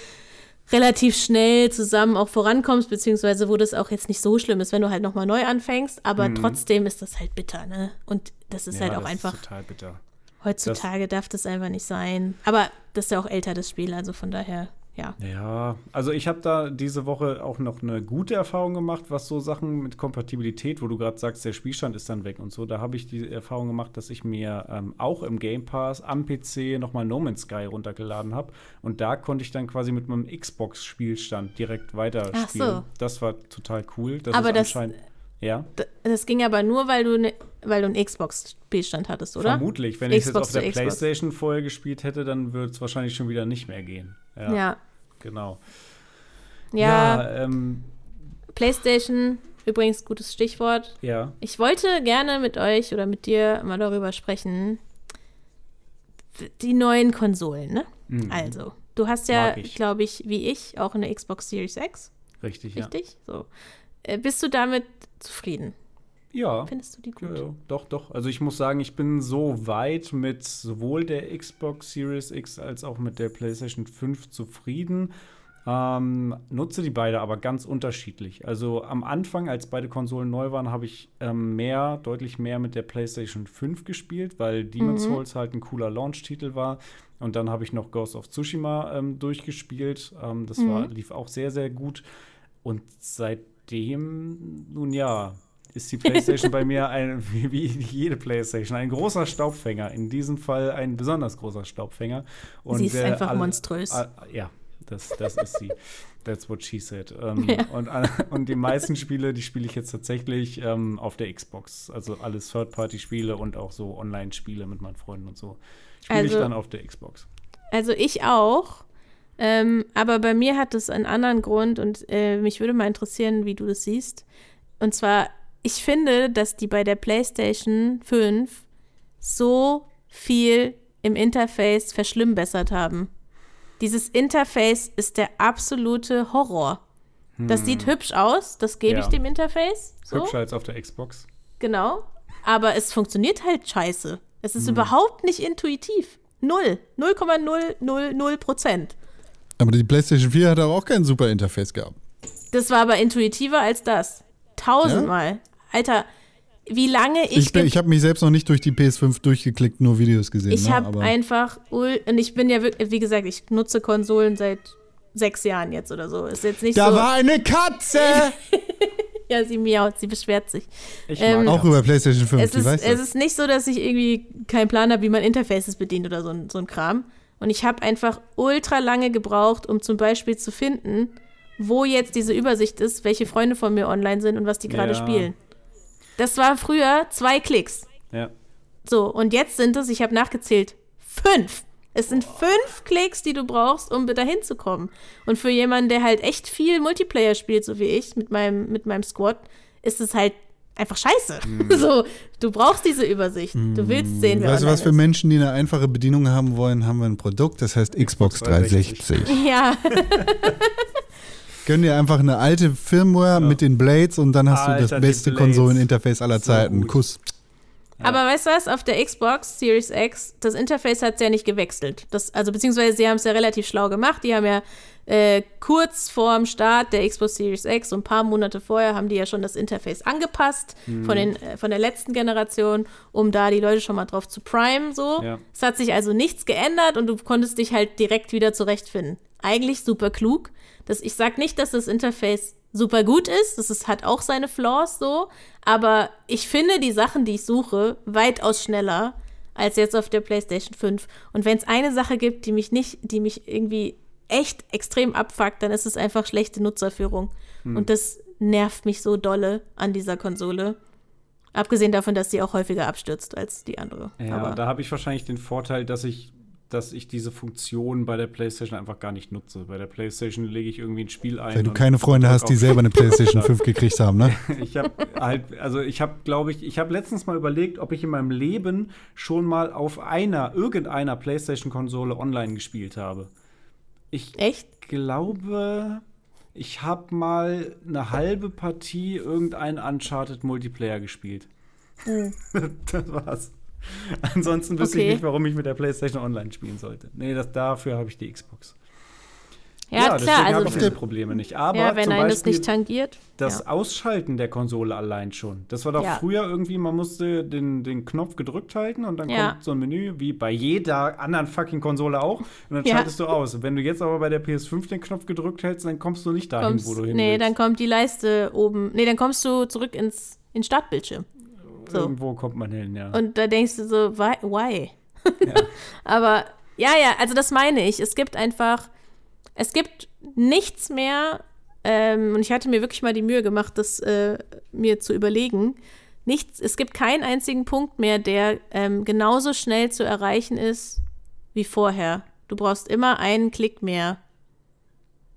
relativ schnell zusammen auch vorankommst, beziehungsweise wo das auch jetzt nicht so schlimm ist, wenn du halt nochmal neu anfängst. Aber trotzdem ist das halt bitter, ne? Und das ist Mhm. Ja, halt auch das einfach, Ist total bitter. heutzutage darf das einfach nicht sein. Aber das ist ja auch älter, das Spiel, also von daher, ja. Ja, also ich habe da diese Woche auch noch eine gute Erfahrung gemacht, was so Sachen mit Kompatibilität, wo du gerade sagst, der Spielstand ist dann weg und so. Da habe ich die Erfahrung gemacht, dass ich mir ähm, auch im Game Pass am PC nochmal No Man's Sky runtergeladen habe. Und da konnte ich dann quasi mit meinem Xbox-Spielstand direkt weiterspielen. Ach so. Das war total cool. Das Aber das-. Ja, Das ging aber nur, weil du, ne, weil du einen Xbox-Spielstand hattest, oder? vermutlich. Wenn ich es jetzt auf der Xbox. Playstation vorher gespielt hätte, dann würde es wahrscheinlich schon wieder nicht mehr gehen. Ja, Ja. Genau. Ja, ähm, PlayStation, übrigens gutes Stichwort. ja. Ich wollte gerne mit euch oder mit dir mal darüber sprechen. Die neuen Konsolen, ne? Mhm. Also, du hast ja, glaube ich, wie ich, auch eine Xbox Series X, Richtig, ja. richtig? So. Äh, bist du damit zufrieden? Ja. Findest du die Ja, gut? ja, doch, doch. Also ich muss sagen, ich bin so weit mit sowohl der Xbox Series X als auch mit der PlayStation 5 zufrieden. Ähm, nutze die beide aber ganz unterschiedlich. Also am Anfang, als beide Konsolen neu waren, habe ich ähm, mehr, deutlich mehr mit der PlayStation 5 gespielt, weil Demon's Souls halt ein cooler Launch-Titel war. Und dann habe ich noch Ghost of Tsushima ähm, durchgespielt. Ähm, das war, lief auch sehr, sehr gut. Und seitdem, nun ja, ist die PlayStation bei mir ein, [LAUGHS] wie, jede PlayStation ein großer Staubfänger. In diesem Fall ein besonders großer Staubfänger. Und Sie ist einfach alle- monströs. all- ja, Das, das ist sie. That's what she said. Ähm, und, äh, und die meisten Spiele, die spiele ich jetzt tatsächlich ähm, auf der Xbox. Also alles Third-Party-Spiele und auch so Online-Spiele mit meinen Freunden und so. Spiele ich Also- dann auf der Xbox. Also ich auch. Ähm, aber bei mir hat es einen anderen Grund und äh, mich würde mal interessieren, wie du das siehst. Und zwar, ich finde, dass die bei der PlayStation 5 so viel im Interface verschlimmbessert haben. Dieses Interface ist der absolute Horror. Das sieht hübsch aus, das gebe ich Hm. Ja. dem Interface. So. Hübscher als auf der Xbox. Genau. Aber es funktioniert halt scheiße. Es Hm. ist überhaupt nicht intuitiv. Null. 0,000 Prozent. Aber die PlayStation 4 hat auch kein super Interface gehabt. Das war aber intuitiver als das. Tausendmal. Alter, wie lange ich. Ich, bin- ich habe mich selbst noch nicht durch die PS5 durchgeklickt, nur Videos gesehen. ich ne? habe einfach. ul- Und ich bin ja wirklich, wie gesagt, ich nutze Konsolen seit sechs Jahren jetzt oder so. Ist jetzt nicht Da so. war eine Katze! [LAUGHS] ja, sie miaut, sie beschwert sich. Ich Ähm, mag auch über PlayStation 5, Es ist, weiß es ist nicht so, dass ich irgendwie keinen Plan habe, wie man Interfaces bedient oder so, ein- so ein Kram. Und ich habe einfach ultra lange gebraucht, um zum Beispiel zu finden, wo jetzt diese Übersicht ist, welche Freunde von mir online sind und was die gerade Ja. spielen. Das war früher zwei Klicks. Ja. So, und jetzt sind es, ich habe nachgezählt, fünf. Es sind fünf Klicks, die du brauchst, um da hinzukommen. Und für jemanden, der halt echt viel Multiplayer spielt, so wie ich, mit meinem, mit meinem Squad, ist es halt einfach scheiße. [LAUGHS] So, du brauchst diese Übersicht. Du willst sehen, wer Weißt du, was für ist. Menschen, die eine einfache Bedienung haben wollen, haben wir ein Produkt, das heißt Xbox 360. Ja, [LAUGHS] Gönn dir einfach eine alte Firmware mit den Blades und dann hast du Alter, das die beste. Konsoleninterface aller So Zeiten. gut. Kuss. aber weißt du was? Auf der Xbox Series X, das Interface hat ja nicht gewechselt. Das, also, beziehungsweise sie haben es ja relativ schlau gemacht. Die haben ja äh, kurz vorm Start der Xbox Series X, so ein paar Monate vorher, haben die ja schon das Interface angepasst von, den, äh, von der letzten Generation, um da die Leute schon mal drauf zu prime. So. Ja. Es hat sich also nichts geändert und du konntest dich halt direkt wieder zurechtfinden. Eigentlich super klug. Das, ich sag nicht, dass das Interface super gut ist. Das ist, hat auch seine Flaws so. Aber ich finde die Sachen, die ich suche, weitaus schneller als jetzt auf der PlayStation 5. Und wenn es eine Sache gibt, die mich nicht, die mich irgendwie echt extrem abfuckt, dann ist es einfach schlechte Nutzerführung. Und das nervt mich so dolle an dieser Konsole. Abgesehen davon, dass sie auch häufiger abstürzt als die andere. Ja, Aber da habe ich wahrscheinlich den Vorteil, dass ich, dass ich diese Funktion bei der PlayStation einfach gar nicht nutze. Bei der PlayStation lege ich irgendwie ein Spiel ein. Weil du keine Freunde hast, die selber eine [LAUGHS] PlayStation 5 gekriegt haben, ne? [LAUGHS] Ich habe halt, also ich habe, glaube ich, ich habe letztens mal überlegt, ob ich in meinem Leben schon mal auf einer, irgendeiner PlayStation-Konsole online gespielt habe. Ich echt? glaube, ich habe mal eine halbe Partie irgendein Uncharted Multiplayer gespielt. [LAUGHS] das war's. Ansonsten wüsste Okay. ich nicht, warum ich mit der PlayStation online spielen sollte. Nee, das, dafür habe ich die Xbox. Ja, deswegen klar. habe Also, ich diese Probleme nicht. Aber ja, wenn zum einen das nicht tangiert. das ja. Ausschalten der Konsole allein schon. Das war doch Ja. früher irgendwie, man musste den, den Knopf gedrückt halten und dann Ja. kommt so ein Menü, wie bei jeder anderen fucking Konsole auch. Und dann Ja. schaltest du aus. Und wenn du jetzt aber bei der PS5 den Knopf gedrückt hältst, dann kommst du nicht dahin, kommst, wo du hin nee, willst. dann kommt die Leiste oben. Nee, dann kommst du zurück ins, ins Startbildschirm. So. Irgendwo kommt man hin, ja. Und da denkst du so, why? why? [LAUGHS] Aber ja, ja, also das meine ich. Es gibt einfach, es gibt nichts mehr, ähm, und ich hatte mir wirklich mal die Mühe gemacht, das äh, mir zu überlegen. Nichts, es gibt keinen einzigen Punkt mehr, der ähm, genauso schnell zu erreichen ist wie vorher. Du brauchst immer einen Klick mehr.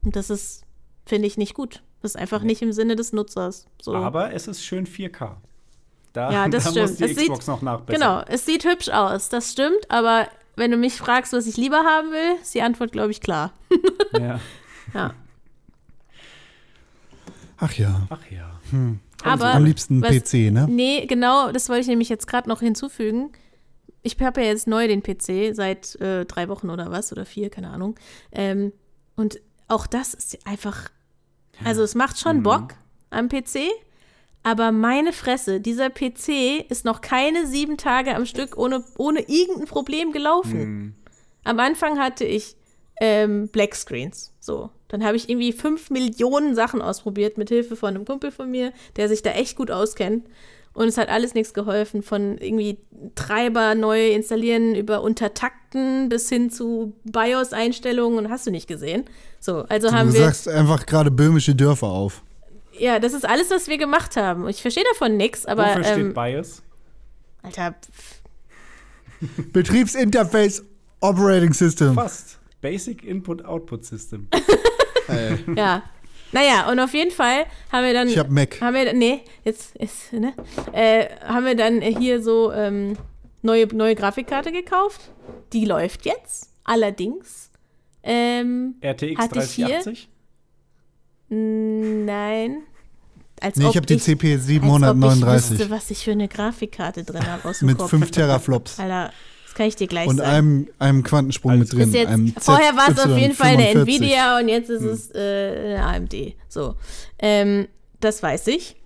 Und das ist, finde ich, nicht gut. Das ist einfach nicht im Sinne des Nutzers. So. aber es ist schön 4K. Da, Ja, das [LAUGHS] da stimmt. muss die Es sieht- Xbox noch nachbessern. Genau, es sieht hübsch aus, das stimmt, aber wenn du mich fragst, was ich lieber haben will, ist die Antwort, glaube ich, klar. [LAUGHS] Ja. Ja. Ach ja. Ach ja. Aber Am liebsten was- PC, ne? Nee, genau, das wollte ich nämlich jetzt gerade noch hinzufügen. Ich habe ja jetzt neu den PC, seit äh, drei Wochen oder was, oder vier, keine Ahnung. Ähm, und auch das ist einfach, also es macht Mhm. schon Bock am PC, aber meine Fresse, dieser PC ist noch keine sieben Tage am Stück ohne, ohne irgendein Problem gelaufen. Mhm. Am Anfang hatte ich ähm, Black Screens. So. Dann habe ich irgendwie fünf Millionen Sachen ausprobiert mit Hilfe von einem Kumpel von mir, der sich da echt gut auskennt. Und es hat alles nichts geholfen, von irgendwie Treiber neu installieren über Untertakten bis hin zu BIOS-Einstellungen und hast du nicht gesehen. So, also haben Du wir. sagst einfach gerade böhmische Dörfer auf. Ja, das ist alles, was wir gemacht haben. Ich verstehe davon nichts, aber. Wofür steht Ähm, BIOS? Alter, [LAUGHS] Betriebsinterface Operating System. Fast. Basic Input-Output System. [LAUGHS] ja. Naja, und auf jeden Fall haben wir dann. Ich hab Mac. Haben wir, nee, jetzt ist, ne? Äh, haben wir dann hier so ähm, neue, neue Grafikkarte gekauft. Die läuft jetzt. Allerdings. Ähm, RTX Hatte ich hier? 3080? nein. Als Nee, ob ich habe die CP Als ob ich 739 wüsste, was ich für eine Grafikkarte drin habe aus dem mit Kopf. 5 Teraflops Alter, das kann ich dir gleich und sagen. einem, einem Quantensprung mit Alles drin. jetzt, einem vorher war es auf jeden Fall eine ZY45. Nvidia und jetzt ist Hm. es äh, eine AMD. So, ähm, das weiß ich.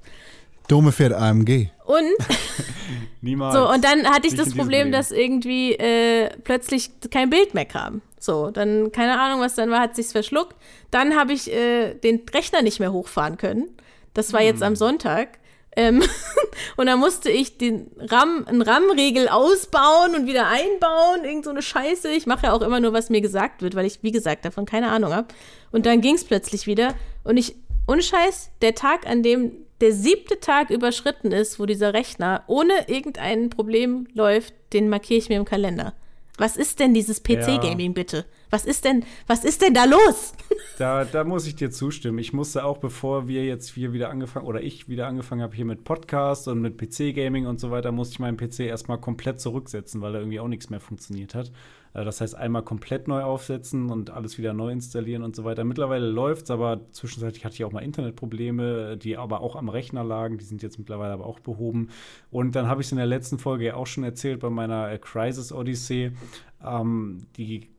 Dome fährt AMG. Und [LAUGHS] Niemals. so und dann hatte ich Nicht das Problem, Leben. dass irgendwie äh, plötzlich kein Bild mehr kam. So, dann keine Ahnung, was dann war, hat sich's verschluckt. Dann habe ich äh, den Rechner nicht mehr hochfahren können. Das war Hm. jetzt am Sonntag. Ähm, [LAUGHS] und dann musste ich den RAM, einen RAM-Riegel ausbauen und wieder einbauen, irgend so eine Scheiße. Ich mache ja auch immer nur, was mir gesagt wird, weil ich, wie gesagt, davon keine Ahnung habe. Und dann ging es plötzlich wieder. Und ich, ohne Scheiß, der Tag, an dem der siebte Tag überschritten ist, wo dieser Rechner ohne irgendein Problem läuft, den markiere ich mir im Kalender. Was ist denn dieses PC-Gaming bitte? Was ist denn, was ist denn da los? [LAUGHS] Da, da muss ich dir zustimmen. Ich musste auch, bevor wir jetzt hier wieder angefangen, oder ich wieder angefangen habe hier mit Podcast und mit PC-Gaming und so weiter, musste ich meinen PC erstmal komplett zurücksetzen, weil da irgendwie auch nichts mehr funktioniert hat. Äh, Das heißt, einmal komplett neu aufsetzen und alles wieder neu installieren und so weiter. Mittlerweile läuft's, aber zwischenzeitlich hatte ich auch mal Internetprobleme, die aber auch am Rechner lagen. Die sind jetzt mittlerweile aber auch behoben. Und dann habe ich es in der letzten Folge ja auch schon erzählt bei meiner äh, Crisis Odyssey. Ähm, die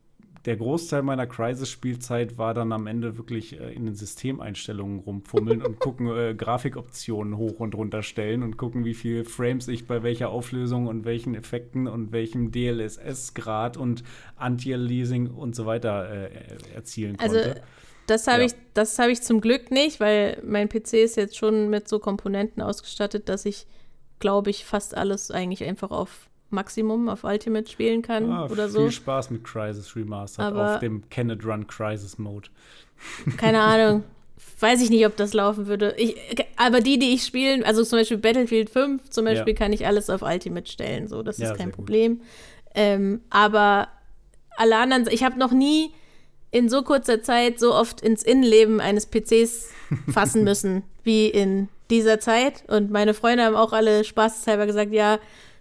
der Großteil meiner Crisis-Spielzeit war dann am Ende wirklich äh, in den Systemeinstellungen rumfummeln und gucken, äh, Grafikoptionen hoch und runter stellen und gucken, wie viele Frames ich bei welcher Auflösung und welchen Effekten und welchem DLSS-Grad und Anti-Aliasing und so weiter äh, erzielen Also, konnte. Das habe Ja. ich, das habe ich zum Glück nicht, weil mein PC ist jetzt schon mit so Komponenten ausgestattet, dass ich, glaube ich, fast alles eigentlich einfach auf Maximum, auf Ultimate spielen kann Ah, oder viel so. Spaß mit Crisis Remastered Aber- auf dem Can Run Crisis Mode. Keine [LAUGHS] Ahnung. Weiß ich nicht, ob das laufen würde. Ich, aber die, die ich spielen, also zum Beispiel Battlefield 5 zum Beispiel, Ja. kann ich alles auf Ultimate stellen. So, das Ja, ist kein. Problem. Ähm, aber alle anderen, ich habe noch nie in so kurzer Zeit so oft ins Innenleben eines PCs [LAUGHS] fassen müssen wie in dieser Zeit. Und meine Freunde haben auch alle spaßeshalber gesagt, ja,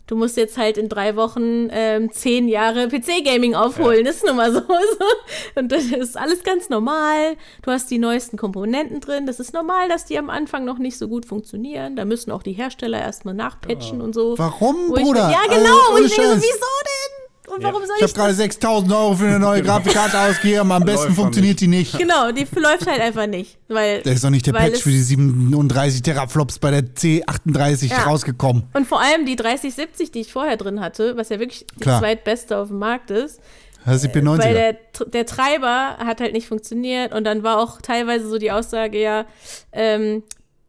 du musst jetzt halt in drei Wochen ähm, zehn Jahre PC-Gaming aufholen. Das ist nun mal [LAUGHS] so. Und das ist alles ganz normal. Du hast die neuesten Komponenten drin. Das ist normal, dass die am Anfang noch nicht so gut funktionieren. Da müssen auch die Hersteller erstmal nachpatchen und so. Warum, Bruder? ja, Also, genau. und ohne ich denke wieso denn? Und Ja. warum soll Ich ich, habe gerade 6000 Euro für eine neue Grafikkarte ausgegeben. Am [LAUGHS] besten funktioniert die nicht. Genau, die läuft halt einfach nicht. Weil, Da ist doch nicht der Patch für die 37 Teraflops bei der C38 Ja. rausgekommen. Und vor allem die 3070, die ich vorher drin hatte, was ja wirklich die Klar. zweitbeste auf dem Markt ist, Das ist die P90er. weil der, der Treiber hat halt nicht funktioniert und dann war auch teilweise so die Aussage, ja, ähm,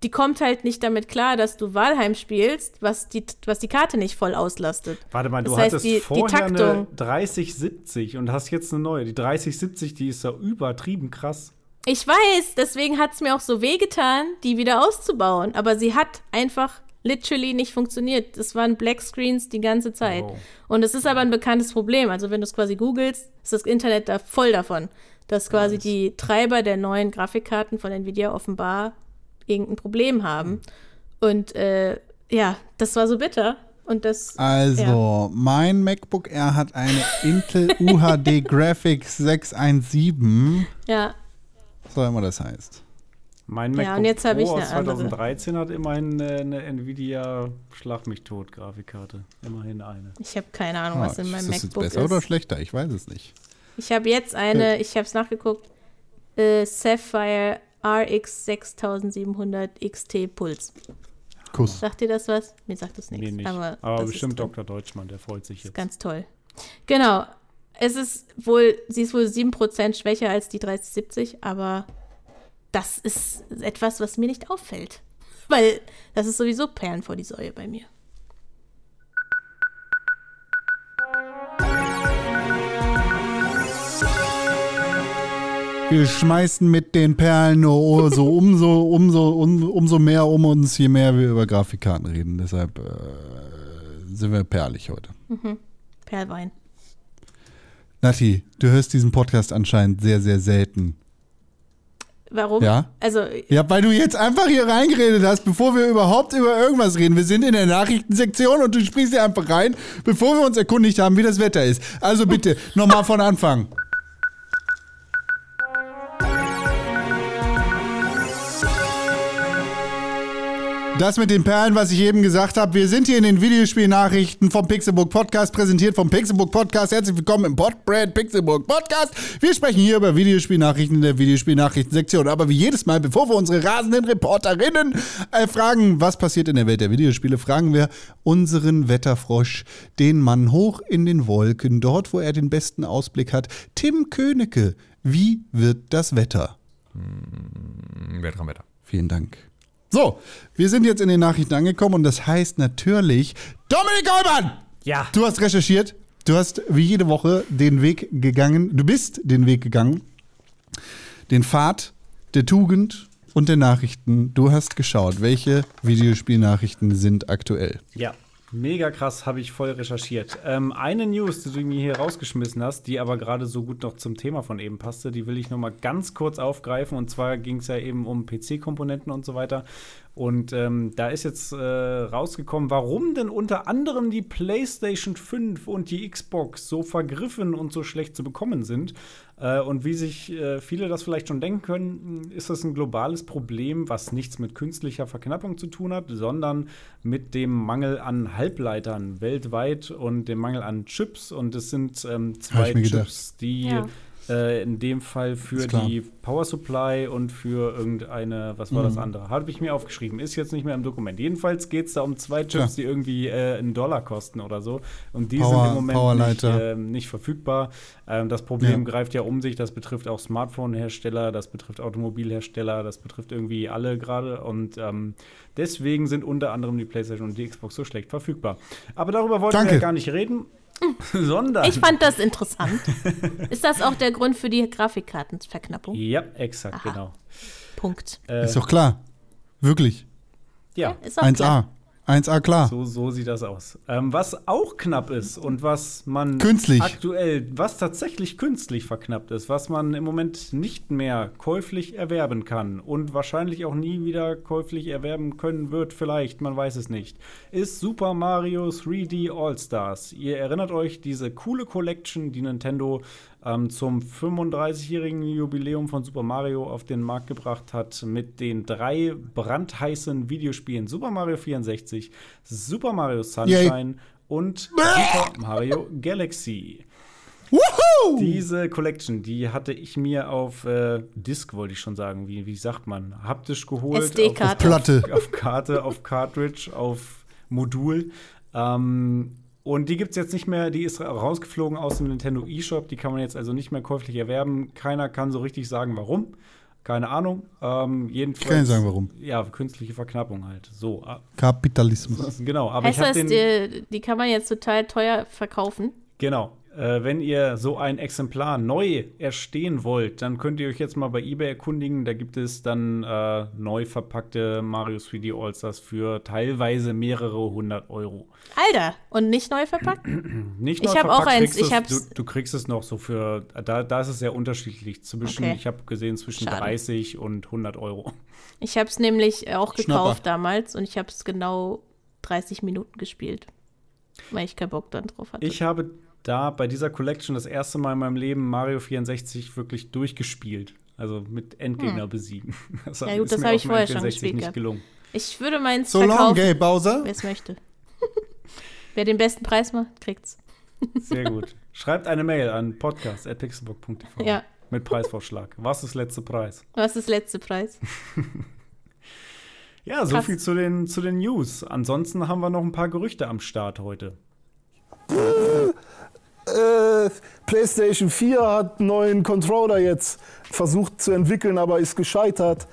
die kommt halt nicht damit klar, dass du Walheim spielst, was die, was die Karte nicht voll auslastet. Warte mal, du Das heißt, hattest die- die vorher eine Taktung. 3070 und hast jetzt eine neue. Die 3070, die ist ja übertrieben krass. Ich weiß, deswegen hat es mir auch so wehgetan, die wieder auszubauen. Aber sie hat einfach literally nicht funktioniert. Das waren Black Screens die ganze Zeit. Oh. Und es ist aber ein bekanntes Problem. Also wenn du es quasi googelst, ist das Internet da voll davon, dass quasi die Treiber der neuen Grafikkarten von Nvidia offenbar irgendein Problem haben. Und äh, ja, das war so bitter. Und das Also, mein MacBook Air hat eine Intel UHD [LAUGHS] Graphics 617. ja, So immer das heißt. Mein Ja, MacBook und jetzt hab ich Pro eine aus andere. 2013 hat immerhin äh, eine Nvidia Schlag mich tot Grafikkarte. Immerhin eine. ich habe keine Ahnung, Ah, was in meinem ist das jetzt MacBook besser ist. oder schlechter? Ich weiß es nicht. Ich habe jetzt eine, ich habe es nachgeguckt, äh, Sapphire RX 6700 XT Puls. Kuss. Sagt dir das was? Mir sagt das nichts. Nee, nicht. Aber, Aber, das bestimmt. Dr. Deutschmann, der freut sich Ist jetzt. ganz toll. Genau. Es ist wohl, sie ist wohl 7% schwächer als die 3070, aber das ist etwas, was mir nicht auffällt. Weil das ist sowieso Perlen vor die Säue bei mir. Wir schmeißen mit den Perlen nur so umso, umso, um, umso mehr um uns, je mehr wir über Grafikkarten reden. Deshalb äh, sind wir perlig heute. Perlwein. Nati, du hörst diesen Podcast anscheinend sehr, sehr selten. Warum? Ja? Also, Ja, weil du jetzt einfach hier reingeredet hast, bevor wir überhaupt über irgendwas reden. Wir sind in der Nachrichtensektion und du sprichst hier einfach rein, bevor wir uns erkundigt haben, wie das Wetter ist. Also bitte, nochmal von Anfang. Das mit den Perlen, was ich eben gesagt habe. Wir sind hier in den Videospielnachrichten vom Pixelbook Podcast, präsentiert vom Pixelbook Podcast. Herzlich willkommen im Podbrand Pixelbook Podcast. Wir sprechen hier über Videospielnachrichten in der Videospielnachrichtensektion. Aber wie jedes Mal, bevor wir unsere rasenden Reporterinnen äh, fragen, was passiert in der Welt der Videospiele, fragen wir unseren Wetterfrosch, den Mann hoch in den Wolken, dort, wo er den besten Ausblick hat. Tim Königke, wie wird das Wetter? Weltraumwetter. Vielen Dank. So, wir sind jetzt in den Nachrichten angekommen und das heißt natürlich, Dominik Goldmann! Ja. Du hast recherchiert, du hast wie jede Woche den Weg gegangen, du bist den Weg gegangen, den Pfad der Tugend und der Nachrichten. Du hast geschaut, welche Videospielnachrichten sind aktuell. Ja, mega krass, habe ich voll recherchiert. Ähm, eine News, die du mir hier rausgeschmissen hast, die aber gerade so gut noch zum Thema von eben passte, die will ich noch mal ganz kurz aufgreifen. Und zwar ging es ja eben um PC-Komponenten und so weiter. Und ähm, da ist jetzt äh, rausgekommen, warum denn unter anderem die PlayStation 5 und die Xbox so vergriffen und so schlecht zu bekommen sind. Äh, und wie sich äh, viele das vielleicht schon denken können, ist das ein globales Problem, was nichts mit künstlicher Verknappung zu tun hat, sondern mit dem Mangel an Halbleitern weltweit und dem Mangel an Chips. Und es sind ähm, zwei. Chips, die Ja. Äh, in dem Fall für die Power Supply und für irgendeine, was war Mhm. das andere? Habe ich mir aufgeschrieben, ist jetzt nicht mehr im Dokument. Jedenfalls geht es da um zwei Chips, die irgendwie äh, einen Dollar kosten oder so. Und die Power- sind im Moment nicht, ähm, nicht verfügbar. Ähm, das Problem Ja. greift ja um sich, das betrifft auch Smartphone-Hersteller, das betrifft Automobilhersteller, das betrifft irgendwie alle gerade. Und ähm, deswegen sind unter anderem die PlayStation und die Xbox so schlecht verfügbar. Aber darüber wollten Danke. wir ja gar nicht reden. [LAUGHS] sondern. ich fand das interessant. [LAUGHS] ist das auch der Grund für die Grafikkartenverknappung? ja, exakt, Aha. genau. Punkt. Äh, Ist doch klar. Wirklich. ja, Ist auch 1A. klar. 1A klar. So, so sieht das aus. Ähm, was auch knapp ist und was man Künstlich. aktuell, was tatsächlich künstlich verknappt ist, was man im Moment nicht mehr käuflich erwerben kann und wahrscheinlich auch nie wieder käuflich erwerben können wird, vielleicht, man weiß es nicht, ist Super Mario 3D All-Stars. Ihr erinnert euch, diese coole Collection, die Nintendo ähm, zum 35-jährigen Jubiläum von Super Mario auf den Markt gebracht hat, mit den drei brandheißen Videospielen Super Mario 64, Super Mario Sunshine und Super Mario Galaxy. Woohoo! Diese Collection, die hatte ich mir auf äh, Disc, wollte ich schon sagen, wie, wie sagt man, haptisch geholt. SD-Karte. Platte. Auf, auf Karte, auf Cartridge, auf Modul. Ähm, und die gibt es jetzt nicht mehr, die ist ra- rausgeflogen aus dem Nintendo eShop, die kann man jetzt also nicht mehr käuflich erwerben. Keiner kann so richtig sagen, warum. Keine Ahnung. Ähm, jedenfalls, Ich kann nicht sagen, warum. Ja, künstliche Verknappung halt. So, ah, Kapitalismus. genau. Aber Heißt ich habe das, den. die, die kann man jetzt total teuer verkaufen? Genau. Äh, wenn ihr so ein Exemplar neu erstehen wollt, dann könnt ihr euch jetzt mal bei eBay erkundigen. Da gibt es dann äh, neu verpackte Mario 3D All-Stars für teilweise mehrere hundert Euro. Alter, und nicht neu verpackt? [CLEARS THROAT] Nicht Ich neu hab auch verpackt, eins. Ich es- Du, du kriegst es noch so für, da, da ist es sehr unterschiedlich. Zwischen, Okay. ich habe gesehen, zwischen Schade. 30 und 100 Euro. Ich habe es nämlich auch Schnapper. gekauft damals und ich habe es genau 30 Minuten gespielt, weil ich keinen Bock dann drauf hatte. Ich habe da bei dieser Collection das erste Mal in meinem Leben Mario 64 wirklich durchgespielt. Also mit Endgegner besiegen. [LAUGHS] Das Hm. Ja gut, ist das mir habe ich vorher schon N64 gespielt nicht gelungen. Ich würde meins So long, verkaufen, Gay Bowser. wer es möchte. [LAUGHS] wer den besten Preis macht, kriegt's. [LAUGHS] Sehr gut. Schreibt eine Mail an podcast.pixelbook.tv Ja. mit Preisvorschlag. Was ist letzter Preis? Was ist letzte Preis? Ja, so Krass. viel zu den, zu den News. Ansonsten haben wir noch ein paar Gerüchte am Start heute. Äh, PlayStation 4 hat einen neuen Controller jetzt versucht zu entwickeln, aber ist gescheitert.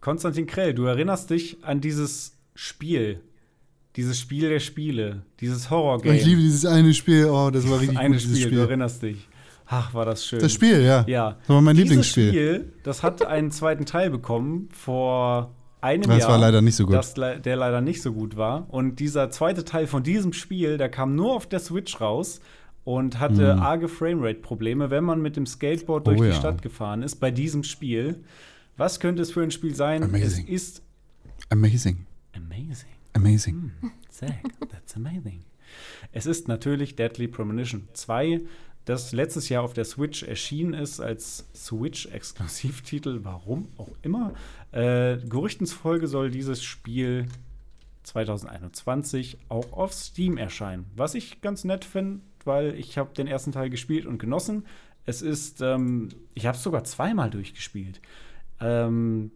Konstantin Krell, du erinnerst dich an dieses Spiel. Dieses Spiel der Spiele. Dieses Horror-Game. Ich liebe dieses eine Spiel. Oh, das war richtig Eine gut, dieses Spiel, Spiel. du erinnerst dich. Ach, war das schön. Das Spiel, ja. Ja. Das war mein Dieses Lieblingsspiel. Spiel, das hat einen zweiten Teil bekommen vor einem Das Jahr. war leider nicht so gut. Das, der leider nicht so gut war. Und dieser zweite Teil von diesem Spiel, der kam nur auf der Switch raus und hatte arge Framerate-Probleme, wenn man mit dem Skateboard durch Hm. Oh die ja. Stadt gefahren ist bei diesem Spiel. Was könnte es für ein Spiel sein? Amazing. Es ist Amazing. amazing. Amazing. Zack, that's amazing. Es ist natürlich Deadly Premonition 2, das letztes Jahr auf der Switch erschienen ist als Switch-Exklusivtitel, warum auch immer. Äh, Gerüchten zufolge soll dieses Spiel 2021 auch auf Steam erscheinen, was ich ganz nett finde, weil ich habe den ersten Teil gespielt und genossen. Es ist, ähm, ich habe es sogar zweimal durchgespielt. Ähm,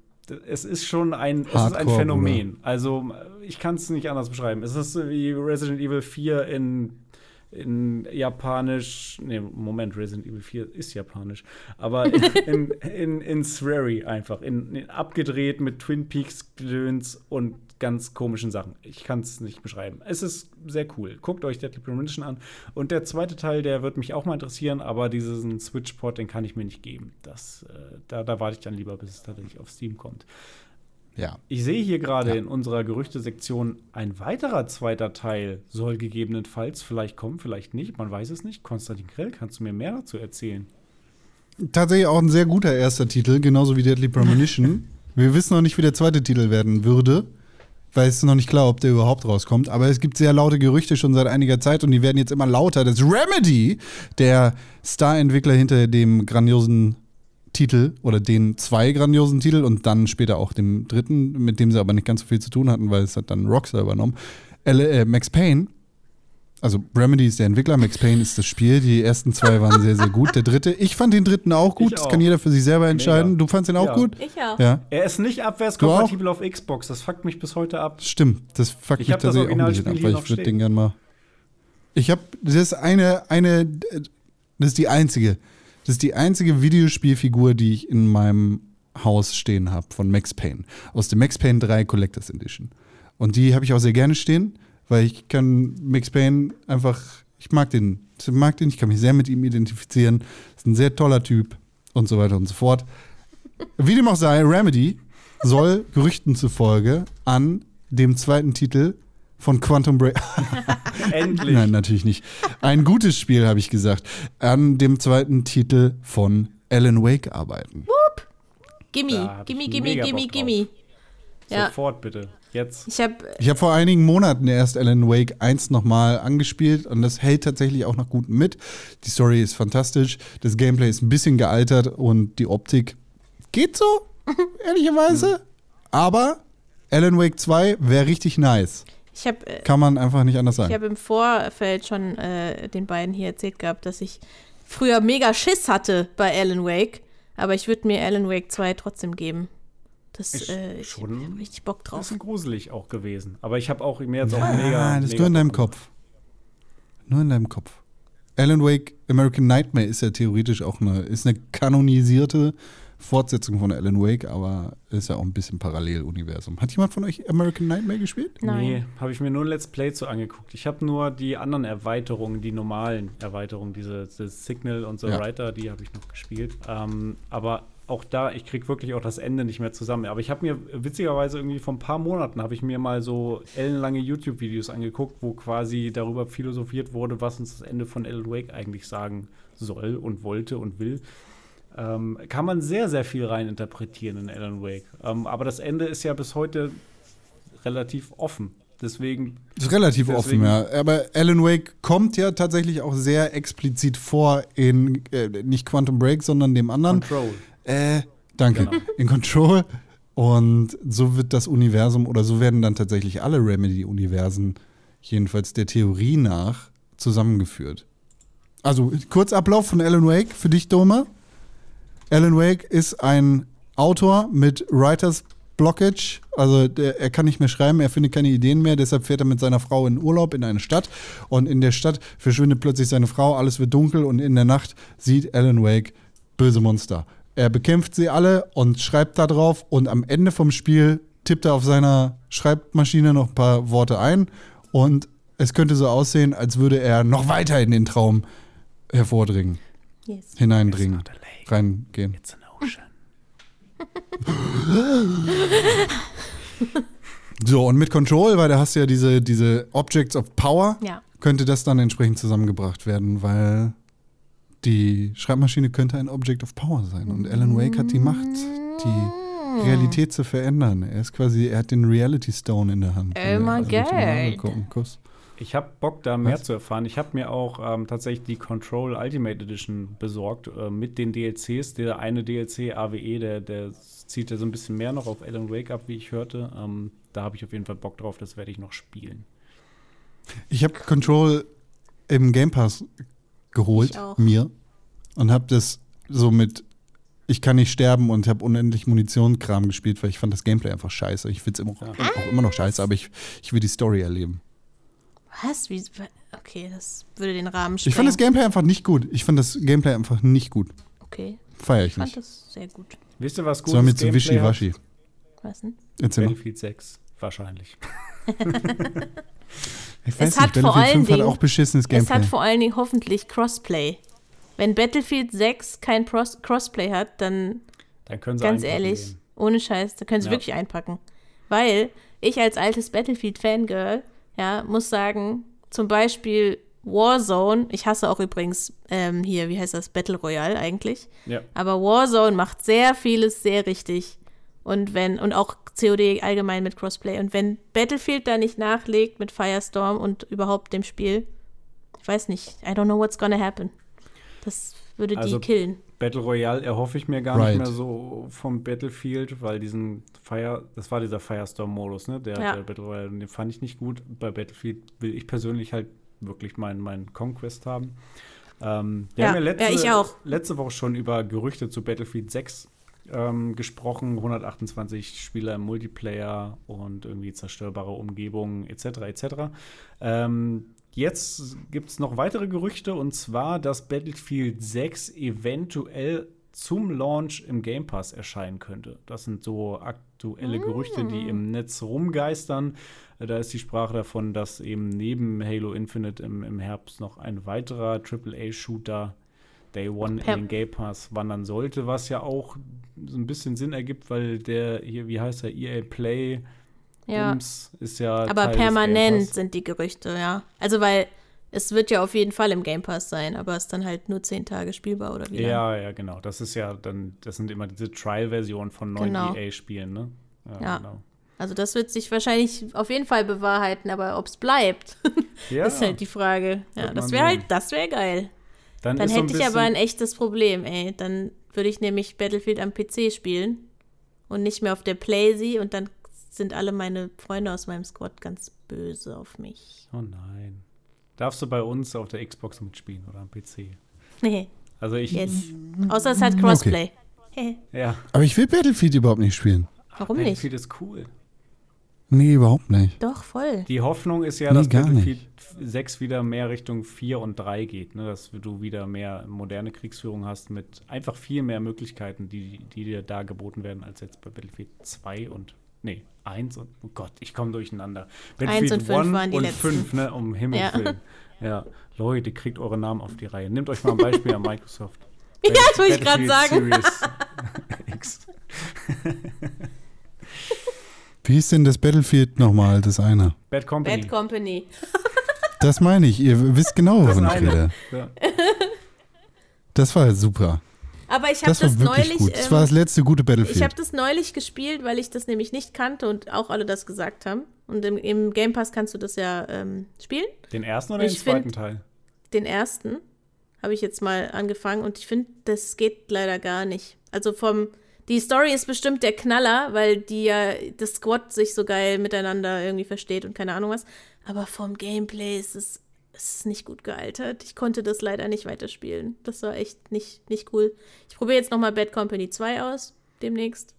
es ist schon ein, es ist ein Phänomen. Also ich kann es nicht anders beschreiben. Es ist wie Resident Evil 4 in, in Japanisch. Nee, Moment, Resident Evil 4 ist Japanisch. Aber in, [LAUGHS] in, in, in Swery einfach. In, in abgedreht mit Twin Peaks Gedöns und ganz komischen Sachen. Ich kann es nicht beschreiben. Es ist sehr cool. Guckt euch Deadly Premonition an. Und der zweite Teil, der wird mich auch mal interessieren, aber diesen Switch-Port, den kann ich mir nicht geben. Das, äh, da, da warte ich dann lieber, bis es tatsächlich auf Steam kommt. Ja. Ich sehe hier gerade Ja. in unserer Gerüchtesektion, ein weiterer zweiter Teil soll gegebenenfalls vielleicht kommen, vielleicht nicht, man weiß es nicht. Konstantin Krell, kannst du mir mehr dazu erzählen? Tatsächlich auch ein sehr guter erster Titel, genauso wie Deadly Premonition. [LAUGHS] Wir wissen noch nicht, wie der zweite Titel werden würde, weil es ist noch nicht klar, ob der überhaupt rauskommt. Aber es gibt sehr laute Gerüchte schon seit einiger Zeit und die werden jetzt immer lauter. Das Remedy, der Star-Entwickler hinter dem grandiosen Titel oder den zwei grandiosen Titel und dann später auch dem dritten, mit dem sie aber nicht ganz so viel zu tun hatten, weil es hat dann Rockstar übernommen. L äh, Max Payne also Remedy ist der Entwickler, Max Payne ist das Spiel. Die ersten zwei waren sehr, sehr gut. Der dritte, ich fand den dritten auch gut. Ich Das auch. kann jeder für sich selber entscheiden. Mega. Du fandst den auch Ja. gut? Ich auch. Ja, Er ist nicht abwärtskompatibel auf Xbox, das fuckt mich bis heute ab. stimmt. Das fuckt Ich mich tatsächlich auch ein bisschen Originalspiel ab, weil ich würde den gern mal. Ich habe, das ist eine, eine, das ist die einzige, das ist die einzige Videospielfigur, die ich in meinem Haus stehen habe von Max Payne. Aus dem Max Payne 3 Collectors Edition. Und die habe ich auch sehr gerne stehen, weil ich kann Max Payne einfach, ich mag den, ich mag den, ich kann mich sehr mit ihm identifizieren. Ist ein sehr toller Typ und so weiter und so fort. Wie dem auch sei, Remedy soll Gerüchten zufolge an dem zweiten Titel von Quantum Break. [LAUGHS] Endlich. Nein, natürlich nicht. Ein gutes Spiel, habe ich gesagt. An dem zweiten Titel von Alan Wake arbeiten. Gimme, hab gimme, gimme, gimme, Bock gimme. Ja. Sofort bitte. Jetzt. Ich habe Ich habe vor einigen Monaten erst Alan Wake 1 nochmal angespielt und das hält tatsächlich auch noch gut mit. Die Story ist fantastisch, das Gameplay ist ein bisschen gealtert und die Optik geht so, [LAUGHS] ehrlicherweise. Aber Alan Wake 2 wäre richtig nice. Ich hab, äh, Kann man einfach nicht anders ich sagen. hab im Vorfeld schon äh, den beiden hier erzählt gehabt, dass ich früher mega Schiss hatte bei Alan Wake, aber ich würde mir Alan Wake 2 trotzdem geben. Das Ist äh, ich schon- hab richtig Bock Das drauf. ist gruselig auch gewesen. Aber ich habe auch mir jetzt auch Ah, mega. das ist nur in deinem Kopf. Nur in deinem Kopf. Alan Wake American Nightmare ist ja theoretisch auch eine, ist eine kanonisierte Fortsetzung von Alan Wake, aber ist ja auch ein bisschen Paralleluniversum. Hat jemand von euch American Nightmare gespielt? Nein. Nee, habe ich mir nur ein Let's Play zu angeguckt. Ich habe nur die anderen Erweiterungen, die normalen Erweiterungen, diese, diese Signal und so Ja. weiter, die habe ich noch gespielt. Ähm, aber auch da, ich kriege wirklich auch das Ende nicht mehr zusammen. Aber ich habe mir witzigerweise irgendwie vor ein paar Monaten habe ich mir mal so ellenlange YouTube-Videos angeguckt, wo quasi darüber philosophiert wurde, was uns das Ende von Alan Wake eigentlich sagen soll und wollte und will. Ähm, kann man sehr, sehr viel reininterpretieren in Alan Wake. Ähm, aber das Ende ist ja bis heute relativ offen. Deswegen, Ist relativ Deswegen- offen, ja. Aber Alan Wake kommt ja tatsächlich auch sehr explizit vor in äh, nicht Quantum Break, sondern dem anderen. Control. Äh, danke. Genau. [LAUGHS] In Control. Und so wird das Universum oder so werden dann tatsächlich alle Remedy-Universen, jedenfalls der Theorie nach, zusammengeführt. Also, Kurzablauf von Alan Wake für dich, Doma. Alan Wake ist ein Autor mit Writers Blockage. Also der, er kann nicht mehr schreiben, er findet keine Ideen mehr, deshalb fährt er mit seiner Frau in Urlaub in eine Stadt. Und in der Stadt verschwindet plötzlich seine Frau, alles wird dunkel und in der Nacht sieht Alan Wake böse Monster. er bekämpft sie alle und schreibt da drauf. Und am Ende vom Spiel tippt er auf seiner Schreibmaschine noch ein paar Worte ein. Und es könnte so aussehen, als würde er noch weiter in den Traum hervordringen, Yes. hineindringen, Reingehen. it's an ocean. [LAUGHS] So, und mit Control, weil da hast du ja diese, diese Objects of Power, Ja. könnte das dann entsprechend zusammengebracht werden, weil die Schreibmaschine könnte ein Object of Power sein. Und Alan Wake hat die Macht, die Realität zu verändern. Er ist quasi, er hat den Reality Stone in der Hand. Oh Marvel God. gucken. Kuss. Ich habe Bock, da mehr Was? zu erfahren. Ich habe mir auch ähm, tatsächlich die Control Ultimate Edition besorgt äh, mit den DLCs. Der eine DLC, AWE, der, der zieht ja so ein bisschen mehr noch auf Alan Wake ab, wie ich hörte. Ähm, da habe ich auf jeden Fall Bock drauf. Das werde ich noch spielen. Ich habe Control im Game Pass geholt, mir, und habe das so mit ich kann nicht sterben und habe unendlich Munition-Kram gespielt, weil ich fand das Gameplay einfach scheiße. Ich finde es immer, auch immer noch scheiße, aber ich, ich will die Story erleben. Was? Wie? Okay, das würde den Rahmen Ich fand das sprengen. Gameplay einfach nicht gut. Ich fand das Gameplay einfach nicht gut. Okay, Feier ich ich fand nicht. das sehr gut. Wisst ihr, was gut So mit so wischiwaschi. Was denn? Erzähl mal. Battlefield 6, wahrscheinlich. [LAUGHS] Ich Es weiß hat nicht, vor allen 5 hat Dingen- auch beschissenes Es Gameplay. hat vor allen Dingen hoffentlich Crossplay. Wenn Battlefield 6 kein Pros Crossplay hat, dann Dann können sie ganz ehrlich, gehen. ohne Scheiß, da können sie Ja. wirklich einpacken. Weil ich als altes Battlefield-Fangirl, ja, muss sagen, zum Beispiel Warzone, ich hasse auch übrigens ähm, hier, wie heißt das, Battle Royale eigentlich. Ja. Aber Warzone macht sehr vieles sehr richtig. Und wenn, und auch COD allgemein mit Crossplay. Und wenn Battlefield da nicht nachlegt mit Firestorm und überhaupt dem Spiel, ich weiß nicht, I don't know what's gonna happen. Das würde Also- die killen. Battle Royale erhoffe ich mir gar Right. nicht mehr so vom Battlefield, weil diesen Fire, das war dieser Firestorm-Modus, ne? Der, Ja. der Battle Royale, den fand ich nicht gut. Bei Battlefield will ich persönlich halt wirklich meinen mein Conquest haben. Ähm, wir Ja, haben ja letzte, ja, ich auch. letzte Woche schon über Gerüchte zu Battlefield 6 ähm, gesprochen. 128 Spieler im Multiplayer und irgendwie zerstörbare Umgebungen etc. etc. Ähm, jetzt gibt es noch weitere Gerüchte und zwar, dass Battlefield 6 eventuell zum Launch im Game Pass erscheinen könnte. Das sind so aktuelle Gerüchte, die im Netz rumgeistern. Da ist die Sprache davon, dass eben neben Halo Infinite im, im Herbst noch ein weiterer AAA-Shooter Day One in den Game Pass wandern sollte, was ja auch so ein bisschen Sinn ergibt, weil der hier, wie heißt der, EA Play Ja. Bums ist ja Aber Teil permanent sind die Gerüchte, ja. Also, weil es wird ja auf jeden Fall im Game Pass sein, aber es ist dann halt nur zehn Tage spielbar oder wie? Ja, ja, genau. Das ist ja dann, das sind immer diese Trial-Versionen von neuen Genau. EA-Spielen, ne? Ja. Genau. Also, das wird sich wahrscheinlich auf jeden Fall bewahrheiten, aber ob es bleibt, [LAUGHS] Ja, ist halt die Frage. Ja, das wäre halt, das wäre geil. dann Dann ist so hätte ich aber ein echtes Problem, ey. Dann würde ich nämlich Battlefield am PC spielen und nicht mehr auf der Playsee und dann sind alle meine Freunde aus meinem Squad ganz böse auf mich. Oh nein. Darfst du bei uns auf der Xbox mitspielen oder am PC? Nee, Also ich. yes. Außer es hat Crossplay. Hä, Ja. Aber ich will Battlefield überhaupt nicht spielen. Warum nicht? Battlefield ist cool. Nee, überhaupt nicht. Doch, voll. Die Hoffnung ist ja, Nee, dass Battlefield 6 wieder mehr Richtung 4 und 3 geht. Ne? Dass du wieder mehr moderne Kriegsführung hast mit einfach viel mehr Möglichkeiten, die, die dir da geboten werden, als jetzt bei Battlefield 2 und. Nee, 1 und. Oh Gott, ich komme durcheinander. Battlefield und fünf 1 waren die und letzten. 5, ne? Um Himmels Ja. Willen. Ja, Leute, kriegt eure Namen auf die Reihe. Nehmt euch mal ein Beispiel an Microsoft. [LAUGHS] Ja, das wollte ich gerade sagen. [LAUGHS] Wie hieß denn das Battlefield nochmal, das eine? Bad Company. Bad Company. Das meine ich. Ihr wisst genau, wovon ich rede. Ja. [LAUGHS] Das war super. Aber ich habe Das das, war wirklich neulich. gut. Das ähm, war das letzte gute ich Battlefield. habe das neulich gespielt, weil ich das nämlich nicht kannte und auch alle das gesagt haben. Und im, im Game Pass kannst du das ja ähm, spielen. Den ersten oder Ich den zweiten Teil? Den ersten habe ich jetzt mal angefangen und ich finde, das geht leider gar nicht. Also vom. Die Story ist bestimmt der Knaller, weil die ja das Squad sich so geil miteinander irgendwie versteht und keine Ahnung was. Aber vom Gameplay ist es, es ist nicht gut gealtert. Ich konnte das leider nicht weiterspielen. Das war echt nicht, nicht cool. Ich probiere jetzt nochmal Bad Company 2 aus, demnächst.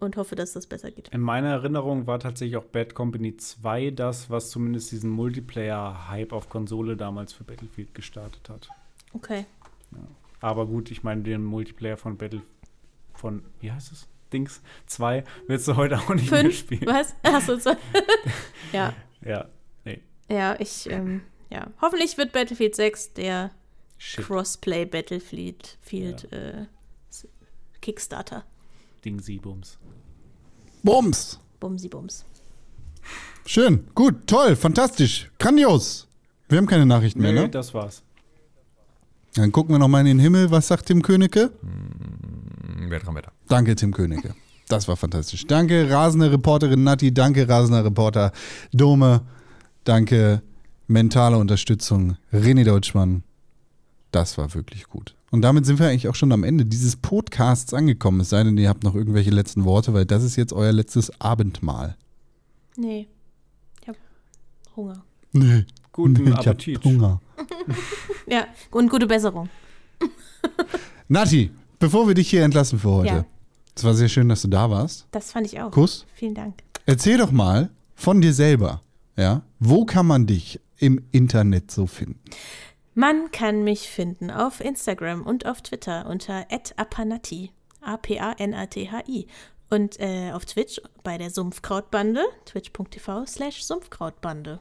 Und hoffe, dass das besser geht. In meiner Erinnerung war tatsächlich auch Bad Company 2 das, was zumindest diesen Multiplayer-Hype auf Konsole damals für Battlefield gestartet hat. Okay. Aber gut, ich meine, den Multiplayer von Battle von, wie heißt es? Dings 2 willst du heute auch nicht mehr Fünf? spielen. Was? Achso, so. [LAUGHS] ja. Ja. Ja, ich, ähm, ja. Hoffentlich wird Battlefield 6 der Shit, Crossplay Battlefield Field, äh, Kickstarter. Ding Siebums. Bums. Bumsi Bums. Schön, gut, toll, fantastisch, grandios. Wir haben keine Nachrichten mehr, Nee, ne? das war's. Dann gucken wir noch mal in den Himmel. Was sagt Tim Königke? Wer dran weiter? Danke, Tim Königke. Das war fantastisch. Danke, rasende Reporterin Nati. Danke, rasender Reporter Dome. Danke, mentale Unterstützung René Deutschmann. Das war wirklich gut. Und damit sind wir eigentlich auch schon am Ende dieses Podcasts angekommen. Es sei denn, ihr habt noch irgendwelche letzten Worte, weil das ist jetzt euer letztes Abendmahl. Nee. Ich hab Hunger. Nee. Guten ich hab Appetit. Hunger. [LAUGHS] Ja, und gute Besserung. [LAUGHS] Nati, bevor wir dich hier entlassen für heute. Ja. Es war sehr schön, dass du da warst. Das fand ich auch. Kuss. Vielen Dank. Erzähl doch mal von dir selber. Ja? Wo kann man dich im Internet so finden? Man kann mich finden auf Instagram und auf Twitter unter @apanati, A-P-A-N-A-T-H-I. Und äh, auf Twitch bei der Sumpfkrautbande, twitch.tv slash Sumpfkrautbande.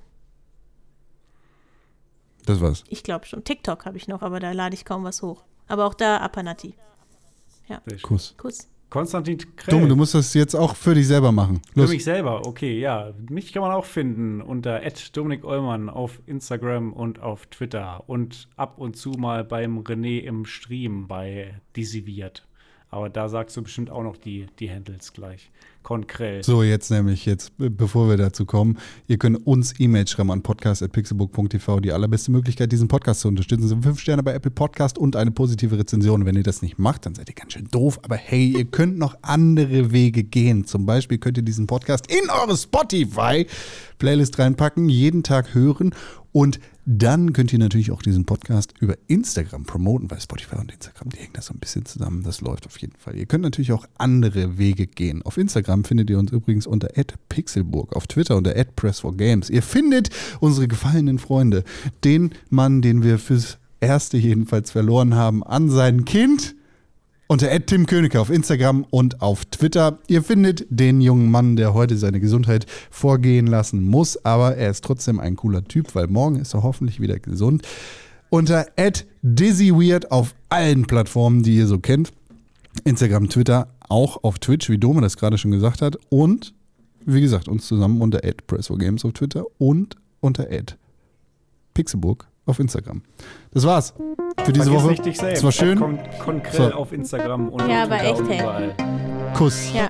Das war's. Ich glaube schon. TikTok habe ich noch, aber da lade ich kaum was hoch. Aber auch da Apanati. Schön. Kuss. Kuss. Konstantin Krell. Dumm, du musst das jetzt auch für dich selber machen. Für Los. mich selber, okay, ja. Mich kann man auch finden unter Dominik Eulmann auf Instagram und auf Twitter und ab und zu mal beim René im Stream bei Disiviert. Aber da sagst du bestimmt auch noch die, die Handles gleich. Konkrell. So, jetzt nämlich, jetzt, äh, bevor wir dazu kommen, ihr könnt uns E-Mail schreiben an podcast.pixelbook.tv. Die allerbeste Möglichkeit, diesen Podcast zu unterstützen, sind fünf Sterne bei Apple Podcast und eine positive Rezension. Wenn ihr das nicht macht, dann seid ihr ganz schön doof. Aber hey, ihr könnt noch andere Wege gehen. Zum Beispiel könnt ihr diesen Podcast in eure Spotify-Playlist reinpacken, jeden Tag hören und dann könnt ihr natürlich auch diesen Podcast über Instagram promoten, weil Spotify und Instagram, die hängen da so ein bisschen zusammen. Das läuft auf jeden Fall. Ihr könnt natürlich auch andere Wege gehen. Auf Instagram findet ihr uns übrigens unter @pixelburg, auf Twitter unter @press4games. Ihr findet unsere gefallenen Freunde, den Mann, den wir fürs erste jedenfalls verloren haben, an sein Kind unter Tim Königke auf Instagram und auf Twitter. Ihr findet den jungen Mann, der heute seine Gesundheit vorgehen lassen muss, aber er ist trotzdem ein cooler Typ, weil morgen ist er hoffentlich wieder gesund. Unter @dizzyweird auf allen Plattformen, die ihr so kennt. Instagram, Twitter, auch auf Twitch, wie Dome das gerade schon gesagt hat. Und wie gesagt, uns zusammen unter @press4games auf Twitter und unter @pixelburg auf Instagram. Das war's für diese Vergiss Woche. nicht dich selbst. Es war schön. Kon Konkrell So. auf Instagram und Ja, aber echt, hey. Kuss. Ja.